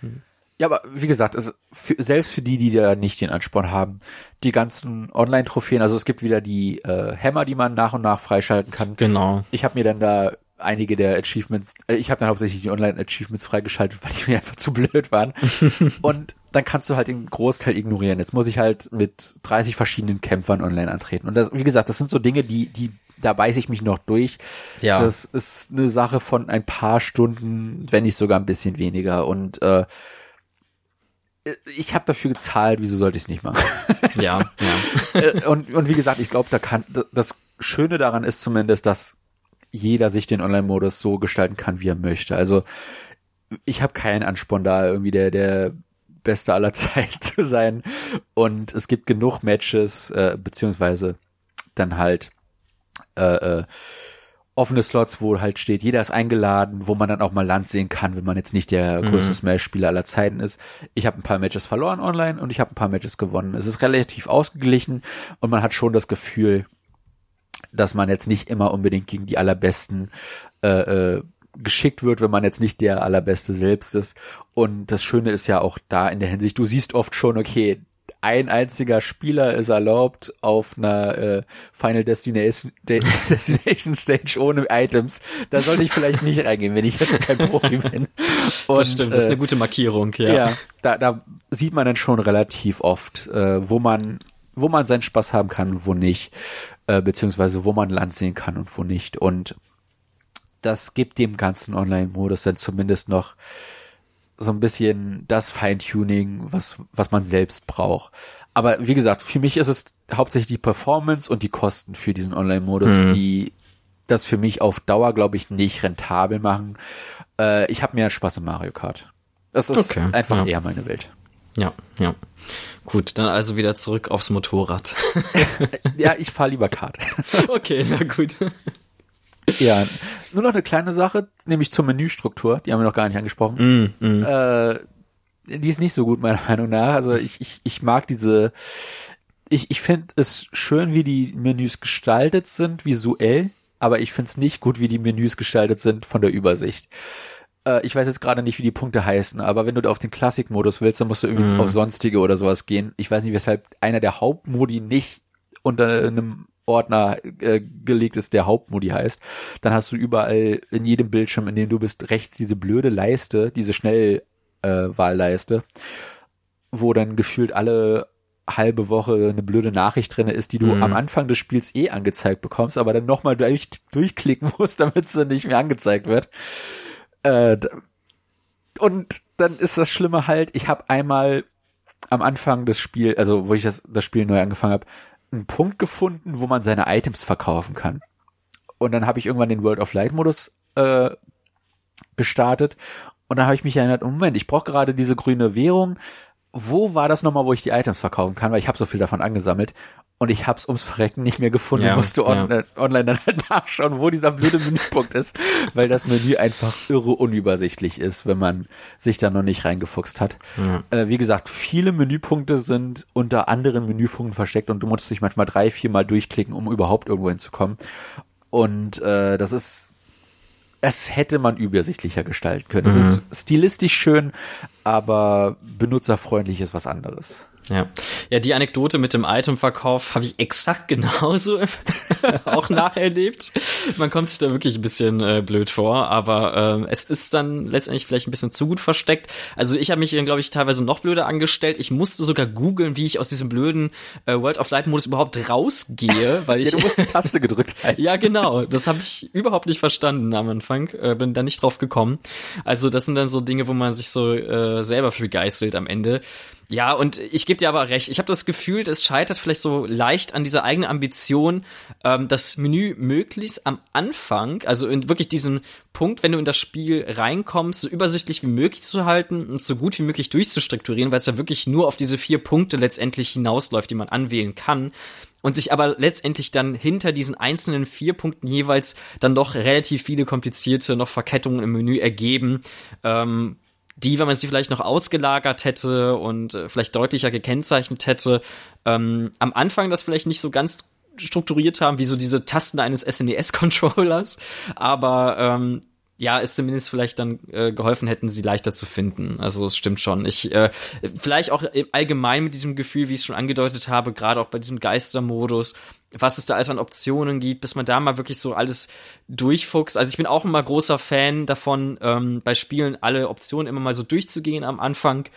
Hm. Ja, aber wie gesagt, also für, selbst für die, die da nicht den Ansporn haben, die ganzen Online-Trophäen, also es gibt wieder die äh, Hammer, die man nach und nach freischalten kann. Genau. Ich habe mir dann da einige der Achievements, äh, ich habe dann hauptsächlich die Online-Achievements freigeschaltet, weil die mir einfach zu blöd waren. und dann kannst du halt den Großteil ignorieren. Jetzt muss ich halt mit 30 verschiedenen Kämpfern online antreten. Und das, wie gesagt, das sind so Dinge, die, die, da beiß ich mich noch durch. Ja. Das ist eine Sache von ein paar Stunden, wenn nicht sogar ein bisschen weniger. Und äh, ich habe dafür gezahlt, wieso sollte ich es nicht machen? ja, ja. Äh, und, und wie gesagt, ich glaube, da kann das Schöne daran ist zumindest, dass jeder sich den Online-Modus so gestalten kann, wie er möchte. Also ich habe keinen Ansporn da irgendwie der der Beste aller Zeit zu sein. Und es gibt genug Matches, äh, beziehungsweise dann halt äh, äh, offene Slots, wo halt steht, jeder ist eingeladen, wo man dann auch mal Land sehen kann, wenn man jetzt nicht der mhm. größte Smash-Spieler aller Zeiten ist. Ich habe ein paar Matches verloren online und ich habe ein paar Matches gewonnen. Es ist relativ ausgeglichen und man hat schon das Gefühl, dass man jetzt nicht immer unbedingt gegen die allerbesten äh, äh, geschickt wird, wenn man jetzt nicht der allerbeste selbst ist. Und das Schöne ist ja auch da in der Hinsicht, du siehst oft schon, okay, ein einziger Spieler ist erlaubt auf einer äh, Final Destination, Destination Stage ohne Items. Da sollte ich vielleicht nicht reingehen, wenn ich jetzt kein Profi bin. Und, das stimmt, das ist eine äh, gute Markierung, ja. Ja, da, da sieht man dann schon relativ oft, äh, wo man wo man seinen Spaß haben kann, wo nicht, äh, beziehungsweise wo man Land sehen kann und wo nicht. Und das gibt dem ganzen Online-Modus dann zumindest noch so ein bisschen das Feintuning, was, was man selbst braucht. Aber wie gesagt, für mich ist es hauptsächlich die Performance und die Kosten für diesen Online-Modus, mhm. die das für mich auf Dauer, glaube ich, nicht rentabel machen. Äh, ich habe mehr Spaß in Mario Kart. Das ist okay, einfach ja. eher meine Welt. Ja, ja. Gut, dann also wieder zurück aufs Motorrad. ja, ich fahre lieber Kart. okay, na gut. Ja, nur noch eine kleine Sache, nämlich zur Menüstruktur, die haben wir noch gar nicht angesprochen. Mm, mm. Äh, die ist nicht so gut, meiner Meinung nach. Also ich, ich, ich mag diese, ich, ich finde es schön, wie die Menüs gestaltet sind, visuell, aber ich finde es nicht gut, wie die Menüs gestaltet sind von der Übersicht. Äh, ich weiß jetzt gerade nicht, wie die Punkte heißen, aber wenn du auf den Classic-Modus willst, dann musst du irgendwie mm. auf Sonstige oder sowas gehen. Ich weiß nicht, weshalb einer der Hauptmodi nicht unter einem Ordner äh, gelegt ist, der Hauptmodi heißt, dann hast du überall in jedem Bildschirm, in dem du bist, rechts diese blöde Leiste, diese Schnellwahlleiste, äh, wo dann gefühlt alle halbe Woche eine blöde Nachricht drinne ist, die du mhm. am Anfang des Spiels eh angezeigt bekommst, aber dann nochmal durch, durchklicken musst, damit sie nicht mehr angezeigt wird. Äh, und dann ist das Schlimme halt, ich habe einmal am Anfang des Spiels, also wo ich das, das Spiel neu angefangen habe, einen Punkt gefunden, wo man seine Items verkaufen kann. Und dann habe ich irgendwann den World of Light Modus äh, gestartet und dann habe ich mich erinnert, Moment, ich brauche gerade diese grüne Währung. Wo war das nochmal, wo ich die Items verkaufen kann? Weil ich habe so viel davon angesammelt und ich hab's ums Verrecken nicht mehr gefunden. Ja, musste on ja. äh, online dann halt nachschauen, wo dieser blöde Menüpunkt ist, weil das Menü einfach irre unübersichtlich ist, wenn man sich da noch nicht reingefuchst hat. Ja. Äh, wie gesagt, viele Menüpunkte sind unter anderen Menüpunkten versteckt und du musst dich manchmal drei, vier Mal durchklicken, um überhaupt irgendwo hinzukommen. Und äh, das ist es hätte man übersichtlicher gestalten können. Mhm. Es ist stilistisch schön, aber benutzerfreundlich ist was anderes. Ja. ja, die Anekdote mit dem Itemverkauf habe ich exakt genauso auch nacherlebt. Man kommt sich da wirklich ein bisschen äh, blöd vor, aber äh, es ist dann letztendlich vielleicht ein bisschen zu gut versteckt. Also ich habe mich dann, glaube ich, teilweise noch blöder angestellt. Ich musste sogar googeln, wie ich aus diesem blöden äh, World of Light Modus überhaupt rausgehe, weil ich ja, du musst die Taste gedrückt halten. ja, genau. Das habe ich überhaupt nicht verstanden am Anfang. Äh, bin da nicht drauf gekommen. Also das sind dann so Dinge, wo man sich so äh, selber für geißelt am Ende. Ja, und ich gebe dir aber recht. Ich habe das Gefühl, es scheitert vielleicht so leicht an dieser eigenen Ambition, ähm, das Menü möglichst am Anfang, also in wirklich diesem Punkt, wenn du in das Spiel reinkommst, so übersichtlich wie möglich zu halten und so gut wie möglich durchzustrukturieren, weil es ja wirklich nur auf diese vier Punkte letztendlich hinausläuft, die man anwählen kann und sich aber letztendlich dann hinter diesen einzelnen vier Punkten jeweils dann doch relativ viele komplizierte noch Verkettungen im Menü ergeben, ähm, die, wenn man sie vielleicht noch ausgelagert hätte und äh, vielleicht deutlicher gekennzeichnet hätte, ähm, am Anfang das vielleicht nicht so ganz strukturiert haben, wie so diese Tasten eines SNES-Controllers, aber ähm, ja, es zumindest vielleicht dann äh, geholfen hätten, sie leichter zu finden. Also es stimmt schon. Ich äh, vielleicht auch allgemein mit diesem Gefühl, wie ich es schon angedeutet habe, gerade auch bei diesem Geistermodus, was es da alles an Optionen gibt, bis man da mal wirklich so alles durchfuchst. Also ich bin auch immer großer Fan davon, ähm, bei Spielen alle Optionen immer mal so durchzugehen am Anfang.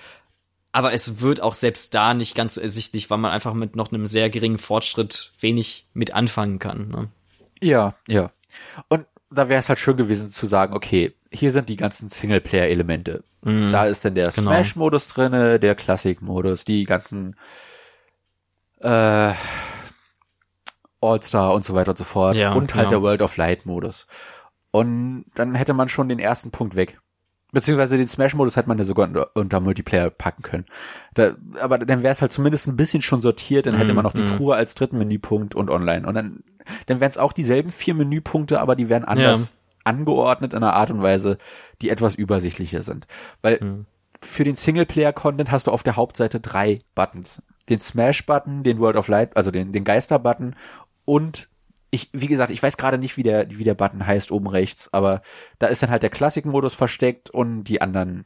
Aber es wird auch selbst da nicht ganz so ersichtlich, weil man einfach mit noch einem sehr geringen Fortschritt wenig mit anfangen kann. Ne? Ja, ja. Und da wäre es halt schön gewesen zu sagen, okay, hier sind die ganzen Singleplayer-Elemente. Mm, da ist dann der genau. Smash-Modus drinne, der Classic-Modus, die ganzen äh, All-Star und so weiter und so fort ja, und halt genau. der World of Light-Modus. Und dann hätte man schon den ersten Punkt weg. Beziehungsweise den Smash-Modus hätte man ja sogar unter, unter Multiplayer packen können. Da, aber dann wäre es halt zumindest ein bisschen schon sortiert, dann hätte man noch die mm. Truhe als dritten Menüpunkt und online. Und dann, dann wären es auch dieselben vier Menüpunkte, aber die wären anders ja. angeordnet in einer Art und Weise, die etwas übersichtlicher sind. Weil mm. für den Singleplayer-Content hast du auf der Hauptseite drei Buttons. Den Smash-Button, den World of Light, also den, den Geister-Button und ich, wie gesagt, ich weiß gerade nicht, wie der, wie der Button heißt oben rechts, aber da ist dann halt der Klassik-Modus versteckt und die anderen,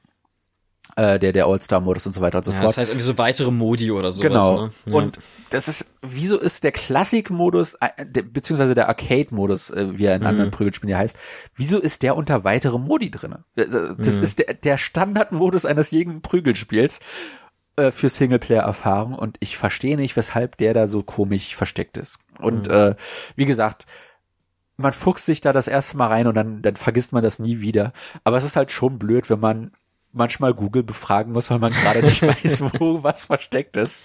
äh, der, der All-Star-Modus und so weiter und so ja, fort. Das heißt irgendwie so weitere Modi oder sowas. Genau. Ne? Ja. Und das ist, wieso ist der Klassik-Modus, äh, beziehungsweise der Arcade-Modus, äh, wie er in mhm. anderen Prügelspielen ja heißt, wieso ist der unter weitere Modi drinne? Das mhm. ist der, der Standard-Modus eines jeden Prügelspiels äh, für Singleplayer-Erfahrung und ich verstehe nicht, weshalb der da so komisch versteckt ist. Und mhm. äh, wie gesagt, man fuchst sich da das erste Mal rein und dann, dann vergisst man das nie wieder. Aber es ist halt schon blöd, wenn man manchmal Google befragen muss, weil man gerade nicht weiß, wo was versteckt ist.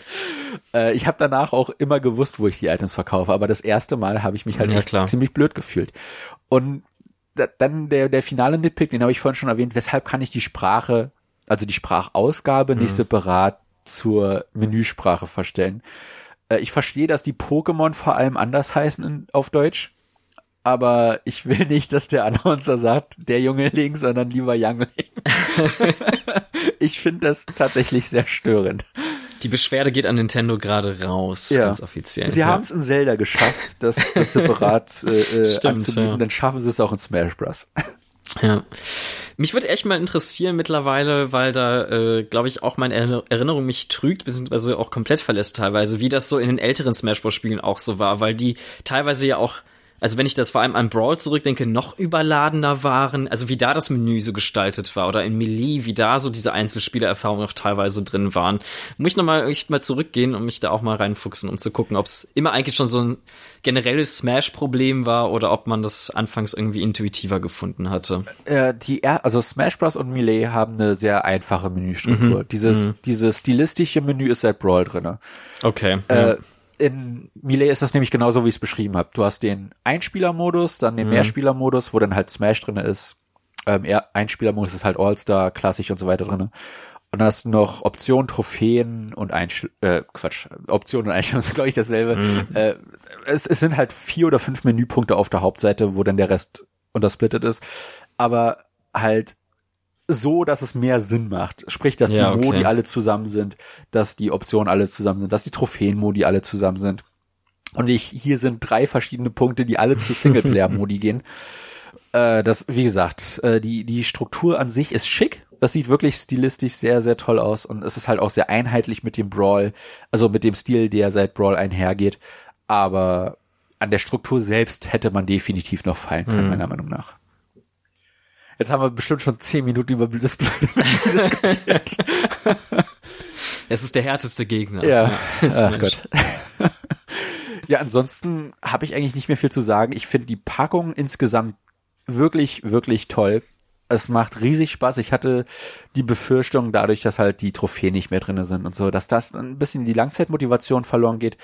Äh, ich habe danach auch immer gewusst, wo ich die Items verkaufe, aber das erste Mal habe ich mich halt ja, ziemlich blöd gefühlt. Und da, dann der, der finale Nitpick, den habe ich vorhin schon erwähnt, weshalb kann ich die Sprache also die Sprachausgabe mhm. nicht separat zur Menüsprache verstellen. Äh, ich verstehe, dass die Pokémon vor allem anders heißen in, auf Deutsch, aber ich will nicht, dass der Announcer sagt, der Junge Link, sondern lieber Youngling. ich finde das tatsächlich sehr störend. Die Beschwerde geht an Nintendo gerade raus, ja. ganz offiziell. Sie ja. haben es in Zelda geschafft, das, das separat äh, äh Stimmt, anzubieten, ja. dann schaffen sie es auch in Smash Bros. Ja. Mich würde echt mal interessieren mittlerweile, weil da, äh, glaube ich, auch meine Erinnerung mich trügt, beziehungsweise auch komplett verlässt teilweise, wie das so in den älteren Smash Bros. Spielen auch so war, weil die teilweise ja auch also wenn ich das vor allem an Brawl zurückdenke, noch überladener waren. Also wie da das Menü so gestaltet war oder in Melee, wie da so diese Einzelspielererfahrungen noch teilweise drin waren. Muss ich nochmal echt mal zurückgehen und mich da auch mal reinfuchsen, um zu gucken, ob es immer eigentlich schon so ein generelles Smash-Problem war oder ob man das anfangs irgendwie intuitiver gefunden hatte. Äh, die, also Smash Bros. und Melee haben eine sehr einfache Menüstruktur. Mhm. Dieses, mhm. dieses stilistische Menü ist seit Brawl drinne. Okay. Äh, ja in Melee ist das nämlich genauso, wie ich es beschrieben habe. Du hast den Einspielermodus, dann den mhm. Mehrspielermodus, wo dann halt Smash drinne ist. Ähm, Einspielermodus ist halt All-Star, klassisch und so weiter drinne. Und dann hast du noch Optionen, Trophäen und Einstell äh, Quatsch, Optionen und Einstellungen sind glaube ich dasselbe. Mhm. Äh, es, es sind halt vier oder fünf Menüpunkte auf der Hauptseite, wo dann der Rest untersplittet ist. Aber halt so, dass es mehr Sinn macht. Sprich, dass ja, die Modi okay. alle zusammen sind, dass die Optionen alle zusammen sind, dass die Trophäen-Modi alle zusammen sind. Und ich, hier sind drei verschiedene Punkte, die alle zu Singleplayer-Modi gehen. Äh, das, wie gesagt, äh, die, die Struktur an sich ist schick. Das sieht wirklich stilistisch sehr, sehr toll aus. Und es ist halt auch sehr einheitlich mit dem Brawl, also mit dem Stil, der seit Brawl einhergeht. Aber an der Struktur selbst hätte man definitiv noch fallen können, mhm. meiner Meinung nach. Jetzt haben wir bestimmt schon zehn Minuten über das diskutiert. Es ist der härteste Gegner. Ja, ach Gott. ja, ansonsten habe ich eigentlich nicht mehr viel zu sagen. Ich finde die Packung insgesamt wirklich, wirklich toll. Es macht riesig Spaß. Ich hatte die Befürchtung, dadurch, dass halt die Trophäen nicht mehr drinne sind und so, dass das ein bisschen die Langzeitmotivation verloren geht.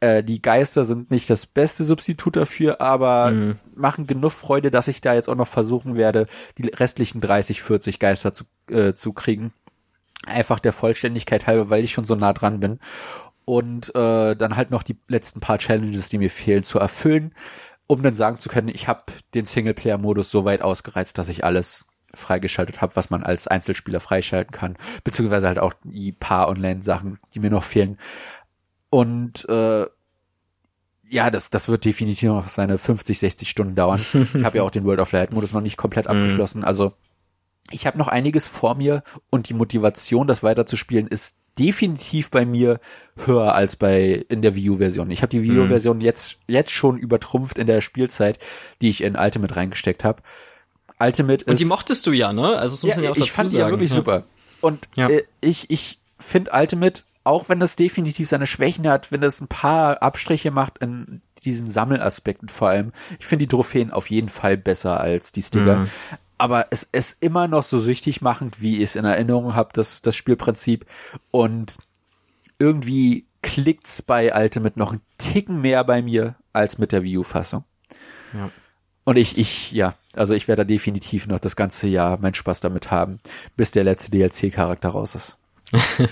Äh, die Geister sind nicht das beste Substitut dafür, aber mhm. machen genug Freude, dass ich da jetzt auch noch versuchen werde, die restlichen 30, 40 Geister zu, äh, zu kriegen. Einfach der Vollständigkeit halber, weil ich schon so nah dran bin. Und äh, dann halt noch die letzten paar Challenges, die mir fehlen, zu erfüllen, um dann sagen zu können, ich habe den Singleplayer-Modus so weit ausgereizt, dass ich alles freigeschaltet habe, was man als Einzelspieler freischalten kann, beziehungsweise halt auch die paar Online-Sachen, die mir noch fehlen. Und äh, ja, das, das wird definitiv noch seine 50, 60 Stunden dauern. ich habe ja auch den World of Light Modus noch nicht komplett mhm. abgeschlossen. Also ich habe noch einiges vor mir und die Motivation, das weiterzuspielen, ist definitiv bei mir höher als bei in der Wii U-Version. Ich habe die Wii U-Version jetzt jetzt schon übertrumpft in der Spielzeit, die ich in Ultimate reingesteckt habe. Ultimate ist und die mochtest du ja, ne? Also das muss ja, man ja auch ich fand sagen. die ja wirklich super. Und ja. äh, ich ich finde Ultimate auch wenn das definitiv seine Schwächen hat, wenn es ein paar Abstriche macht in diesen Sammelaspekten vor allem. Ich finde die Trophäen auf jeden Fall besser als die Sticker. Mhm. Aber es ist immer noch so süchtig machend, wie ich es in Erinnerung habe, das, das Spielprinzip. Und irgendwie klickt's bei Ultimate noch ein Ticken mehr bei mir als mit der Wii U-Fassung. Ja. Und ich, ich, ja, also ich werde da definitiv noch das ganze Jahr meinen Spaß damit haben, bis der letzte DLC-Charakter raus ist.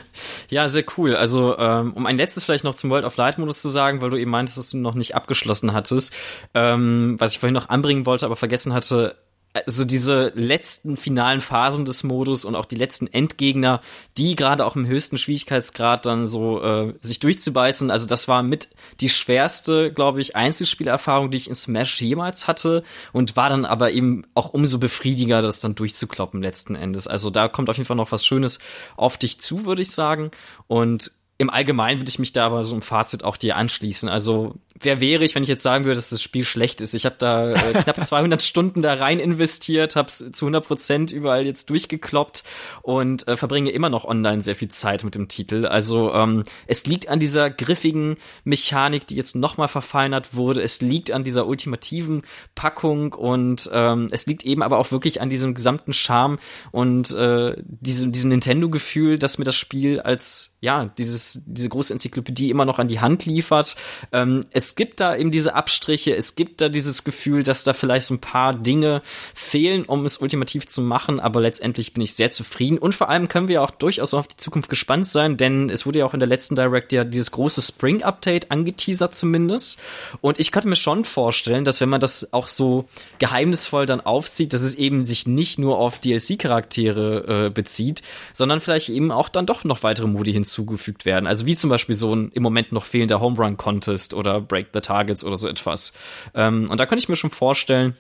ja, sehr cool. Also, ähm, um ein letztes vielleicht noch zum World of Light Modus zu sagen, weil du eben meintest, dass du noch nicht abgeschlossen hattest, ähm, was ich vorhin noch anbringen wollte, aber vergessen hatte, also diese letzten finalen Phasen des Modus und auch die letzten Endgegner, die gerade auch im höchsten Schwierigkeitsgrad dann so äh, sich durchzubeißen, also das war mit die schwerste, glaube ich, Einzelspielerfahrung, die ich in Smash jemals hatte und war dann aber eben auch umso befriediger, das dann durchzukloppen letzten Endes. Also da kommt auf jeden Fall noch was Schönes auf dich zu, würde ich sagen. Und im Allgemeinen würde ich mich da aber so im Fazit auch dir anschließen. Also wer wäre ich, wenn ich jetzt sagen würde, dass das Spiel schlecht ist? Ich habe da äh, knapp 200 Stunden da rein investiert, habe zu 100 Prozent überall jetzt durchgekloppt und äh, verbringe immer noch online sehr viel Zeit mit dem Titel. Also ähm, es liegt an dieser griffigen Mechanik, die jetzt nochmal verfeinert wurde. Es liegt an dieser ultimativen Packung und ähm, es liegt eben aber auch wirklich an diesem gesamten Charme und äh, diesem, diesem Nintendo-Gefühl, dass mir das Spiel als ja dieses diese große Enzyklopädie immer noch an die Hand liefert. Ähm, es gibt da eben diese Abstriche, es gibt da dieses Gefühl, dass da vielleicht so ein paar Dinge fehlen, um es ultimativ zu machen, aber letztendlich bin ich sehr zufrieden und vor allem können wir auch durchaus auf die Zukunft gespannt sein, denn es wurde ja auch in der letzten Direct ja dieses große Spring Update angeteasert zumindest und ich könnte mir schon vorstellen, dass wenn man das auch so geheimnisvoll dann aufzieht, dass es eben sich nicht nur auf DLC-Charaktere äh, bezieht, sondern vielleicht eben auch dann doch noch weitere Modi hinzugefügt werden. Also wie zum Beispiel so ein im Moment noch fehlender Home Run Contest oder Break the Targets oder so etwas. Ähm, und da könnte ich mir schon vorstellen,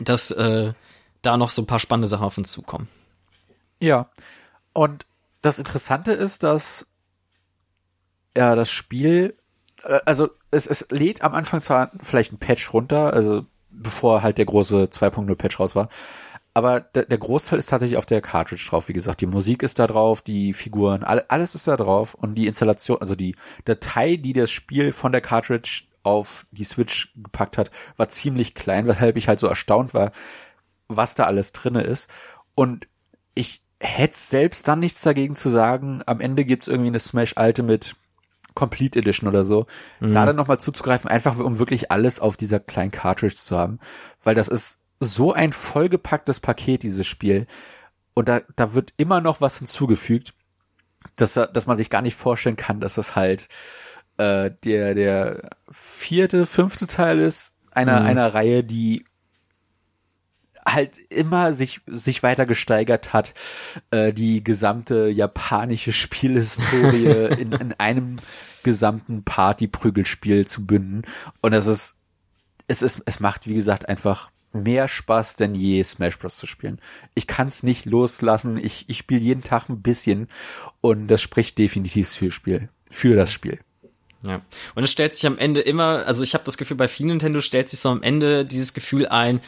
dass äh, da noch so ein paar spannende Sachen auf uns zukommen. Ja. Und das Interessante ist, dass ja das Spiel Äh, also es, es lädt am Anfang zwar vielleicht ein Patch runter, also bevor halt der große 2.0 Patch raus war, aber der, der Großteil ist tatsächlich auf der Cartridge drauf. Wie gesagt, die Musik ist da drauf, die Figuren, all, alles ist da drauf und die Installation, also die Datei, die das Spiel von der Cartridge auf die Switch gepackt hat, war ziemlich klein, weshalb ich halt so erstaunt war, was da alles drinne ist. Und ich hätte selbst dann nichts dagegen zu sagen, am Ende gibt's irgendwie eine Smash Ultimate Complete Edition oder so, mhm. da dann nochmal zuzugreifen, einfach um wirklich alles auf dieser kleinen Cartridge zu haben, weil das ist so ein vollgepacktes Paket, dieses Spiel. Und da, da wird immer noch was hinzugefügt, dass, dass man sich gar nicht vorstellen kann, dass das halt äh, der, der vierte, fünfte Teil ist einer, mhm. einer Reihe, die halt immer sich sich weiter gesteigert hat, äh, die gesamte japanische Spielhistorie in, in einem gesamten Party-Prügelspiel zu bünden. Und es ist, es ist, es macht, wie gesagt, einfach mehr Spaß denn je, Smash Bros. zu spielen. Ich kann es nicht loslassen. Ich, ich spiele jeden Tag ein bisschen und das spricht definitiv für Spiel, für das Spiel. Ja. Und es stellt sich am Ende immer, also ich habe das Gefühl, bei vielen Nintendo stellt sich so am Ende dieses Gefühl ein,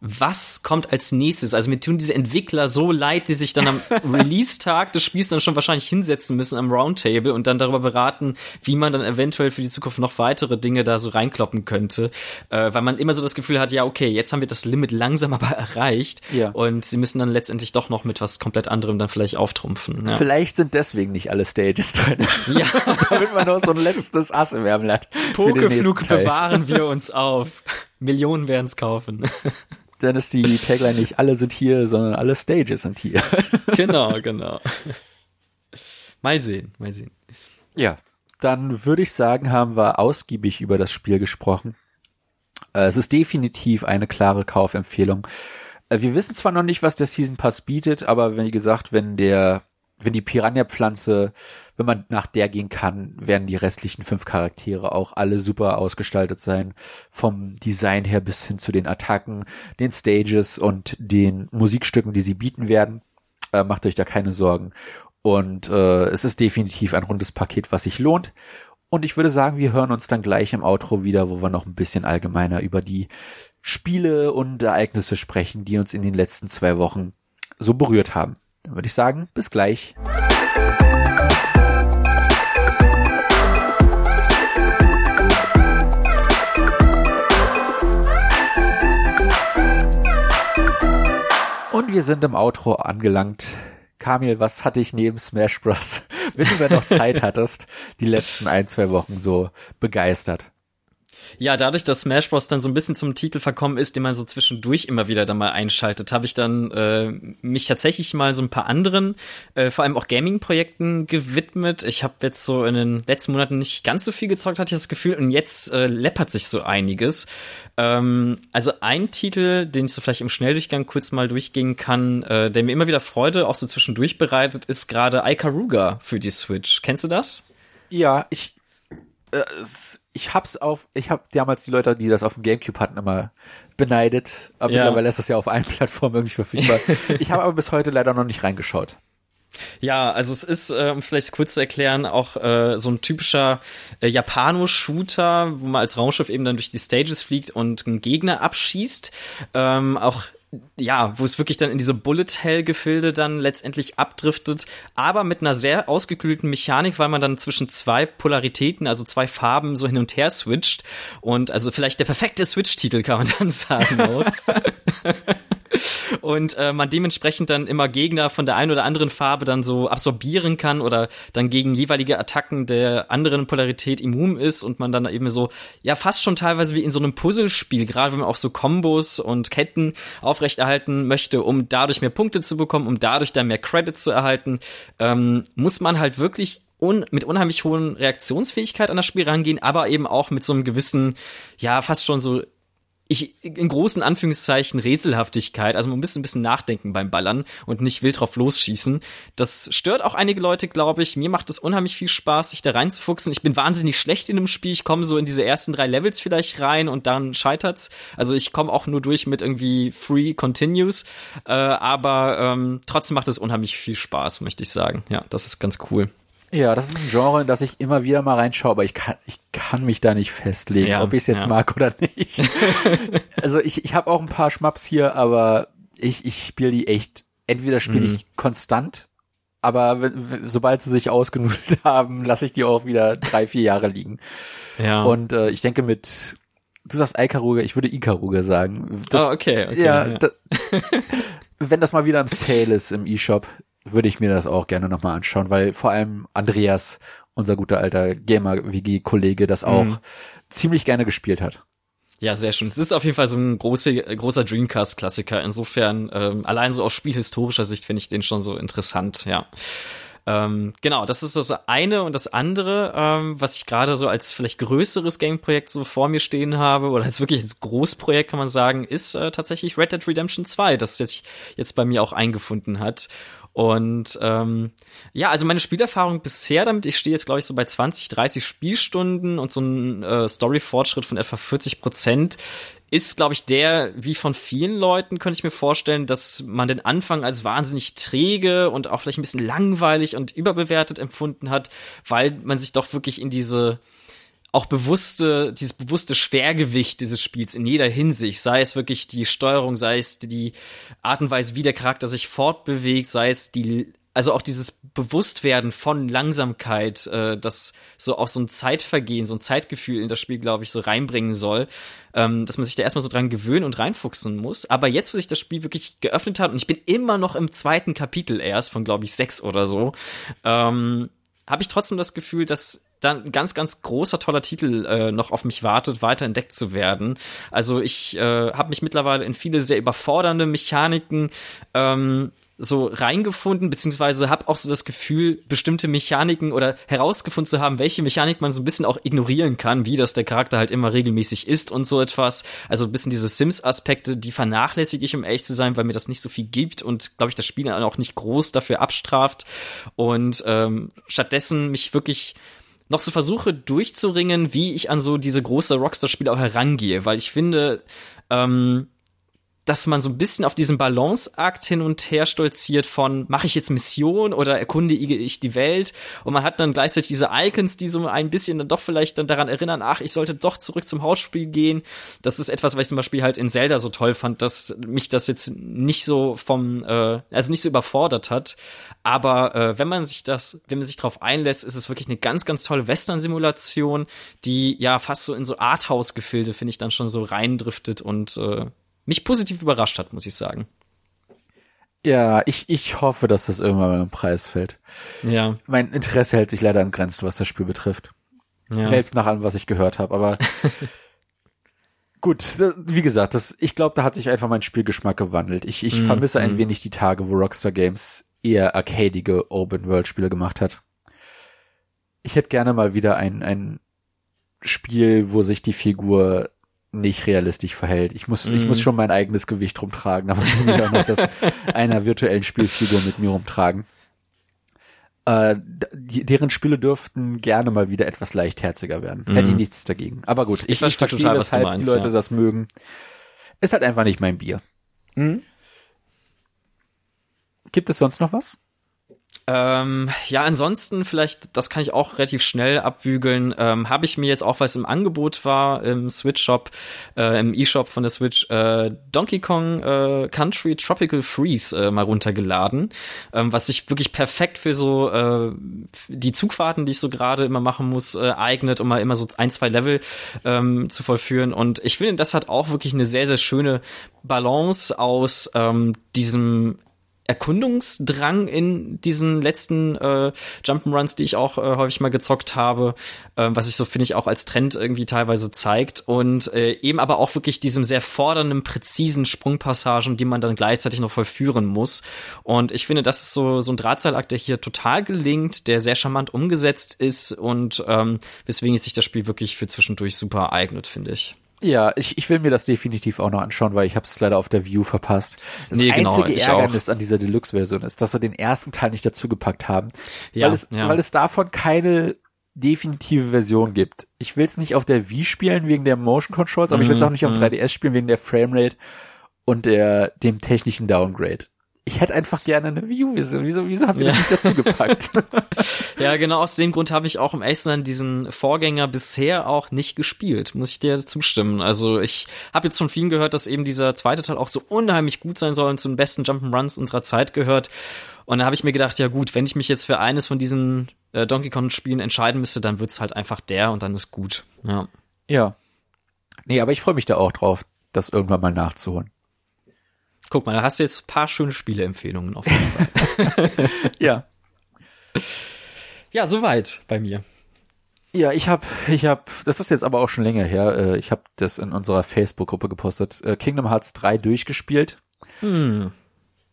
was kommt als nächstes? Also mir tun diese Entwickler so leid, die sich dann am Release-Tag des Spiels dann schon wahrscheinlich hinsetzen müssen am Roundtable und dann darüber beraten, wie man dann eventuell für die Zukunft noch weitere Dinge da so reinkloppen könnte. Äh, weil man immer so das Gefühl hat, ja, okay, jetzt haben wir das Limit langsam aber erreicht ja. und sie müssen dann letztendlich doch noch mit was komplett anderem dann vielleicht auftrumpfen. Ja. Vielleicht sind deswegen nicht alle Stages drin. Ja. Damit man noch so ein letztes Ass im Ärmel hat. Pokeflug bewahren wir uns auf. Millionen werden es kaufen dann ist die Tagline nicht alle sind hier, sondern alle Stages sind hier. genau, genau. Mal sehen, mal sehen. Ja, dann würde ich sagen, haben wir ausgiebig über das Spiel gesprochen. Äh, es ist definitiv eine klare Kaufempfehlung. Äh, wir wissen zwar noch nicht, was der Season Pass bietet, aber wie gesagt, wenn der wenn die Piranha-Pflanze, wenn man nach der gehen kann, werden die restlichen fünf Charaktere auch alle super ausgestaltet sein. Vom Design her bis hin zu den Attacken, den Stages und den Musikstücken, die sie bieten werden. Äh, macht euch da keine Sorgen. Und äh, es ist definitiv ein rundes Paket, was sich lohnt. Und ich würde sagen, wir hören uns dann gleich im Outro wieder, wo wir noch ein bisschen allgemeiner über die Spiele und Ereignisse sprechen, die uns in den letzten zwei Wochen so berührt haben. Dann würde ich sagen, bis gleich. Und wir sind im Outro angelangt. Kamil, was hatte ich neben Smash Bros., wenn du noch Zeit hattest, die letzten ein, zwei Wochen so begeistert? Ja, dadurch, dass Smash Bros. dann so ein bisschen zum Titel verkommen ist, den man so zwischendurch immer wieder da mal einschaltet, habe ich dann äh, mich tatsächlich mal so ein paar anderen, äh, vor allem auch Gaming-Projekten gewidmet. Ich habe jetzt so in den letzten Monaten nicht ganz so viel gezockt, hatte ich das Gefühl, und jetzt äh, läppert sich so einiges. Ähm, also ein Titel, den ich so vielleicht im Schnelldurchgang kurz mal durchgehen kann, äh, der mir immer wieder Freude auch so zwischendurch bereitet, ist gerade Ikaruga für die Switch. Kennst du das? Ja, ich äh, ich hab's auf, ich hab damals die Leute, die das auf dem Gamecube hatten, immer beneidet. Aber ja. mittlerweile ist das ja auf allen Plattformen irgendwie verfügbar. ich habe aber bis heute leider noch nicht reingeschaut. Ja, also es ist, äh, um vielleicht kurz zu erklären, auch äh, so ein typischer äh, Japano-Shooter, wo man als Raumschiff eben dann durch die Stages fliegt und einen Gegner abschießt. Ähm, auch ja, wo es wirklich dann in diese Bullet-Hell-Gefilde dann letztendlich abdriftet, aber mit einer sehr ausgekühlten Mechanik, weil man dann zwischen zwei Polaritäten, also zwei Farben so hin und her switcht und also vielleicht der perfekte Switch-Titel kann man dann sagen. und äh, man dementsprechend dann immer Gegner von der einen oder anderen Farbe dann so absorbieren kann oder dann gegen jeweilige Attacken der anderen Polarität immun ist und man dann eben so, ja, fast schon teilweise wie in so einem Puzzlespiel, gerade wenn man auch so Kombos und Ketten aufrechterhalten möchte, um dadurch mehr Punkte zu bekommen, um dadurch dann mehr Credits zu erhalten, ähm, muss man halt wirklich un mit unheimlich hohen Reaktionsfähigkeit an das Spiel rangehen, aber eben auch mit so einem gewissen, ja, fast schon so ich in großen Anführungszeichen Rätselhaftigkeit, also man muss ein bisschen nachdenken beim Ballern und nicht wild drauf losschießen. Das stört auch einige Leute, glaube ich. Mir macht es unheimlich viel Spaß, sich da reinzufuchsen. Ich bin wahnsinnig schlecht in dem Spiel. Ich komme so in diese ersten drei Levels vielleicht rein und dann scheitert's. Also ich komme auch nur durch mit irgendwie Free Continues, äh, aber ähm, trotzdem macht es unheimlich viel Spaß, möchte ich sagen. Ja, das ist ganz cool. Ja, das ist ein Genre, in das ich immer wieder mal reinschaue, aber ich kann, ich kann mich da nicht festlegen, ja, ob ich es jetzt ja. mag oder nicht. also ich, ich habe auch ein paar Schmaps hier, aber ich, ich spiele die echt, entweder spiele mhm. ich konstant, aber sobald sie sich ausgenudelt haben, lasse ich die auch wieder drei, vier Jahre liegen. Ja. Und äh, ich denke mit, du sagst Ikaruga, ich würde Ikaruga sagen. Das, oh, okay. okay ja, ja. Da, wenn das mal wieder im Sale ist im E-Shop, würde ich mir das auch gerne nochmal anschauen, weil vor allem Andreas, unser guter alter Gamer-WG-Kollege, das auch mhm. ziemlich gerne gespielt hat. Ja, sehr schön. Es ist auf jeden Fall so ein große, großer Dreamcast-Klassiker. Insofern, ähm, allein so aus spielhistorischer Sicht finde ich den schon so interessant, ja. Ähm, genau, das ist das eine und das andere, ähm, was ich gerade so als vielleicht größeres Game-Projekt so vor mir stehen habe oder als wirklich als Großprojekt kann man sagen, ist äh, tatsächlich Red Dead Redemption 2, das sich jetzt bei mir auch eingefunden hat. Und ähm, ja, also meine Spielerfahrung bisher damit, ich stehe jetzt, glaube ich, so bei 20, 30 Spielstunden und so ein äh, Story-Fortschritt von etwa 40 Prozent ist, glaube ich, der, wie von vielen Leuten, könnte ich mir vorstellen, dass man den Anfang als wahnsinnig träge und auch vielleicht ein bisschen langweilig und überbewertet empfunden hat, weil man sich doch wirklich in diese auch bewusste, dieses bewusste Schwergewicht dieses Spiels in jeder Hinsicht, sei es wirklich die Steuerung, sei es die Art und Weise, wie der Charakter sich fortbewegt, sei es die, also auch dieses Bewusstwerden von Langsamkeit, äh, das so auch so ein Zeitvergehen, so ein Zeitgefühl in das Spiel, glaube ich, so reinbringen soll, ähm, dass man sich da erstmal so dran gewöhnen und reinfuchsen muss. Aber jetzt, wo sich das Spiel wirklich geöffnet hat, und ich bin immer noch im zweiten Kapitel erst von, glaube ich, sechs oder so, ähm, habe ich trotzdem das Gefühl, dass dann ganz, ganz großer, toller Titel äh, noch auf mich wartet, weiter entdeckt zu werden. Also ich äh, habe mich mittlerweile in viele sehr überfordernde Mechaniken ähm, so reingefunden, beziehungsweise habe auch so das Gefühl, bestimmte Mechaniken oder herausgefunden zu haben, welche Mechanik man so ein bisschen auch ignorieren kann, wie das der Charakter halt immer regelmäßig ist und so etwas. Also ein bisschen diese Sims-Aspekte, die vernachlässige ich, um ehrlich zu sein, weil mir das nicht so viel gibt und, glaube ich, das Spiel auch nicht groß dafür abstraft. Und ähm, stattdessen mich wirklich noch so versuche durchzuringen, wie ich an so diese große Rockstar-Spiele auch herangehe, weil ich finde, ähm, dass man so ein bisschen auf diesen Balanceakt hin und her stolziert von mache ich jetzt Mission oder erkundige ich die Welt und man hat dann gleichzeitig diese Icons, die so ein bisschen dann doch vielleicht dann daran erinnern, ach, ich sollte doch zurück zum Hausspiel gehen. Das ist etwas, was ich zum Beispiel halt in Zelda so toll fand, dass mich das jetzt nicht so vom, äh, also nicht so überfordert hat. Aber äh, wenn man sich das, wenn man sich darauf einlässt, ist es wirklich eine ganz, ganz tolle Western-Simulation, die ja fast so in so Arthouse-Gefilde, finde ich, dann schon so reindriftet und äh, mich positiv überrascht hat, muss ich sagen. Ja, ich, ich hoffe, dass das irgendwann mal im Preis fällt. Ja. Mein Interesse hält sich leider an Grenzen, was das Spiel betrifft. Ja. Selbst nach allem, was ich gehört habe. Aber gut, wie gesagt, das, ich glaube, da hat sich einfach mein Spielgeschmack gewandelt. Ich, ich mm, vermisse ein mm. wenig die Tage, wo Rockstar Games eher arcadige Open-World-Spiele gemacht hat. Ich hätte gerne mal wieder ein, ein Spiel, wo sich die Figur nicht realistisch verhält. Ich muss, mm. ich muss mhm. schon mein eigenes Gewicht rumtragen, aber ich will auch noch das einer virtuellen Spielfigur mit mir rumtragen. Äh, deren Spiele dürften gerne mal wieder etwas leichtherziger werden. Mm. Hätte ich nichts dagegen. Aber gut, ich, ich, ich verstehe, total, weshalb meinst, die Leute ja. das mögen. Ist halt einfach nicht mein Bier. Mm. Gibt es sonst noch was? Ähm, ja, ansonsten vielleicht, das kann ich auch relativ schnell abbügeln, ähm, habe ich mir jetzt auch, weil es im Angebot war, im Switch-Shop, äh, im E-Shop von der Switch, äh, Donkey Kong äh, Country Tropical Freeze äh, mal runtergeladen, ähm, was sich wirklich perfekt für so äh, die Zugfahrten, die ich so gerade immer machen muss, äh, eignet, um mal immer so ein, zwei Level ähm, zu vollführen. Und ich finde, das hat auch wirklich eine sehr, sehr schöne Balance aus ähm, diesem Erkundungsdrang in diesen letzten äh, Jump'n'Runs, die ich auch äh, häufig mal gezockt habe, äh, was sich so finde ich auch als Trend irgendwie teilweise zeigt und äh, eben aber auch wirklich diesem sehr fordernden, präzisen Sprungpassagen, die man dann gleichzeitig noch vollführen muss. Und ich finde, das ist so so ein Drahtseilakt, der hier total gelingt, der sehr charmant umgesetzt ist und ähm, weswegen sich das Spiel wirklich für zwischendurch super eignet, finde ich. Ja, ich, ich will mir das definitiv auch noch anschauen, weil ich habe es leider auf der View verpasst. Das nee, genau, einzige genau, Ärgernis auch. an dieser Deluxe-Version ist, dass sie den ersten Teil nicht dazu gepackt haben, ja, weil, es, ja. weil es davon keine definitive Version gibt. Ich will es nicht auf der Wii spielen wegen der Motion Controls, aber mhm, ich will es auch nicht auf 3DS mhm. spielen wegen der Framerate und der dem technischen Downgrade. Ich hätte einfach gerne eine U. Wieso, wieso, habt ihr ja. das nicht dazu gepackt? ja, genau aus dem Grund habe ich auch im echten diesen Vorgänger bisher auch nicht gespielt, muss ich dir zustimmen. Also ich habe jetzt von vielen gehört, dass eben dieser zweite Teil auch so unheimlich gut sein soll und zu den besten Jump'n'Runs unserer Zeit gehört. Und da habe ich mir gedacht, ja gut, wenn ich mich jetzt für eines von diesen äh, Donkey Kong Spielen entscheiden müsste, dann wird's halt einfach der und dann ist gut. Ja. Ja. Nee, aber ich freue mich da auch drauf, das irgendwann mal nachzuholen. Guck mal, da hast du jetzt ein paar schöne Spieleempfehlungen auf jeden Fall. ja. Ja, soweit bei mir. Ja, ich habe, ich habe, das ist jetzt aber auch schon länger her. äh, Ich habe das in unserer Facebook-Gruppe gepostet. äh, Kingdom Hearts 3 durchgespielt. Hm.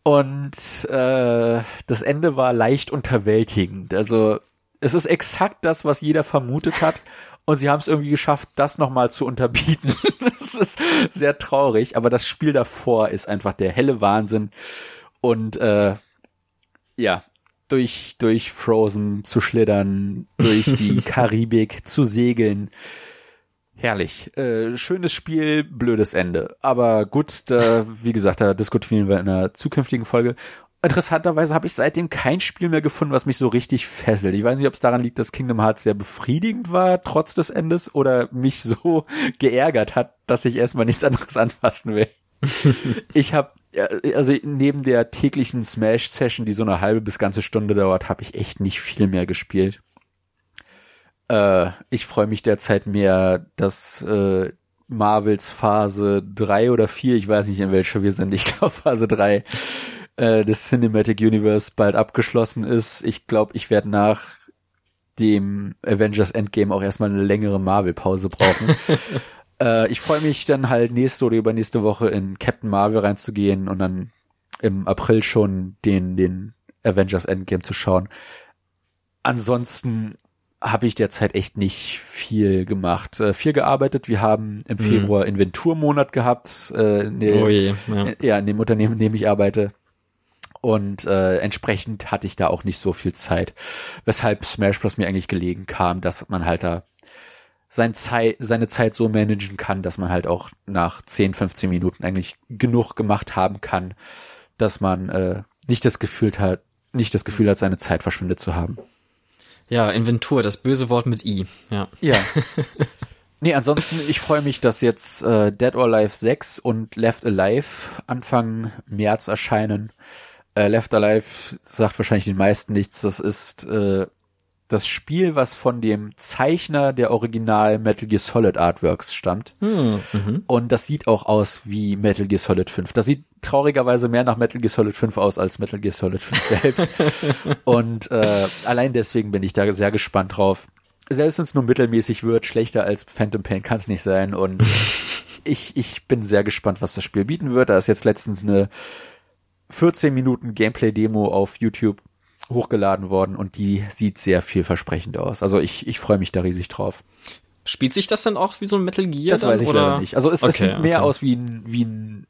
Und äh, das Ende war leicht unterwältigend. Also es ist exakt das, was jeder vermutet hat. Und sie haben es irgendwie geschafft, das nochmal zu unterbieten. das ist sehr traurig, aber das Spiel davor ist einfach der helle Wahnsinn. Und äh, ja, durch, durch Frozen zu schlittern, durch die Karibik zu segeln herrlich. Äh, schönes Spiel, blödes Ende. Aber gut, da, wie gesagt, da diskutieren wir in einer zukünftigen Folge. Interessanterweise habe ich seitdem kein Spiel mehr gefunden, was mich so richtig fesselt. Ich weiß nicht, ob es daran liegt, dass Kingdom Hearts sehr befriedigend war, trotz des Endes, oder mich so geärgert hat, dass ich erstmal nichts anderes anfassen will. ich habe also neben der täglichen Smash-Session, die so eine halbe bis ganze Stunde dauert, habe ich echt nicht viel mehr gespielt. Äh, ich freue mich derzeit mehr, dass äh, Marvels Phase drei oder vier, ich weiß nicht in welcher wir sind, ich glaube Phase drei äh, des Cinematic Universe bald abgeschlossen ist. Ich glaube, ich werde nach dem Avengers Endgame auch erstmal eine längere Marvel-Pause brauchen. äh, ich freue mich dann halt nächste oder übernächste Woche in Captain Marvel reinzugehen und dann im April schon den, den Avengers Endgame zu schauen. Ansonsten habe ich derzeit echt nicht viel gemacht. Äh, viel gearbeitet. Wir haben im mhm. Februar. Inventurmonat gehabt. Äh, in der, oh je, ja. ja, in dem Unternehmen, in dem ich arbeite. Und äh, entsprechend hatte ich da auch nicht so viel Zeit. Weshalb Smash Bros. mir eigentlich gelegen kam, dass man halt da sein Zeit, seine Zeit so managen kann, dass man halt auch nach 10, 15 Minuten eigentlich genug gemacht haben kann, dass man äh, nicht das Gefühl hat, nicht das Gefühl hat, seine Zeit verschwindet zu haben. Ja, Inventur, das böse Wort mit I. Ja. Ja. Nee, ansonsten, ich freue mich, dass jetzt äh, Dead or Alive 6 und Left Alive Anfang März erscheinen. Äh, Left Alive sagt wahrscheinlich den meisten nichts. Das ist äh, das Spiel, was von dem Zeichner der Original Metal Gear Solid Artworks stammt. Hm, mhm. Und das sieht auch aus wie Metal Gear Solid 5. Das sieht traurigerweise mehr nach Metal Gear Solid 5 aus als Metal Gear Solid 5 selbst. Und äh, allein deswegen bin ich da sehr gespannt drauf. Selbst wenn es nur mittelmäßig wird, schlechter als Phantom Pain kann es nicht sein. Und ich, ich bin sehr gespannt, was das Spiel bieten wird. Da ist jetzt letztens eine 14 Minuten Gameplay-Demo auf YouTube hochgeladen worden und die sieht sehr vielversprechend aus. Also ich, ich freue mich da riesig drauf. Spielt sich das dann auch wie so ein Metal Gear? Das dann, weiß ich oder? leider nicht. Also es, okay, es sieht mehr aus wie ein, wie ein,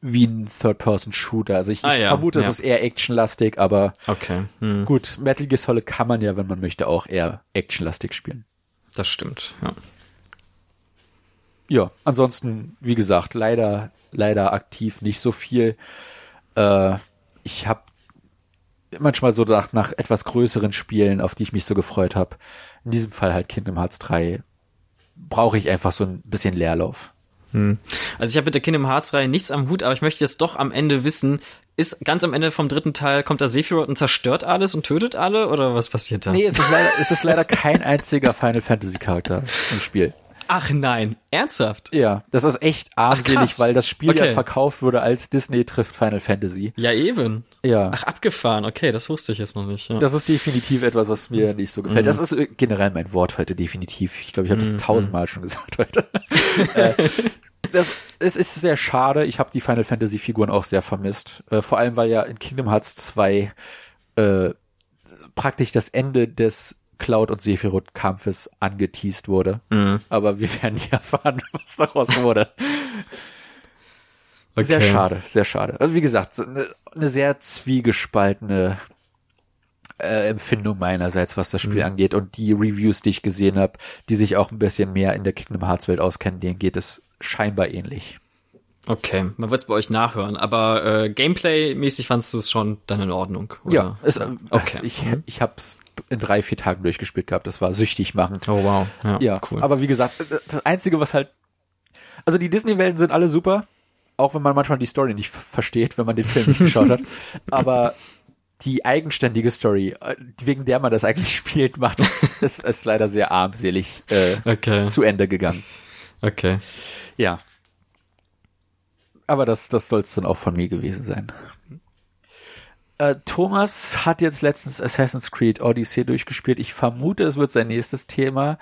wie ein Third-Person-Shooter. Also ich, ah, ich ja, vermute, ja. es ist eher actionlastig, aber okay. Hm. gut, Metal Gear Solid kann man ja, wenn man möchte, auch eher actionlastig spielen. Das stimmt, ja. Ja, ansonsten, wie gesagt, leider, leider aktiv nicht so viel. Äh, ich habe manchmal so nach, nach etwas größeren Spielen, auf die ich mich so gefreut habe. In diesem Fall halt Kingdom Hearts 3 brauche ich einfach so ein bisschen Leerlauf. Hm. Also ich habe mit der Kingdom Hearts Reihe nichts am Hut, aber ich möchte jetzt doch am Ende wissen, ist ganz am Ende vom dritten Teil kommt da Sephiroth und zerstört alles und tötet alle oder was passiert da? Nee, es ist leider, es ist leider kein einziger Final Fantasy Charakter im Spiel. Ach nein, ernsthaft? Ja, das ist echt armselig, weil das Spiel okay. ja verkauft wurde als Disney trifft Final Fantasy. Ja, eben. Ja. Ach, abgefahren. Okay, das wusste ich jetzt noch nicht. Ja. Das ist definitiv etwas, was mir nicht so gefällt. Mhm. Das ist äh, generell mein Wort heute, definitiv. Ich glaube, ich habe das mhm. tausendmal schon gesagt heute. äh, das, es ist sehr schade. Ich habe die Final Fantasy Figuren auch sehr vermisst. Äh, vor allem, weil ja in Kingdom Hearts 2 äh, praktisch das Ende des Cloud und Sephiroth Kampfes angeteased wurde. Mhm. Aber wir werden nie erfahren, was daraus wurde. Okay. Sehr schade, sehr schade. Also wie gesagt, eine, eine sehr zwiegespaltene äh, Empfindung meinerseits, was das Spiel mhm. angeht. Und die Reviews, die ich gesehen habe, die sich auch ein bisschen mehr in der Kingdom Hearts Welt auskennen, denen geht es scheinbar ähnlich. Okay, man wird es bei euch nachhören, aber äh, Gameplay-mäßig fandst du es schon dann in Ordnung, oder? Ja, es, äh, okay. Es, ich, mhm. ich hab's in drei, vier Tagen durchgespielt gehabt. Das war süchtig machen. Oh wow. Ja, ja cool. Aber wie gesagt, das Einzige, was halt. Also die Disney-Welten sind alle super, auch wenn man manchmal die Story nicht versteht, wenn man den Film nicht geschaut hat. Aber die eigenständige Story, äh, wegen der man das eigentlich spielt, macht, ist, ist leider sehr armselig äh, okay. zu Ende gegangen. Okay. Ja. Aber das, das soll es dann auch von mir gewesen sein. Äh, Thomas hat jetzt letztens Assassin's Creed Odyssey durchgespielt. Ich vermute, es wird sein nächstes Thema.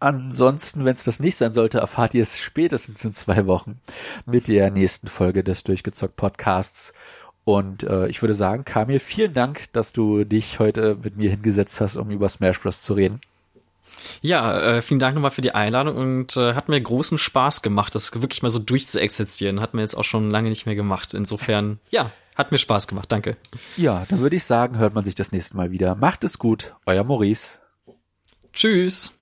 Ansonsten, wenn es das nicht sein sollte, erfahrt ihr es spätestens in zwei Wochen mit der nächsten Folge des Durchgezockt Podcasts. Und äh, ich würde sagen, Kamil, vielen Dank, dass du dich heute mit mir hingesetzt hast, um über Smash Bros. zu reden. Ja, äh, vielen Dank nochmal für die Einladung und äh, hat mir großen Spaß gemacht, das wirklich mal so durchzuexerzieren. Hat mir jetzt auch schon lange nicht mehr gemacht. Insofern, ja, hat mir Spaß gemacht. Danke. Ja, dann würde ich sagen, hört man sich das nächste Mal wieder. Macht es gut, euer Maurice. Tschüss.